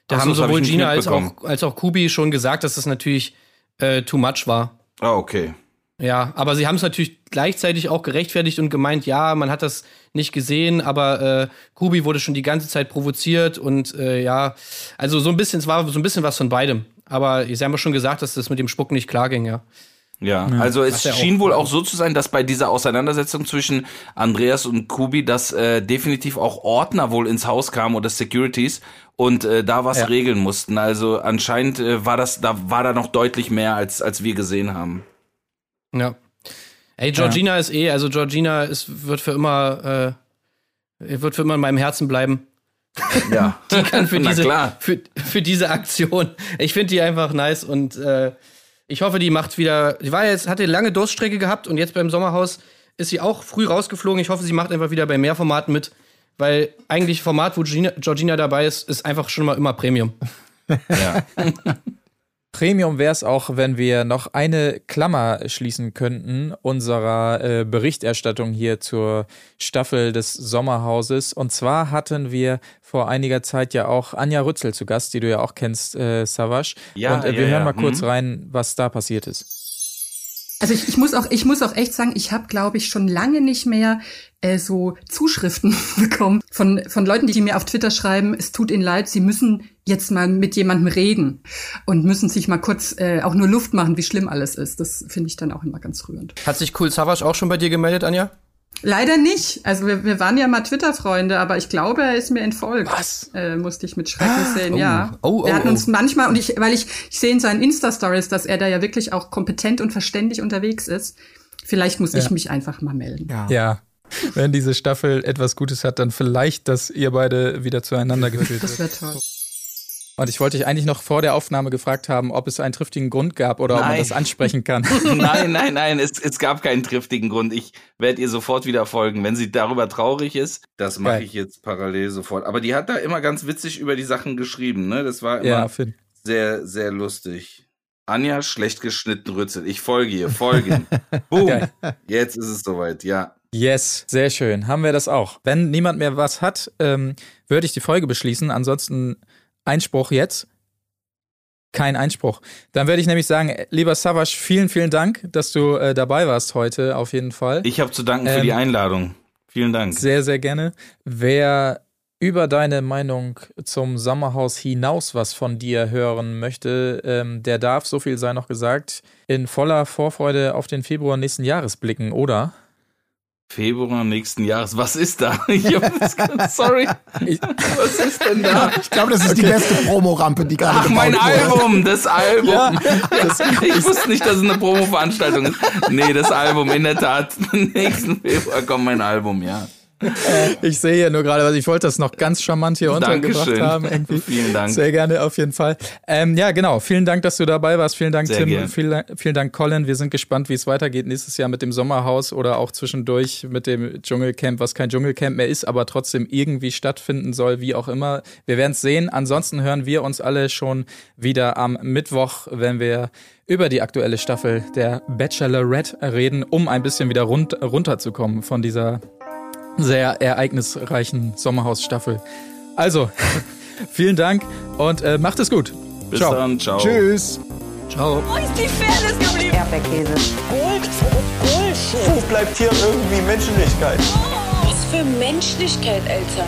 da Ach haben hab sowohl nicht Gina als auch, als auch Kubi schon gesagt, dass das natürlich äh, too much war. Ah, okay. Ja, aber sie haben es natürlich gleichzeitig auch gerechtfertigt und gemeint, ja, man hat das nicht gesehen, aber äh, Kubi wurde schon die ganze Zeit provoziert und äh, ja, also so ein bisschen, es war so ein bisschen was von beidem. Aber sie haben ja schon gesagt, dass das mit dem Spucken nicht klar ging, ja. Ja, also es ja auch- schien wohl auch so zu sein, dass bei dieser Auseinandersetzung zwischen Andreas und Kubi, dass äh, definitiv auch Ordner wohl ins Haus kamen oder Securities und äh, da was Ja. regeln mussten. Also anscheinend äh, war das, da war da noch deutlich mehr als als wir gesehen haben. Ja. Ey, Georgina ist eh, also Georgina ist, wird für immer, äh, wird für immer in meinem Herzen bleiben. Ja, Die kann für diese. Für, für diese Aktion. Ich finde die einfach nice und äh, ich hoffe, die macht wieder. Die war jetzt, hatte lange Durststrecke gehabt und jetzt beim Sommerhaus ist sie auch früh rausgeflogen. Ich hoffe, sie macht einfach wieder bei mehr Formaten mit, weil eigentlich Format, wo Georgina, Georgina dabei ist, ist einfach schon mal immer Premium. ja. Premium wäre es auch, wenn wir noch eine Klammer schließen könnten unserer äh, Berichterstattung hier zur Staffel des Sommerhauses. Und zwar hatten wir vor einiger Zeit ja auch Anja Rützel zu Gast, die du ja auch kennst, äh, Savage. Ja, Und äh, ja, wir hören ja. mal kurz Mhm. rein, was da passiert ist. Also ich, ich muss auch, ich muss auch echt sagen, ich habe, glaube ich, schon lange nicht mehr äh, so Zuschriften bekommen von von Leuten, die mir auf Twitter schreiben, es tut ihnen leid, sie müssen jetzt mal mit jemandem reden und müssen sich mal kurz äh, auch nur Luft machen, wie schlimm alles ist. Das finde ich dann auch immer ganz rührend. Hat sich Cool Savage auch schon bei dir gemeldet, Anja? Leider nicht. Also wir, wir waren ja mal Twitter-Freunde, aber ich glaube, er ist mir entfolgt. Was? Äh, musste ich mit Schrecken sehen, oh. ja. Oh, wir oh, hatten oh. uns manchmal, und ich, weil ich, ich sehe in seinen Insta-Stories, dass er da ja wirklich auch kompetent und verständig unterwegs ist. Vielleicht muss ich mich einfach mal melden. Ja. Wenn diese Staffel etwas Gutes hat, dann vielleicht, dass ihr beide wieder zueinander geführt Das wird. wäre toll. Und ich wollte dich eigentlich noch vor der Aufnahme gefragt haben, ob es einen triftigen Grund gab oder ob man Nein. das ansprechen kann. Nein, nein, nein, es, es gab keinen triftigen Grund. Ich werde ihr sofort wieder folgen. Wenn sie darüber traurig ist, das mache ich jetzt parallel sofort. Aber die hat da immer ganz witzig über die Sachen geschrieben, ne? Das war immer ja, Finn. sehr, sehr lustig. Anja, schlecht geschnitten Rützel. Ich folge ihr, folgen. Boom. Geil. Jetzt ist es soweit, ja. Yes, sehr schön. Haben wir das auch. Wenn niemand mehr was hat, ähm, würde ich die Folge beschließen. Ansonsten Einspruch jetzt. Kein Einspruch. Dann würde ich nämlich sagen, lieber Savas, vielen, vielen Dank, dass du äh, dabei warst heute, auf jeden Fall. Ich habe zu danken für Ähm, die Einladung. Vielen Dank. Sehr, sehr gerne. Wer über deine Meinung zum Sommerhaus hinaus was von dir hören möchte, ähm, der darf, so viel sei noch gesagt, in voller Vorfreude auf den Februar nächsten Jahres blicken, oder? Februar nächsten Jahres. Was ist da? Das ganz, sorry. Was ist denn da? Ich glaube, das ist die beste Promorampe, die gerade Ach, mein. Album, das Album. ich wusste nicht, dass es eine Promo-Veranstaltung ist. Nee, das Album, in der Tat. Nächsten Februar kommt mein Album, ja. Ich sehe hier nur gerade, was ich wollte das noch ganz charmant hier untergebracht Dankeschön. haben. Irgendwie. Vielen Dank. Sehr gerne, auf jeden Fall. Ähm, ja, genau. Vielen Dank, dass du dabei warst. Vielen Dank, Sehr Tim. Vielen, vielen Dank, Colin. Wir sind gespannt, wie es weitergeht nächstes Jahr mit dem Sommerhaus oder auch zwischendurch mit dem Dschungelcamp, was kein Dschungelcamp mehr ist, aber trotzdem irgendwie stattfinden soll, wie auch immer. Wir werden es sehen. Ansonsten hören wir uns alle schon wieder am Mittwoch, wenn wir über die aktuelle Staffel der Bachelorette reden, um ein bisschen wieder rund, runterzukommen von dieser sehr ereignisreichen Sommerhausstaffel. Also, Vielen Dank und äh, macht es gut. Bis Ciao. dann, ciao. Tschüss. Ciao. Wo ist die Fairness geblieben? Erdbeerkäse. Gold, Bullshit. Wo bleibt hier irgendwie Menschlichkeit? Was für Menschlichkeit, Alter.